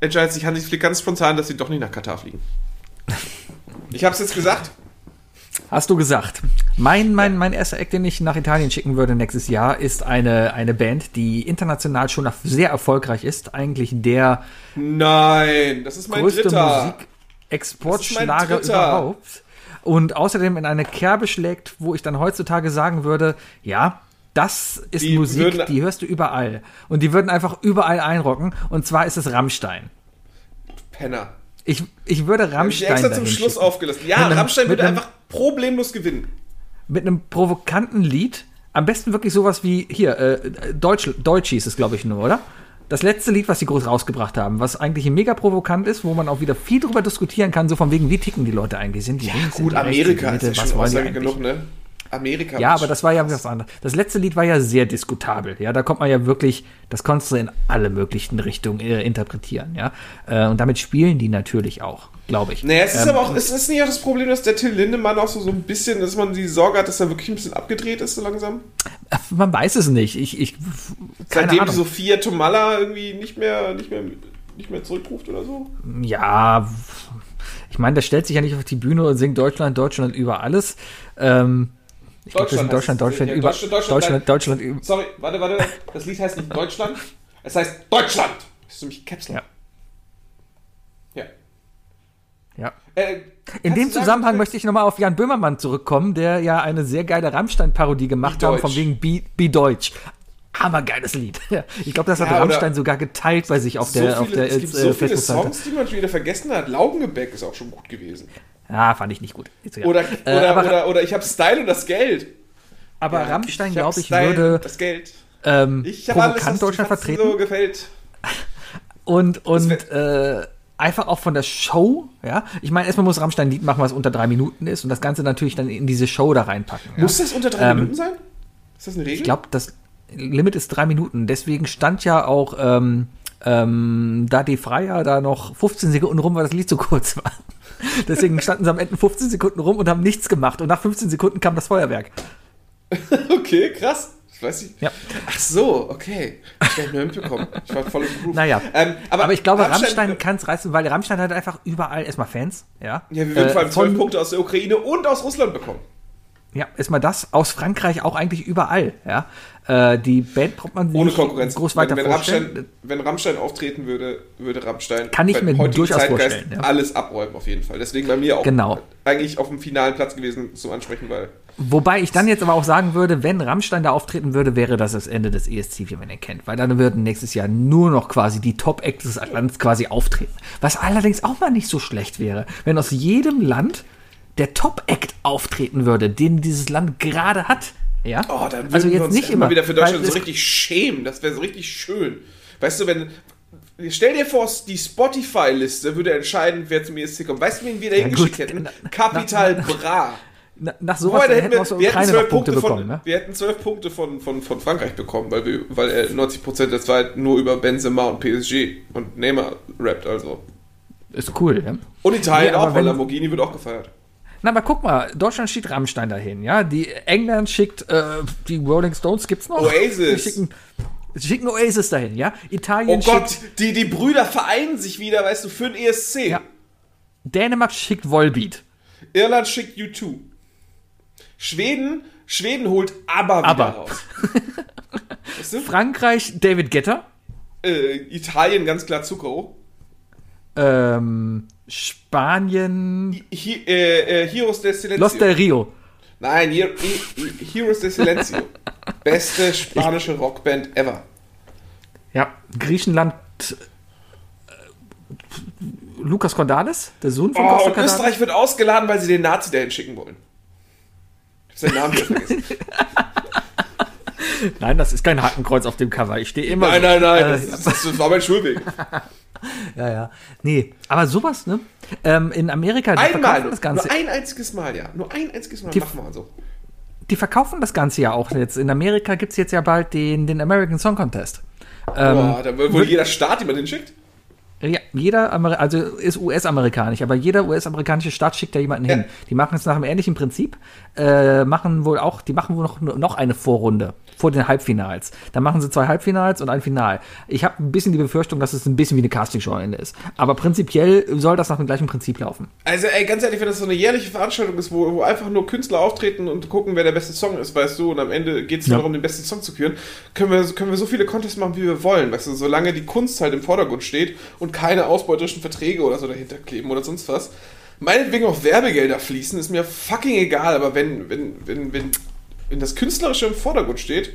entscheidet sich Hansi Flick ganz spontan, dass sie doch nicht nach Katar fliegen. Ich habe es jetzt gesagt. Hast du gesagt. Mein, mein, mein erster Act, den ich nach Italien schicken würde nächstes Jahr, ist eine, eine Band, die international schon sehr erfolgreich ist. Eigentlich der Nein, das ist mein größte dritter. Musikexportschlager überhaupt. Und außerdem in eine Kerbe schlägt, wo ich dann heutzutage sagen würde, ja, das ist Die Musik, würden- die hörst du überall. Und die würden einfach überall einrocken. Und zwar ist es Rammstein. Penner. Ich, ich würde Hab ich Rammstein extra zum Schluss schicken. aufgelassen. Ja, einem- Rammstein würde einem- einfach problemlos gewinnen. mit einem provokanten Lied. Am besten wirklich sowas wie hier, äh, Deutsch, Deutsch hieß es, glaube ich, nur, oder? Das letzte Lied, was sie groß rausgebracht haben, was eigentlich mega provokant ist, wo man auch wieder viel drüber diskutieren kann, so von wegen, wie ticken die Leute eigentlich? Sind die sind Gut, Amerika ist ja Mitte? schon Aussage eigentlich? genug, ne? Amerika. Ja, aber das war ja was anderes. Das letzte Lied war ja sehr diskutabel. Ja, da kommt man ja wirklich, das konntest du in alle möglichen Richtungen äh, interpretieren. Ja, äh, und damit spielen die natürlich auch, glaube ich. Naja, es ist Ähm, aber auch, es ist nicht auch das Problem, dass der Till Lindemann auch so, so ein bisschen, dass man die Sorge hat, dass er wirklich ein bisschen abgedreht ist, so langsam. Man weiß es nicht. Ich, ich Seitdem die Ahnung. Sophia Tomalla irgendwie nicht mehr, nicht mehr, nicht mehr zurückruft oder so. Ja, ich meine, der stellt sich ja nicht auf die Bühne und singt Deutschland, Deutschland über alles. Ähm, ich Deutschland, es. Deutschland, Ja, über Deutschland, Deutschland, Deutschland, Deutschland, über. Sorry, warte, warte. Das Lied heißt nicht Deutschland. Es heißt Deutschland. Das ist nämlich Caps Lock. Ja. Ja. Äh, In dem du sagen, Zusammenhang bitte? möchte ich nochmal auf Jan Böhmermann zurückkommen, der ja eine sehr geile Rammstein-Parodie gemacht hat, von wegen Be, Be Deutsch. Hammergeiles Lied. Ich glaube, das hat Ja, oder- Rammstein sogar geteilt bei sich auf so der, viele, auf der es gibt äh, so viele. Songs, die man schon wieder vergessen hat. Laugengebäck ist auch schon gut gewesen. Ja, fand ich nicht gut. Ist egal. Oder, Äh, oder, aber, oder, oder ich habe Style und das Geld. aber Ja, Rammstein, glaube ich, Style würde Das Geld. ähm, Ich habe alles, was Deutschland vertreten. so gefällt. Und, und äh, einfach auch von der Show, ja. Ich meine, erstmal muss Rammstein ein Lied machen, was unter drei Minuten ist und das Ganze natürlich dann in diese Show da reinpacken. Ja? Muss das unter drei Ähm, Minuten sein? Ist das eine Regel? Ich glaube, das Limit ist drei Minuten. Deswegen stand ja auch ähm, ähm, da die Freier da noch 15 Sekunden rum, weil das Lied zu kurz war. Deswegen standen sie am Ende 15 Sekunden rum und haben nichts gemacht. Und nach 15 Sekunden kam das Feuerwerk. Okay, krass. Ich weiß nicht. Ja. Ach so, okay. Ich habe nur mitbekommen. Ich war voll im Groove. Naja. Ähm, aber, Aber, ich glaube, Rammstein- kann es reißen, weil Rammstein hat einfach überall erstmal Fans. Ja, Ja, wir würden Äh, vor allem von- zwölf Punkte aus der Ukraine und aus Russland bekommen. Ja, erstmal das. Aus Frankreich auch eigentlich überall. Ja, äh, die Band braucht man Ohne Konkurrenz. groß weiter wenn, wenn, vorstellen. Rammstein, wenn Rammstein auftreten würde, würde Rammstein Kann ich mir durchaus Zeitgeist vorstellen, ja. alles abräumen auf jeden Fall. Deswegen bei mir auch Genau. eigentlich auf dem finalen Platz gewesen zum Ansprechen, weil Wobei ich dann jetzt aber auch sagen würde, wenn Rammstein da auftreten würde, wäre das das Ende des ESC, wie man ihn kennt. Weil dann würden nächstes Jahr nur noch quasi die Top-Acts des Landes quasi auftreten. Was allerdings auch mal nicht so schlecht wäre, wenn aus jedem Land der Top-Act auftreten würde, den dieses Land gerade hat. Ja? Oh, dann würden also wir jetzt uns nicht immer immer wieder für Deutschland so richtig schämen. Das wäre so richtig schön. Weißt du, wenn. Stell dir vor, die Spotify-Liste würde entscheiden, wer zum ESC kommt. Weißt du, wen wir da hingeschickt hätten? Kapital Bra. Na, nach sowas Wobei, hätten wir wir, der wir, hätten zwölf Punkte Punkte bekommen. von, Ne? wir hätten zwölf Punkte von, von, von Frankreich bekommen, weil, wir, weil er 90 Prozent der Zeit nur über Benzema und PSG und Neymar rappt, also. Ist cool. Ja? Und Italien Nee, auch, weil Lamborghini wird auch gefeiert. Na, aber guck mal, Deutschland schickt Rammstein dahin, ja. Die England schickt äh, die Rolling Stones gibt's noch. Oasis. Die schicken, schicken Oasis dahin, ja. Italien Oh Gott, schickt die, die Brüder vereinen sich wieder, weißt du, für den ESC. Ja. Dänemark schickt Volbeat. Irland schickt U2. Schweden, Schweden holt aber wieder Aber. raus. Weißt du? Frankreich David Getter. Äh, Italien ganz klar Zucchero. Ähm, Spanien Hi, äh, äh, Heroes de Silencio. Los del Rio. Nein, Hier, Hi- Heroes de Silencio. Beste spanische Rockband ever. Ja. Griechenland äh, Lukas Cordalis, der Sohn von Oh, Costa und. Österreich wird ausgeladen, weil sie den Nazi dahin schicken wollen. Ich hab seinen Namen wieder vergessen. Nein, das ist kein Hakenkreuz auf dem Cover. Ich stehe immer. Nein, so. nein, nein, Äh, das, das, war mein Schulweg. ja, ja. Nee, aber sowas, ne? Ähm, in Amerika, die Einmal, das Ganze. nur ein einziges Mal, ja. Nur ein einziges Mal Die- machen wir so. die verkaufen das Ganze ja auch jetzt. In Amerika gibt es jetzt ja bald den, den American Song Contest. Ähm, Boah, da will wohl wird- jeder Staat jemand hinschickt. Ja, jeder, Amer also ist US-amerikanisch, aber jeder US-amerikanische Staat schickt da jemanden hin. Ja. Die machen es nach einem ähnlichen Prinzip, äh, machen wohl auch, die machen wohl noch, noch eine Vorrunde vor den Halbfinals. Dann machen sie zwei Halbfinals und ein Final. Ich habe ein bisschen die Befürchtung, dass es ein bisschen wie eine Castingshow am Ende ist. Aber prinzipiell soll das nach dem gleichen Prinzip laufen. Also, ey, ganz ehrlich, wenn das so eine jährliche Veranstaltung ist, wo, wo einfach nur Künstler auftreten und gucken, wer der beste Song ist, weißt du, und am Ende geht es Ja. nur darum, den besten Song zu küren, können wir, können wir so viele Contests machen, wie wir wollen, weißt du, solange die Kunst halt im Vordergrund steht und keine ausbeuterischen Verträge oder so dahinter kleben oder sonst was. Meinetwegen auch Werbegelder fließen, ist mir fucking egal, aber wenn, wenn, wenn, wenn, wenn das Künstlerische im Vordergrund steht,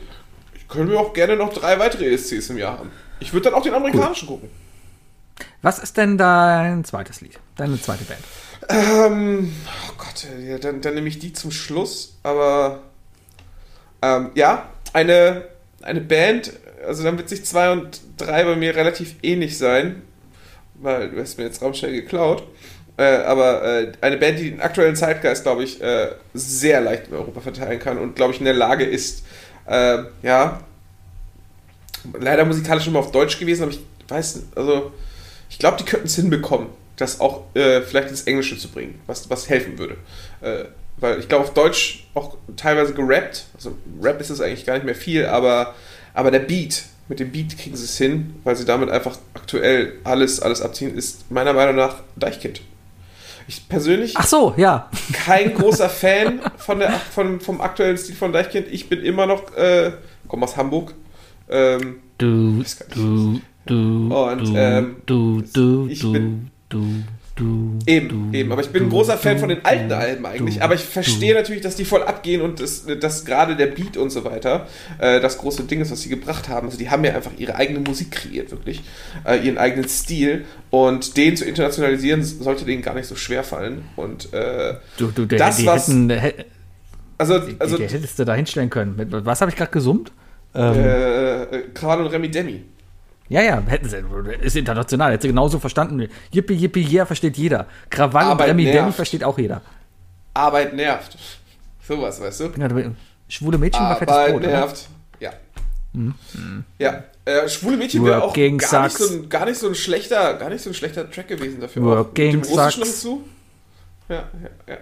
können wir auch gerne noch drei weitere ESCs im Jahr haben. Ich würde dann auch den amerikanischen gucken. Was ist denn dein zweites Lied? Deine zweite Band? Ähm, oh Gott, ja, dann, dann nehme ich die zum Schluss, aber ähm, ja, eine, eine Band, also dann wird sich zwei und drei bei mir relativ ähnlich sein, weil du hast mir jetzt Raumstein geklaut. Äh, aber äh, eine Band, die den aktuellen Zeitgeist, glaube ich, äh, sehr leicht in Europa verteilen kann und, glaube ich, in der Lage ist, äh, ja, leider musikalisch immer auf Deutsch gewesen, aber ich weiß, also ich glaube, die könnten es hinbekommen, das auch äh, vielleicht ins Englische zu bringen, was, was helfen würde. Äh, weil ich glaube, auf Deutsch auch teilweise gerappt, also Rap ist es eigentlich gar nicht mehr viel, aber, aber der Beat, mit dem Beat kriegen sie es hin, weil sie damit einfach aktuell alles, alles abziehen, ist meiner Meinung nach Deichkind. Ich persönlich Ach so, ja. kein großer Fan von der, von, vom aktuellen Stil von Deichkind. Ich bin immer noch, äh, komme aus Hamburg. Ähm, Du, weiß gar nicht. du, du, Und, du, ähm, du, du, ich du, bin- du, du, Eben, du, eben. Aber ich bin ein du, großer Fan von den alten Alben eigentlich. Aber ich verstehe natürlich, dass die voll abgehen und dass, dass gerade der Beat und so weiter äh, das große Ding ist, was sie gebracht haben. Also die haben ja einfach ihre eigene Musik kreiert, wirklich. Äh, ihren eigenen Stil. Und den zu internationalisieren, sollte denen gar nicht so schwer fallen. Und äh, Du, du, der, Das, die was- hätten, hä- also, also die hättest du da hinstellen können. Was habe ich gerade gesummt? Ähm, äh, Krawall und Remi Demi. Ja, ja, hätten sie. Ist international. Hätte sie genauso verstanden. Yippie, yippie, yeah, versteht jeder. Krawall und Remi Demi versteht auch jeder. Arbeit nervt. Sowas, weißt du? Ja, Schwule Mädchen war fettes Arbeit Brot. oder? nervt. Ja. Ja. Äh, schwule Mädchen wäre auch gar nicht, so ein, gar nicht so ein schlechter, gar nicht so ein schlechter Track gewesen dafür. Working Auch mit dem Russischen sucks. Ja, ja, ja.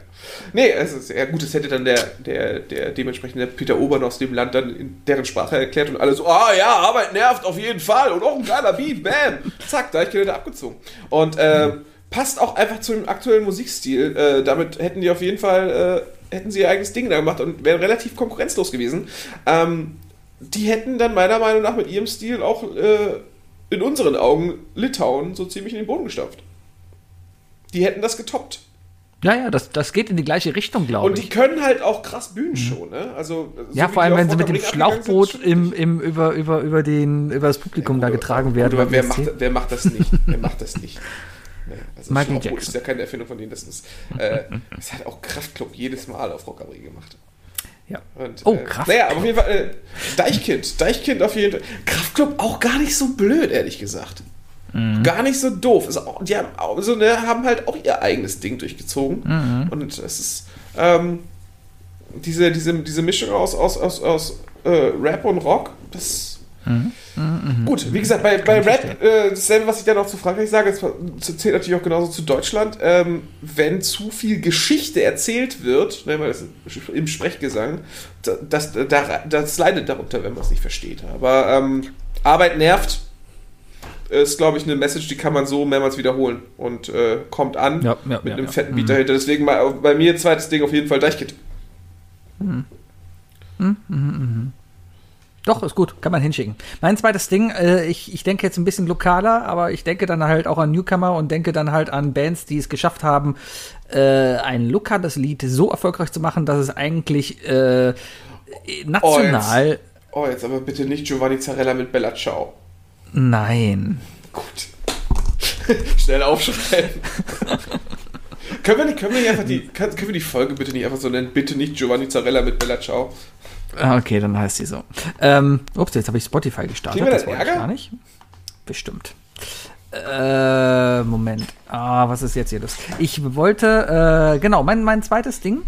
Nee, es ist ja gut, es hätte dann der, der, der dementsprechende Peter Obern aus dem Land dann in deren Sprache erklärt und alle so, ah ja, Arbeit nervt auf jeden Fall und auch ein geiler Beat, bam, zack, da ich hätte abgezogen. Und äh, passt auch einfach zu dem aktuellen Musikstil. Äh, damit hätten die auf jeden Fall, äh, hätten sie ihr eigenes Ding da gemacht und wären relativ konkurrenzlos gewesen. Ähm, die hätten dann meiner Meinung nach mit ihrem Stil auch äh, in unseren Augen Litauen so ziemlich in den Boden gestampft. Die hätten das getoppt. Ja, ja, das, das geht in die gleiche Richtung, glaube Und ich. die können halt auch krass Bühnenshow, ne? Also, so ja, vor allem, wenn sie mit dem Schlauchboot im, im, über, über, über, den, über das Publikum da getragen werden. Gut, aber wer macht, wer macht das nicht? wer macht das nicht? Ne, Also Michael Jackson. ist ja keine Erfindung von denen. Das ist, äh, das hat auch Kraftklub jedes Mal auf Rock am Ring gemacht. Ja. Und, Oh, äh, Kraftklub. Naja, aber auf jeden Fall, äh, Deichkind. Deichkind auf jeden Fall. Kraftklub auch gar nicht so blöd, ehrlich gesagt. Mhm. Gar nicht so doof. Auch, die haben, auch, so, ne, haben halt auch ihr eigenes Ding durchgezogen. Mhm. Und es ist ähm, diese, diese, diese Mischung aus, aus, aus, aus äh, Rap und Rock, das. Mhm. Gut, wie gesagt, bei, bei Rap, äh, dasselbe, was ich dann auch zu Frankreich sage, das zählt natürlich auch genauso zu Deutschland. Ähm, wenn zu viel Geschichte erzählt wird, ne, weil das im Sprechgesang, da- das, das, das leidet darunter, wenn man es nicht versteht. Aber ähm, Arbeit nervt, ist, glaube ich, eine Message, die kann man so mehrmals wiederholen und äh, kommt an Ja, ja, mit ja, einem fetten Beat dahinter. Deswegen bei, bei mir zweites Ding auf jeden Fall Deichkind. Doch, ist gut, kann man hinschicken. Mein zweites Ding, äh, ich, ich denke jetzt ein bisschen lokaler, aber ich denke dann halt auch an Newcomer und denke dann halt an Bands, die es geschafft haben, äh, ein lokales Lied so erfolgreich zu machen, dass es eigentlich äh, national. Oh, jetzt aber bitte nicht Giovanni Zarella mit Bella Ciao. Nein. Gut. Schnell aufschreiben. können, wir nicht, können wir nicht einfach die, kann, können wir die Folge bitte nicht einfach so nennen? Bitte nicht Giovanni Zarella mit Bella Ciao. Ah, Okay, dann heißt sie so. Ähm, ups, jetzt habe ich Spotify gestartet. Kriegen wir Das ich Ärger? gar nicht. Bestimmt. Äh, Moment. Ah, was ist jetzt hier los? Ich wollte, äh, genau, mein, mein zweites Ding.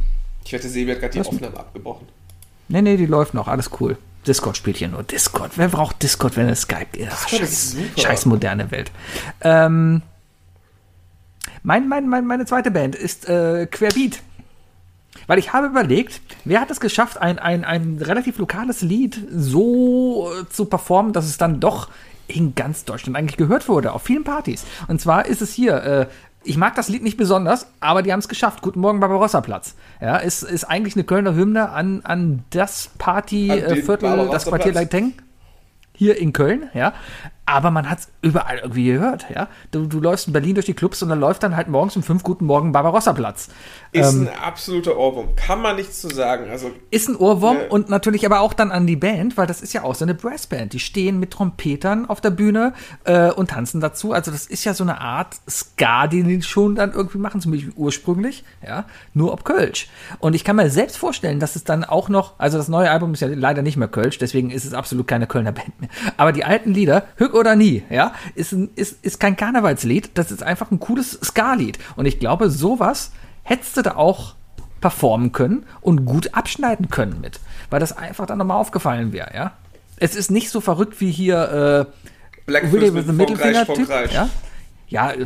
Ich wette, Sebi hat gerade die Was? Aufnahme abgebrochen. Nee, nee, die läuft noch. Alles cool. Discord spielt hier nur. Discord. Wer braucht Discord, wenn es Skype ist? Ist scheiß, scheiß moderne Welt. Ähm, mein, mein, mein, meine zweite Band ist äh, Querbeat. Weil ich habe überlegt, wer hat es geschafft, ein, ein, ein relativ lokales Lied so äh, zu performen, dass es dann doch in ganz Deutschland eigentlich gehört wurde, auf vielen Partys. Und zwar ist es hier, äh, ich mag das Lied nicht besonders, aber die haben es geschafft. Guten Morgen, Barbarossa-Platz. Ja, ist, ist eigentlich eine Kölner Hymne an, an das Partyviertel, das Barbarossa-Platz. Quartier Leiteng hier in Köln, ja. Aber man hat es überall irgendwie gehört, ja. Du, du läufst in Berlin durch die Clubs und dann läuft dann halt morgens um fünf Guten Morgen Barbarossa-Platz. Ist Ähm. ein absoluter Ohrwurm. Kann man nichts zu sagen. Also, Ist ein Ohrwurm Ja. und natürlich aber auch dann an die Band, weil das ist ja auch so eine Brassband. Die stehen mit Trompetern auf der Bühne äh, und tanzen dazu. Also das ist ja so eine Art Ska, die die schon dann irgendwie machen, zumindest ursprünglich, ja, nur ob Kölsch. Und ich kann mir selbst vorstellen, dass es dann auch noch, also das neue Album ist ja leider nicht mehr Kölsch, deswegen ist es absolut keine Kölner Band mehr. Aber die alten Lieder, hör, oder nie, ja, ist, ein, ist, ist kein Karnevalslied, das ist einfach ein cooles Ska-Lied. Und ich glaube, sowas hättest du da auch performen können und gut abschneiden können mit, weil das einfach dann nochmal aufgefallen wäre, ja. Es ist nicht so verrückt wie hier äh, Blackfist Willy mit with the Mittelfinger-Typ, Frankreich. ja. Ja, äh,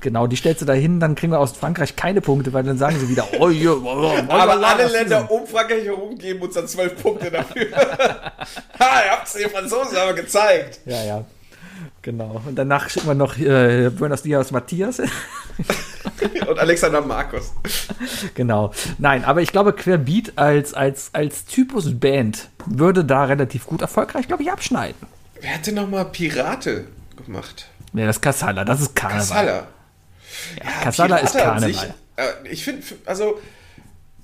genau, die stellst du da hin, dann kriegen wir aus Frankreich keine Punkte, weil dann sagen sie wieder, oh, ja, oh, oh, Aber oh, alle oh, Länder um Frankreich herum geben uns dann zwölf Punkte dafür. ha, ihr habt es den Franzosen aber gezeigt. Ja, ja. Genau. Und danach schicken wir noch äh, Buenos Dias Matthias. Und Alexander Markus. genau. Nein, aber ich glaube, Querbeat als, als, als Typus Band würde da relativ gut erfolgreich, glaube ich, abschneiden. Wer hat denn nochmal Pirate gemacht? Ja, das ist Kassala, das ist Karneval. Kassala. Ja, Kassala ist an sich, Karneval. äh, ich finde, also,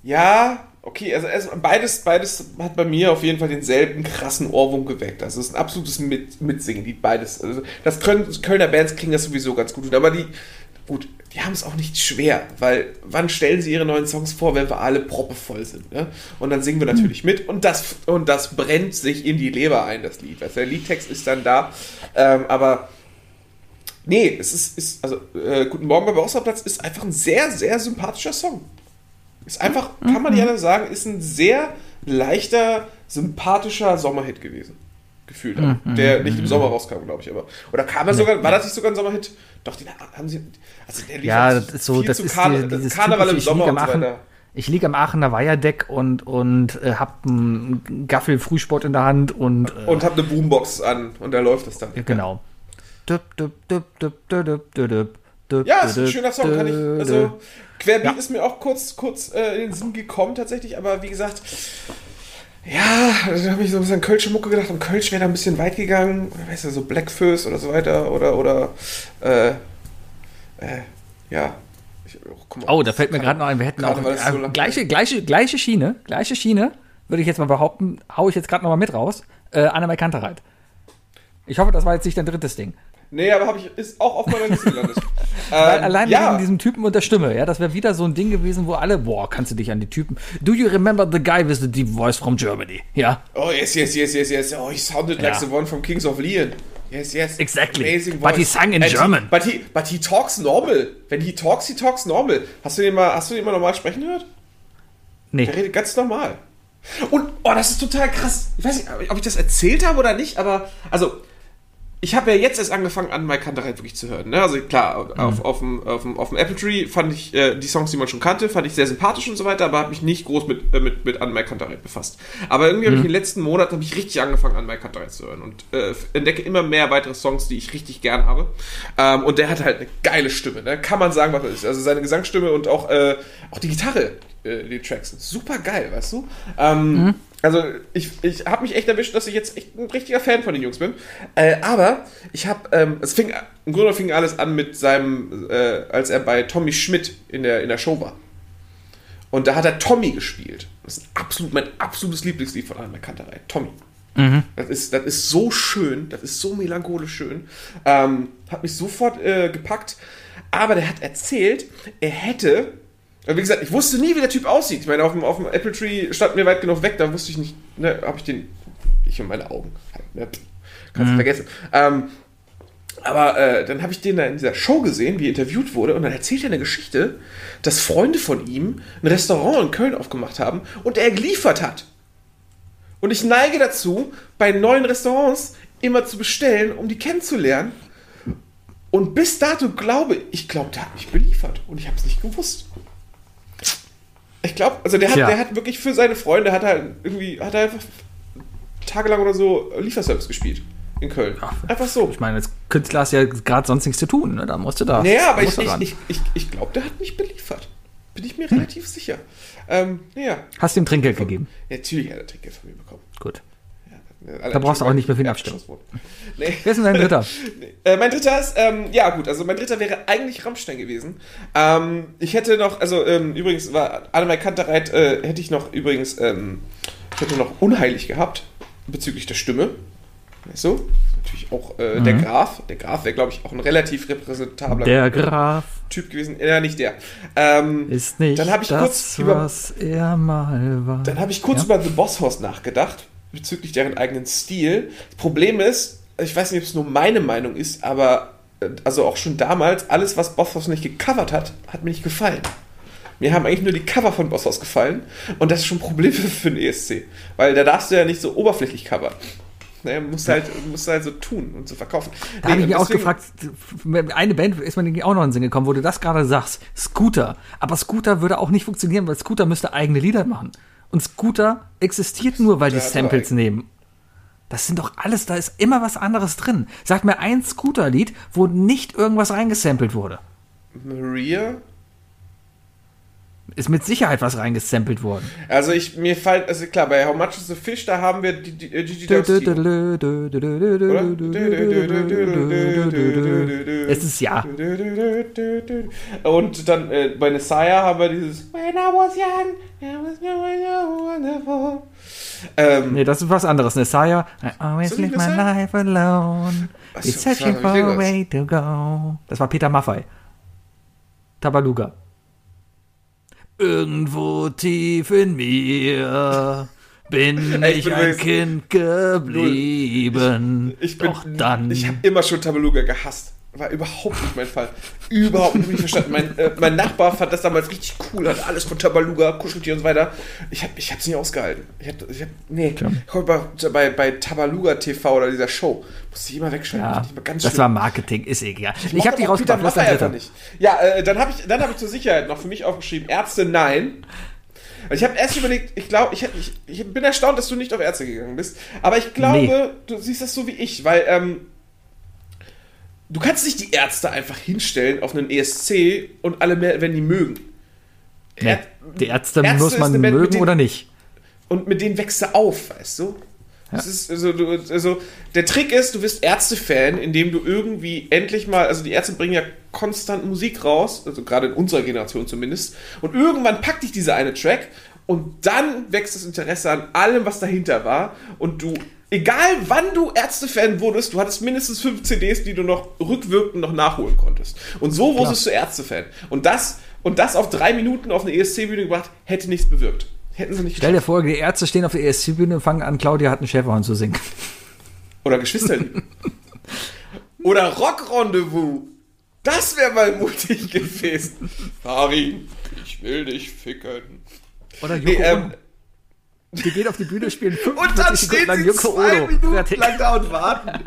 ja, okay, also erst- beides, beides hat bei mir auf jeden Fall denselben krassen Ohrwurm geweckt. Also es ist ein absolutes Mit Mitsingen, die beides. Also das Köln, Kölner Bands klingen das sowieso ganz gut, aber die, gut, die haben es auch nicht schwer, weil wann stellen sie ihre neuen Songs vor, wenn wir alle proppevoll sind, ne? Und dann singen wir natürlich mit und das, und das brennt sich in die Leber ein, das Lied. Also der Liedtext ist dann da, ähm, aber Nee, es ist, ist also äh, Guten Morgen beim Außerplatz ist einfach ein sehr, sehr sympathischer Song. Ist einfach, mhm. kann man nicht mhm. sagen, ist ein sehr leichter, sympathischer Sommerhit gewesen. Gefühlt. Mhm. Der nicht im Sommer rauskam, glaube ich, aber. Oder kam er sogar, war das nicht sogar ein Sommerhit? Doch, den haben sie. Also der lief ja, das ist so, das ist Kar die, also Karneval im Sommer und so weiter ich liege am Aachener Weiherdeck und, und äh, hab einen Gaffel Frühsport in der Hand und. Äh, und hab eine Boombox an und da läuft es dann. Genau. Ja, ist ein schöner Song, kann ich. Also, Querbeat Ja. ist mir auch kurz, kurz äh, in den Sinn gekommen, tatsächlich, aber wie gesagt, ja, da habe ich so ein bisschen an Kölsche Mucke gedacht und Kölsch wäre da ein bisschen weit gegangen, weißt du, so Blackfist oder so weiter, oder, oder, äh, äh, ja. Ich, oh, mal. Oh, da fällt mir gerade noch ein, wir hätten auch so äh, lang. gleiche, gleiche, gleiche Schiene, gleiche Schiene, würde ich jetzt mal behaupten, hau ich jetzt gerade noch mal mit raus. Äh, Annemai Kantereit. Ich hoffe, das war jetzt nicht dein drittes Ding. Nee, aber habe ich, ist auch auf meiner Liste gelandet. Ähm, allein ja, wegen diesem Typen und der Stimme, ja, das wäre wieder so ein Ding gewesen, wo alle, boah, kannst du dich an die Typen. Do you remember the guy with the deep voice from Germany? Ja. Oh, yes, yes, yes, yes, yes. Oh, he sounded like Ja. the one from Kings of Leon. Yes, yes. Exactly. Amazing But voice. he sang in And German. He, but, he, but he talks normal. Wenn he talks, he talks normal. Hast du den mal, hast du den mal normal sprechen gehört? Nee. Der redet ganz normal. Und, oh, das ist total krass. Ich weiß nicht, ob ich das erzählt habe oder nicht, aber, also, ich habe ja jetzt erst angefangen, an Mike Kantereit wirklich zu hören. Ne? Also klar, Mhm. auf, auf, dem, auf, dem, auf dem Apple Tree fand ich äh, die Songs, die man schon kannte, fand ich sehr sympathisch und so weiter, aber habe mich nicht groß mit, äh, mit, mit an Mike Kantereit befasst. Aber irgendwie habe ich in den letzten Monaten habe ich richtig angefangen, an Mike Kantereit zu hören und äh, entdecke immer mehr weitere Songs, die ich richtig gern habe. Ähm, und der hat halt eine geile Stimme, ne? kann man sagen, was er ist. Also seine Gesangsstimme und auch, äh, auch die Gitarre, äh, die Tracks sind super geil, weißt du? Ähm, Also ich, ich habe mich echt erwischt, dass ich jetzt echt ein richtiger Fan von den Jungs bin. Äh, aber ich habe, ähm, es fing, im Grunde fing alles an mit seinem, äh, als er bei Tommy Schmidt in der, in der Show war. Und da hat er Tommy gespielt. Das ist absolut mein absolutes Lieblingslied von Anna Kanterei. Tommy. Das, ist, das ist so schön, das ist so melancholisch schön. Ähm, hat mich sofort äh, gepackt. Aber der hat erzählt, er hätte. Wie gesagt, ich wusste nie, wie der Typ aussieht. Ich meine, auf dem, auf dem Apple Tree stand mir weit genug weg, da wusste ich nicht, ne, habe ich den. Ich und meine Augen. Halt, ne, kannst du vergessen. Ähm, aber äh, dann habe ich den da in dieser Show gesehen, wie er interviewt wurde, und dann erzählt er eine Geschichte, dass Freunde von ihm ein Restaurant in Köln aufgemacht haben und er geliefert hat. Und ich neige dazu, bei neuen Restaurants immer zu bestellen, um die kennenzulernen. Und bis dato glaube ich, glaube, der hat mich beliefert und ich habe es nicht gewusst. Ich glaube, also der hat, Tja. der hat wirklich für seine Freunde, hat er irgendwie, hat er einfach tagelang oder so Lieferservice gespielt in Köln. Einfach so. Ich meine, als Künstler hast du ja gerade sonst nichts zu tun, ne? Da musst du da. Naja, aber ich, ich, ich, ich, ich glaube, der hat mich beliefert. Bin ich mir relativ sicher. Ähm, ja. Hast du ihm Trinkgeld gegeben? ja, natürlich hat er Trinkgeld von mir bekommen. Gut. Da brauchst du auch nicht mehr für ihn abstimmen. Nee. Wer ist denn dein Dritter? Äh, mein dritter ist, ähm, ja gut, also mein dritter wäre eigentlich Rammstein gewesen. Ähm, ich hätte noch, also ähm, übrigens war Annemai Kantereit, äh, hätte ich noch übrigens, ähm, ich hätte noch unheilig gehabt bezüglich der Stimme. Weißt du? Natürlich auch äh, der Graf. Der Graf wäre, glaube ich, auch ein relativ repräsentabler Der Graf Typ gewesen. Ja, nicht der. Ähm, ist nicht Dann hab ich das, kurz über- was er mal war. Dann habe ich kurz Ja. über The Boss House nachgedacht, bezüglich deren eigenen Stil. Das Problem ist, ich weiß nicht, ob es nur meine Meinung ist, aber äh, also auch schon damals, alles, was Bosshaus nicht gecovert hat, hat mir nicht gefallen. Mir haben eigentlich nur die Cover von Bosshaus gefallen und das ist schon ein Problem für, für den ESC. Weil da darfst du ja nicht so oberflächlich covern. Naja, musst halt, musst halt so tun und so verkaufen. Da habe ich mich auch gefragt, eine Band ist mir auch noch in den Sinn gekommen, wo du das gerade sagst, Scooter. Aber Scooter würde auch nicht funktionieren, weil Scooter müsste eigene Lieder machen. Und Scooter existiert nur, weil die Samples nehmen. Das sind doch alles, da ist immer was anderes drin. Sag mir ein Scooter-Lied, wo nicht irgendwas reingesampelt wurde. Maria? Ist mit Sicherheit was reingesampelt worden. Also ich, mir fällt, also klar, bei How Much is the Fish, da haben wir die, äh, Gigi. Es ist ja. Und dann äh, bei Messiah haben wir dieses When I was young, I was wonderful. Ähm, Nee, das ist was anderes. Messiah, I always live my life alone. So, searching for a way to go. Das war Peter Maffei. Tabaluga. Irgendwo tief in mir bin Ey, ich ich, bin ein Kind geblieben. ich bin, Doch dann. ich habe immer schon Tabaluga gehasst. War überhaupt nicht mein Fall. Überhaupt nicht verstanden. Mein, äh, mein Nachbar fand das damals richtig cool, hat alles von Tabaluga, Kuscheltier und so weiter. Ich habe ich hab's nicht ausgehalten. Ich hab, ich hab, nee, ich hab bei, bei, bei Tabaluga TV oder dieser Show musste ich immer wegschalten. ja, ich das schlimm. war Marketing, ist egal. Ich, mochte habe die rausgebracht. Was dritter? nicht. Ja, äh, dann habe ich, dann hab ich zur Sicherheit noch für mich aufgeschrieben, Ärzte nein. Also ich habe erst überlegt, ich glaube, ich, ich, ich bin erstaunt, dass du nicht auf Ärzte gegangen bist. Aber ich glaube, Nee. du siehst das so wie ich, weil ähm, du kannst nicht die Ärzte einfach hinstellen auf einen ESC und alle mehr, wenn die mögen. Nee, die Ärzte, Ärzte muss man Band, mögen denen- oder nicht. und mit denen wächst du auf, weißt du? Das ist, also, du, also, der Trick ist, du wirst Ärzte-Fan, indem du irgendwie endlich mal, also die Ärzte bringen ja konstant Musik raus, also gerade in unserer Generation zumindest, und irgendwann packt dich dieser eine Track und dann wächst das Interesse an allem, was dahinter war und du, egal wann du Ärzte-Fan wurdest, du hattest mindestens fünf CDs, die du noch rückwirkend noch nachholen konntest. Und so wurdest du Ärzte-Fan. Und das, und das auf drei Minuten auf eine ESC-Bühne gebracht, hätte nichts bewirkt. Hätten sie nicht Stell dir vor, die Ärzte stehen auf der ESC-Bühne und fangen an, Claudia hat einen Schäferhorn zu singen. Oder Geschwisterliebe. Oder Rock-Rendezvous. Das wäre mal mutig gewesen. Farin, ich will dich ficken. Oder Yoko Nee, ähm. Die geht auf die Bühne, spielen und dann 45 steht Sekunden lang sie Yoko zwei Ono. Minuten Fertig. lang da und warten.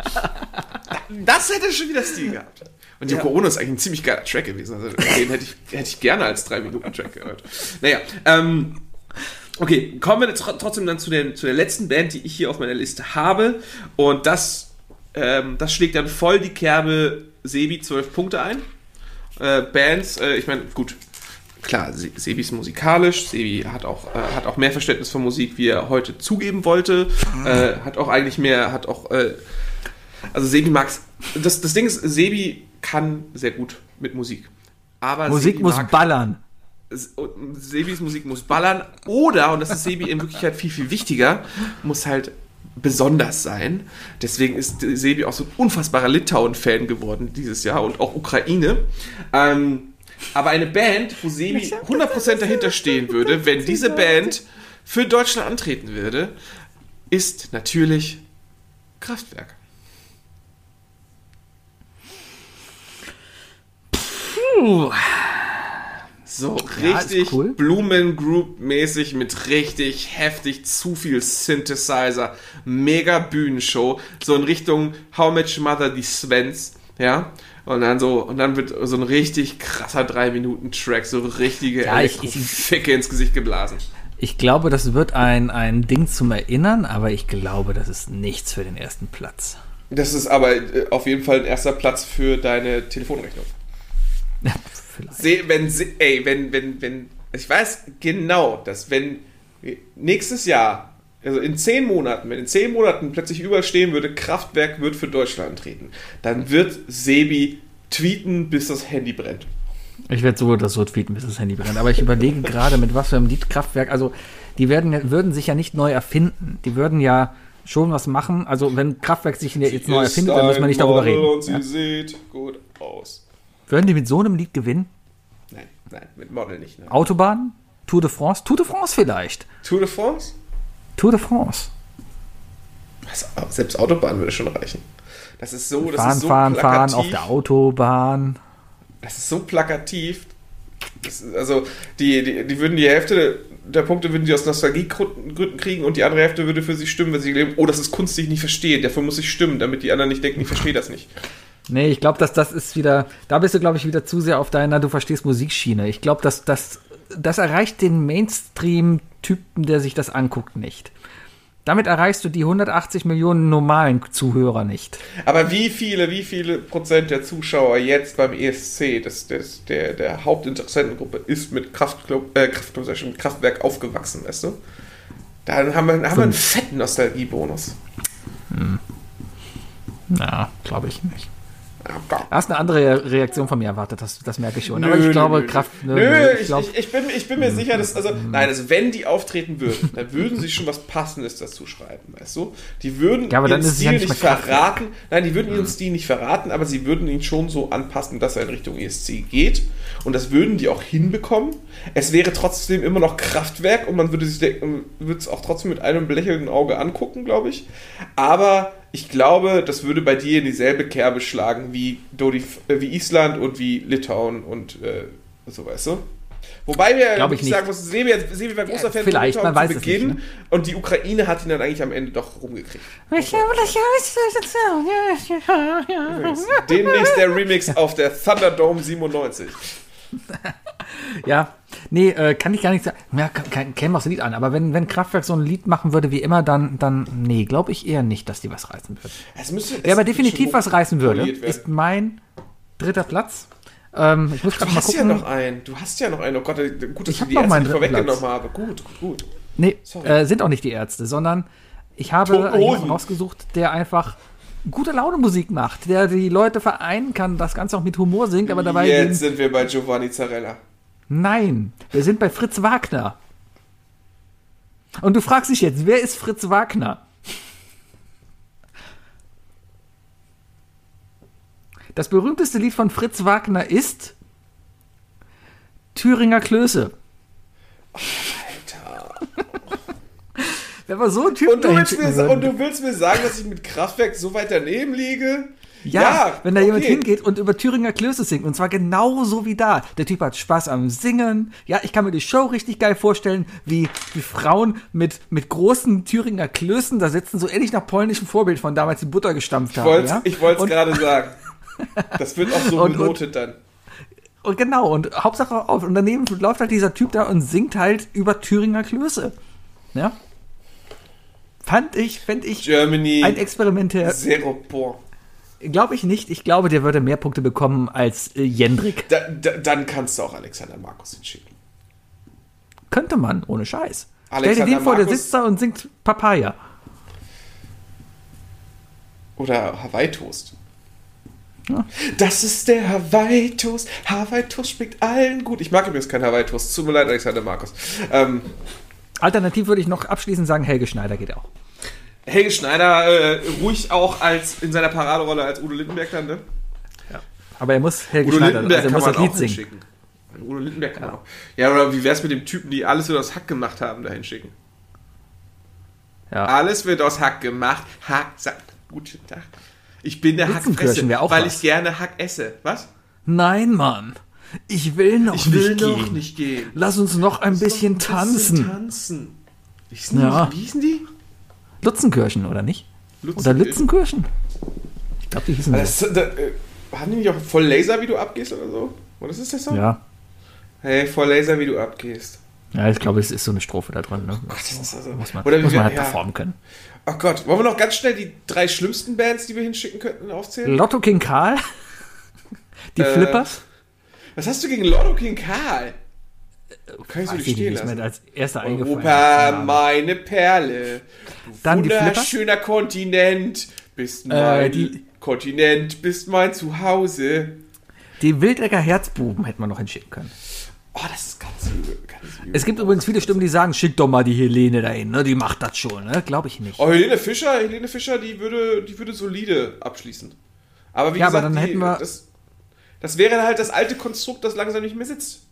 Das hätte schon wieder Stil gehabt. Und Yoko Ono ist eigentlich ein ziemlich geiler Track gewesen. Also den hätte ich, hätte ich gerne als 3-Minuten-Track gehört. Naja, ähm, okay, kommen wir tr trotzdem dann zu der, zu der letzten Band, die ich hier auf meiner Liste habe. Und das, ähm, das schlägt dann voll die Kerbe Sebi 12 Punkte ein. Äh, Bands, äh, ich meine, gut, klar, Se- Sebi ist musikalisch, Sebi hat auch, äh, hat auch mehr Verständnis von Musik, wie er heute zugeben wollte, äh, hat auch eigentlich mehr, hat auch, äh, also Sebi mag's, das, das Ding ist, Sebi kann sehr gut mit Musik. Aber Musik Sebi muss mag- ballern. Sebis Musik muss ballern oder, und das ist Sebi in Wirklichkeit viel, viel wichtiger, muss halt besonders sein. Deswegen ist Sebi auch so ein unfassbarer Litauen-Fan geworden dieses Jahr und auch Ukraine. Ähm, aber eine Band, wo Sebi 100% dahinter stehen würde, wenn diese Band für Deutschland antreten würde, ist natürlich Kraftwerk. Puh. So Ja, ist richtig cool. Blumen-Group-mäßig mit richtig heftig zu viel Synthesizer, mega Bühnenshow, so in Richtung How Much Mother die Svens, ja. Und dann so, und dann wird so ein richtig krasser 3-Minuten-Track, so richtige Ja, ich- ich- Ficke ins Gesicht geblasen. Ich glaube, das wird ein, ein Ding zum Erinnern, aber ich glaube, das ist nichts für den ersten Platz. Das ist aber äh, auf jeden Fall ein erster Platz für deine Telefonrechnung. Vielleicht. Se, wenn, ey, wenn, wenn, wenn, ich weiß genau, dass wenn nächstes Jahr, also in zehn Monaten, wenn in zehn Monaten plötzlich überstehen würde, Kraftwerk wird für Deutschland treten, dann wird Sebi tweeten, bis das Handy brennt. Ich werde so oder so tweeten, bis das Handy brennt. Aber ich überlege gerade, mit was für einem Liedkraftwerk. Also, die werden, würden sich ja nicht neu erfinden. Die würden ja schon was machen. Also, wenn Kraftwerk sich jetzt neu erfindet, dann müssen wir nicht darüber Model reden. Und sie Ja. sieht gut aus. Würden die mit so einem Lied gewinnen? Nein, nein, mit Model nicht. Ne? Autobahn? Tour de France? Tour de France vielleicht. Tour de France? Tour de France. Selbst Autobahn würde schon reichen. Das ist so, das fahren, ist so fahren, plakativ. fahren auf der Autobahn. Das ist so plakativ. Ist, also, die, die, die würden die Hälfte der Punkte würden sie aus Nostalgiegründen kriegen und die andere Hälfte würde für sie stimmen, wenn sie leben, oh, das ist Kunst, die ich nicht verstehe. Dafür muss ich stimmen, damit die anderen nicht denken, ich verstehe das nicht. Nee, ich glaube, dass das ist wieder, da bist du, glaube ich, wieder zu sehr auf deiner, du verstehst Musikschiene. Ich glaube, dass das, das erreicht den Mainstream-Typen, der sich das anguckt, nicht. Damit erreichst du die 180 Millionen normalen Zuhörer nicht. Aber wie viele, wie viele Prozent der Zuschauer jetzt beim ESC, das, das, der, der Hauptinteressentengruppe, ist mit Kraftclub, äh, Kraft, mit Kraftwerk aufgewachsen, weißt du? Dann haben wir, haben wir einen fetten Nostalgiebonus. Na, glaube ich nicht. Du hast eine andere Reaktion von mir erwartet, das, das merke ich schon. Nö, Aber ich glaube, nö, Kraft. Nö, nö, ich, glaub- ich, ich, bin, ich bin mir sicher, dass, also, nein, also wenn die auftreten würden, dann würden sie schon was Passendes dazu schreiben, weißt du? Die würden Ja, ihren es ja Stil nicht nicht Kraftwerk. verraten, nein, die würden ihren Stil nicht verraten, aber sie würden ihn schon so anpassen, dass er in Richtung ESC geht. Und das würden die auch hinbekommen. Es wäre trotzdem immer noch Kraftwerk und man würde sich denken, würde es auch trotzdem mit einem belächelnden Auge angucken, glaube ich. Aber ich glaube, das würde bei dir in dieselbe Kerbe schlagen wie, Dodi, äh, wie Island und wie Litauen und äh, so, weißt du? Wobei wir Glaub ich nicht. sagen muss, Sebi, Sebi war großer Fan vielleicht, von man zu es nicht, Beginn ne? und die Ukraine hat ihn dann eigentlich am Ende doch rumgekriegt. Demnächst der Remix auf der Thunderdome 97. Ja, nee, äh, kann ich gar nicht sagen. Ja, kann- kann- käme aufs Lied an. Aber wenn, wenn Kraftwerk so ein Lied machen würde wie immer, dann, dann nee, glaube ich eher nicht, dass die was reißen würden. Es müsste, Wer aber definitiv was reißen würde, ist mein dritter Platz. Ähm, ich muss Du gerade mal hast ja gucken. noch einen. Du hast ja noch einen. Oh Gott, gut, dass Ich ich die dritten vorweggenommen habe. Gut, gut. Nee, Sorry. äh, sind auch nicht die Ärzte, sondern ich habe jemanden rausgesucht, der einfach gute Laune Musik macht, der die Leute vereinen kann, das Ganze auch mit Humor singt, aber dabei Jetzt sind wir bei Giovanni Zarella. Nein, wir sind bei Fritz Wagner. Und du fragst dich jetzt, wer ist Fritz Wagner? Das berühmteste Lied von Fritz Wagner ist Thüringer Klöße. Alter. Wer war so ein Typ, Und du, willst mir, und du willst mir sagen, dass ich mit Kraftwerk so weit daneben liege? Ja, wenn da jemand okay. hingeht und über Thüringer Klöße singt. Und zwar genauso wie da. Der Typ hat Spaß am Singen. Ja, ich kann mir die Show richtig geil vorstellen, wie die Frauen mit, mit großen Thüringer Klößen da sitzen, so ähnlich nach polnischem Vorbild von damals die Butter gestampft Ich haben. ja? ich wollte es Und- gerade sagen. Das wird auch so Und- und- benotet dann. Und genau, und Hauptsache auf. Und daneben läuft halt dieser Typ da und singt halt über Thüringer Klöße. Ja. Fand ich, fände ich Germany ein experimentell. Zero Point. Glaube ich nicht. Ich glaube, der würde mehr Punkte bekommen als äh, Jendrik. Da, da, dann kannst du auch Alexander Markus hinschicken. Könnte man, ohne Scheiß. Stell dir Alexander den vor, der sitzt da und singt Papaya. Oder Hawaii-Toast. Ja. Das ist der Hawaii-Toast. Hawaii-Toast schmeckt allen gut. Ich mag übrigens keinen Hawaii-Toast. Tut mir leid, Alexander Markus. Ähm, Alternativ würde ich noch abschließend sagen, Helge Schneider geht auch. Helge Schneider äh, ruhig auch als in seiner Paraderolle als Udo Lindenberg dann, ne? Aber er muss Helge Udo Schneider, Lindenberg also er muss das Lied singen. hinschicken. Udo Lindenberg kann auch. Ja, oder wie wär's mit dem Typen, die alles wird aus Hack gemacht haben, da hinschicken? Ja. Alles wird aus Hack gemacht. Hack sagt, guten Tag. Ich bin der Hackfresse, weil was. ich gerne Hack esse. Was? Nein, Mann. Ich will noch Ich will nicht noch gehen. nicht gehen. Lass uns noch ein bisschen Noch ein tanzen. tanzen. Wie hießen Ja. Wie hießen die? Lutzenkirchen, oder nicht? Oder Lützenkirchen? Ich glaube, die hießen Das, so. da, äh, haben die nicht auch voll Laser, wie du abgehst oder so? Oder ist das Song? Ja. Hey, voll Laser, wie du abgehst. Ja, ich glaube, es ist so eine Strophe da drin. Ne? das ist also- muss man, oder muss man wir- halt ja. performen können. Oh Gott, wollen wir noch ganz schnell die drei schlimmsten Bands, die wir hinschicken könnten, aufzählen? Lotto King Karl? Die Äh, Flippers? Was hast du gegen Lotto King Karl? Kann ich so nicht ich stehen lassen. als erster. Europa, meine Perle. Du Dann wunderschöner Kontinent. Bist Äh, mein die- Kontinent, bist mein Zuhause. Die Wildecker Herzbuben hätte man noch hinschicken können. Oh, das ist ganz übel. Ganz übel. Es gibt übrigens viele Stimmen, die sagen, schick doch mal die Helene dahin, ne? Die macht das schon, ne? Glaube ich nicht. Oh, Helene Fischer, Helene Fischer, die würde, die würde solide abschließen. Aber wie Ja, aber gesagt, dann die, hätten wir- das, das wäre halt das alte Konstrukt, das langsam nicht mehr sitzt.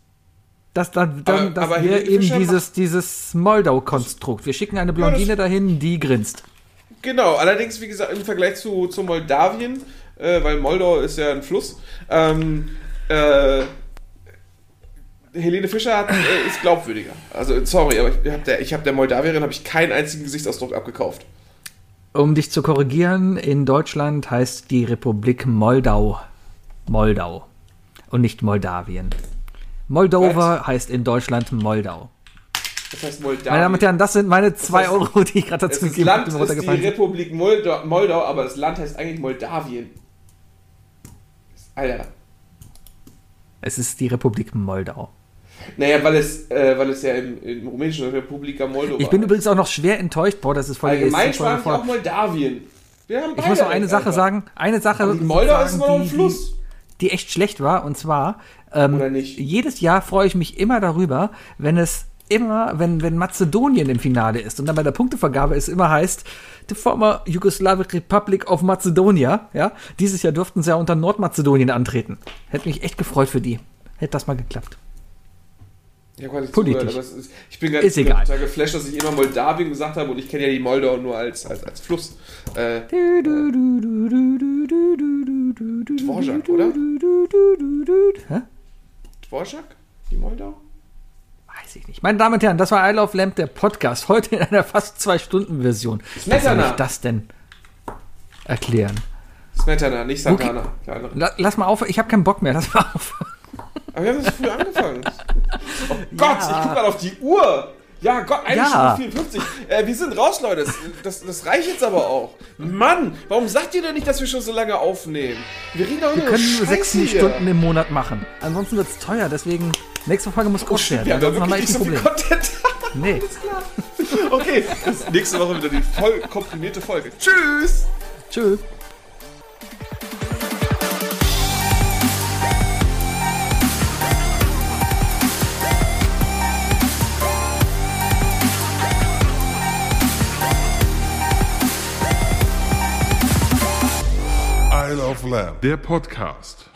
Das, dann, dann, Aber- das aber Helene eben dieses, dieses Moldau-Konstrukt. Wir schicken eine Blondine dahin, die grinst. Genau, allerdings, wie gesagt, im Vergleich zu, zu Moldawien, äh, weil Moldau ist ja ein Fluss, ähm, äh, Helene Fischer hat, äh, ist glaubwürdiger. Also, sorry, aber ich habe der, ich hab der Moldawierin habe ich keinen einzigen Gesichtsausdruck abgekauft. Um dich zu korrigieren, in Deutschland heißt die Republik Moldau Moldau und nicht Moldawien. Moldova heißt in Deutschland Moldau. Das heißt Moldawien. Meine Damen und Herren, das sind meine zwei heißt, Euro, die ich gerade dazu gegeben Land habe, ist die Republik Moldau, Moldau, aber das Land heißt eigentlich Moldawien. Alter. Es ist die Republik Moldau. Naja, weil es, äh, weil es ja im, im rumänischen Republika Moldova Ich bin übrigens auch noch schwer enttäuscht. Boah, das ist voll Allgemein ist voll- sprach ich voll- auch Moldawien. Wir haben Ich muss noch eine Sache Alter. sagen. Eine Sache. Moldau ist immer noch ein Fluss. Die, echt schlecht war. Und zwar, ähm, jedes Jahr freue ich mich immer darüber, wenn es immer, wenn, wenn Mazedonien im Finale ist und dann bei der Punktevergabe es immer heißt, the former Yugoslavic Republic of Macedonia, ja. Dieses Jahr durften sie ja unter Nordmazedonien antreten. Hätte mich echt gefreut für die. Hätte das mal geklappt. Ich hab gar nicht Politisch. zugehört, es ist, ich bin ganz Ist egal. total geflasht, dass ich immer Moldawien gesagt habe und ich kenne ja die Moldau nur als, als, als Fluss. Äh, Dvorak, oder? Hä? Dvorak? Die Moldau? Weiß ich nicht. Meine Damen und Herren, das war I Love Lamp, der Podcast. Heute in einer fast zwei Stunden Version. Wie soll Smetana. ich das denn erklären? Smetana, nicht. Kleinere. La lass mal auf, ich habe keinen Bock mehr. Lass mal auf. Aber wir haben das früh angefangen. Oh Gott, ich guck gerade auf die Uhr. Ja, Gott, eine Ja. Stunde 54. Äh, wir sind raus, Leute. Das, das, reicht jetzt aber auch. Mann, warum sagt ihr denn nicht, dass wir schon so lange aufnehmen? Wir reden doch Wir können nur sechs. Stunden im Monat machen. Ansonsten wird es teuer, deswegen nächste Folge muss kurz werden. Wir haben da wirklich nicht ein so Problem. viel Content. Nee. Okay, bis nächste Woche wieder die voll komprimierte Folge. Tschüss. Tschüss. Style of Lamb. Der Podcast.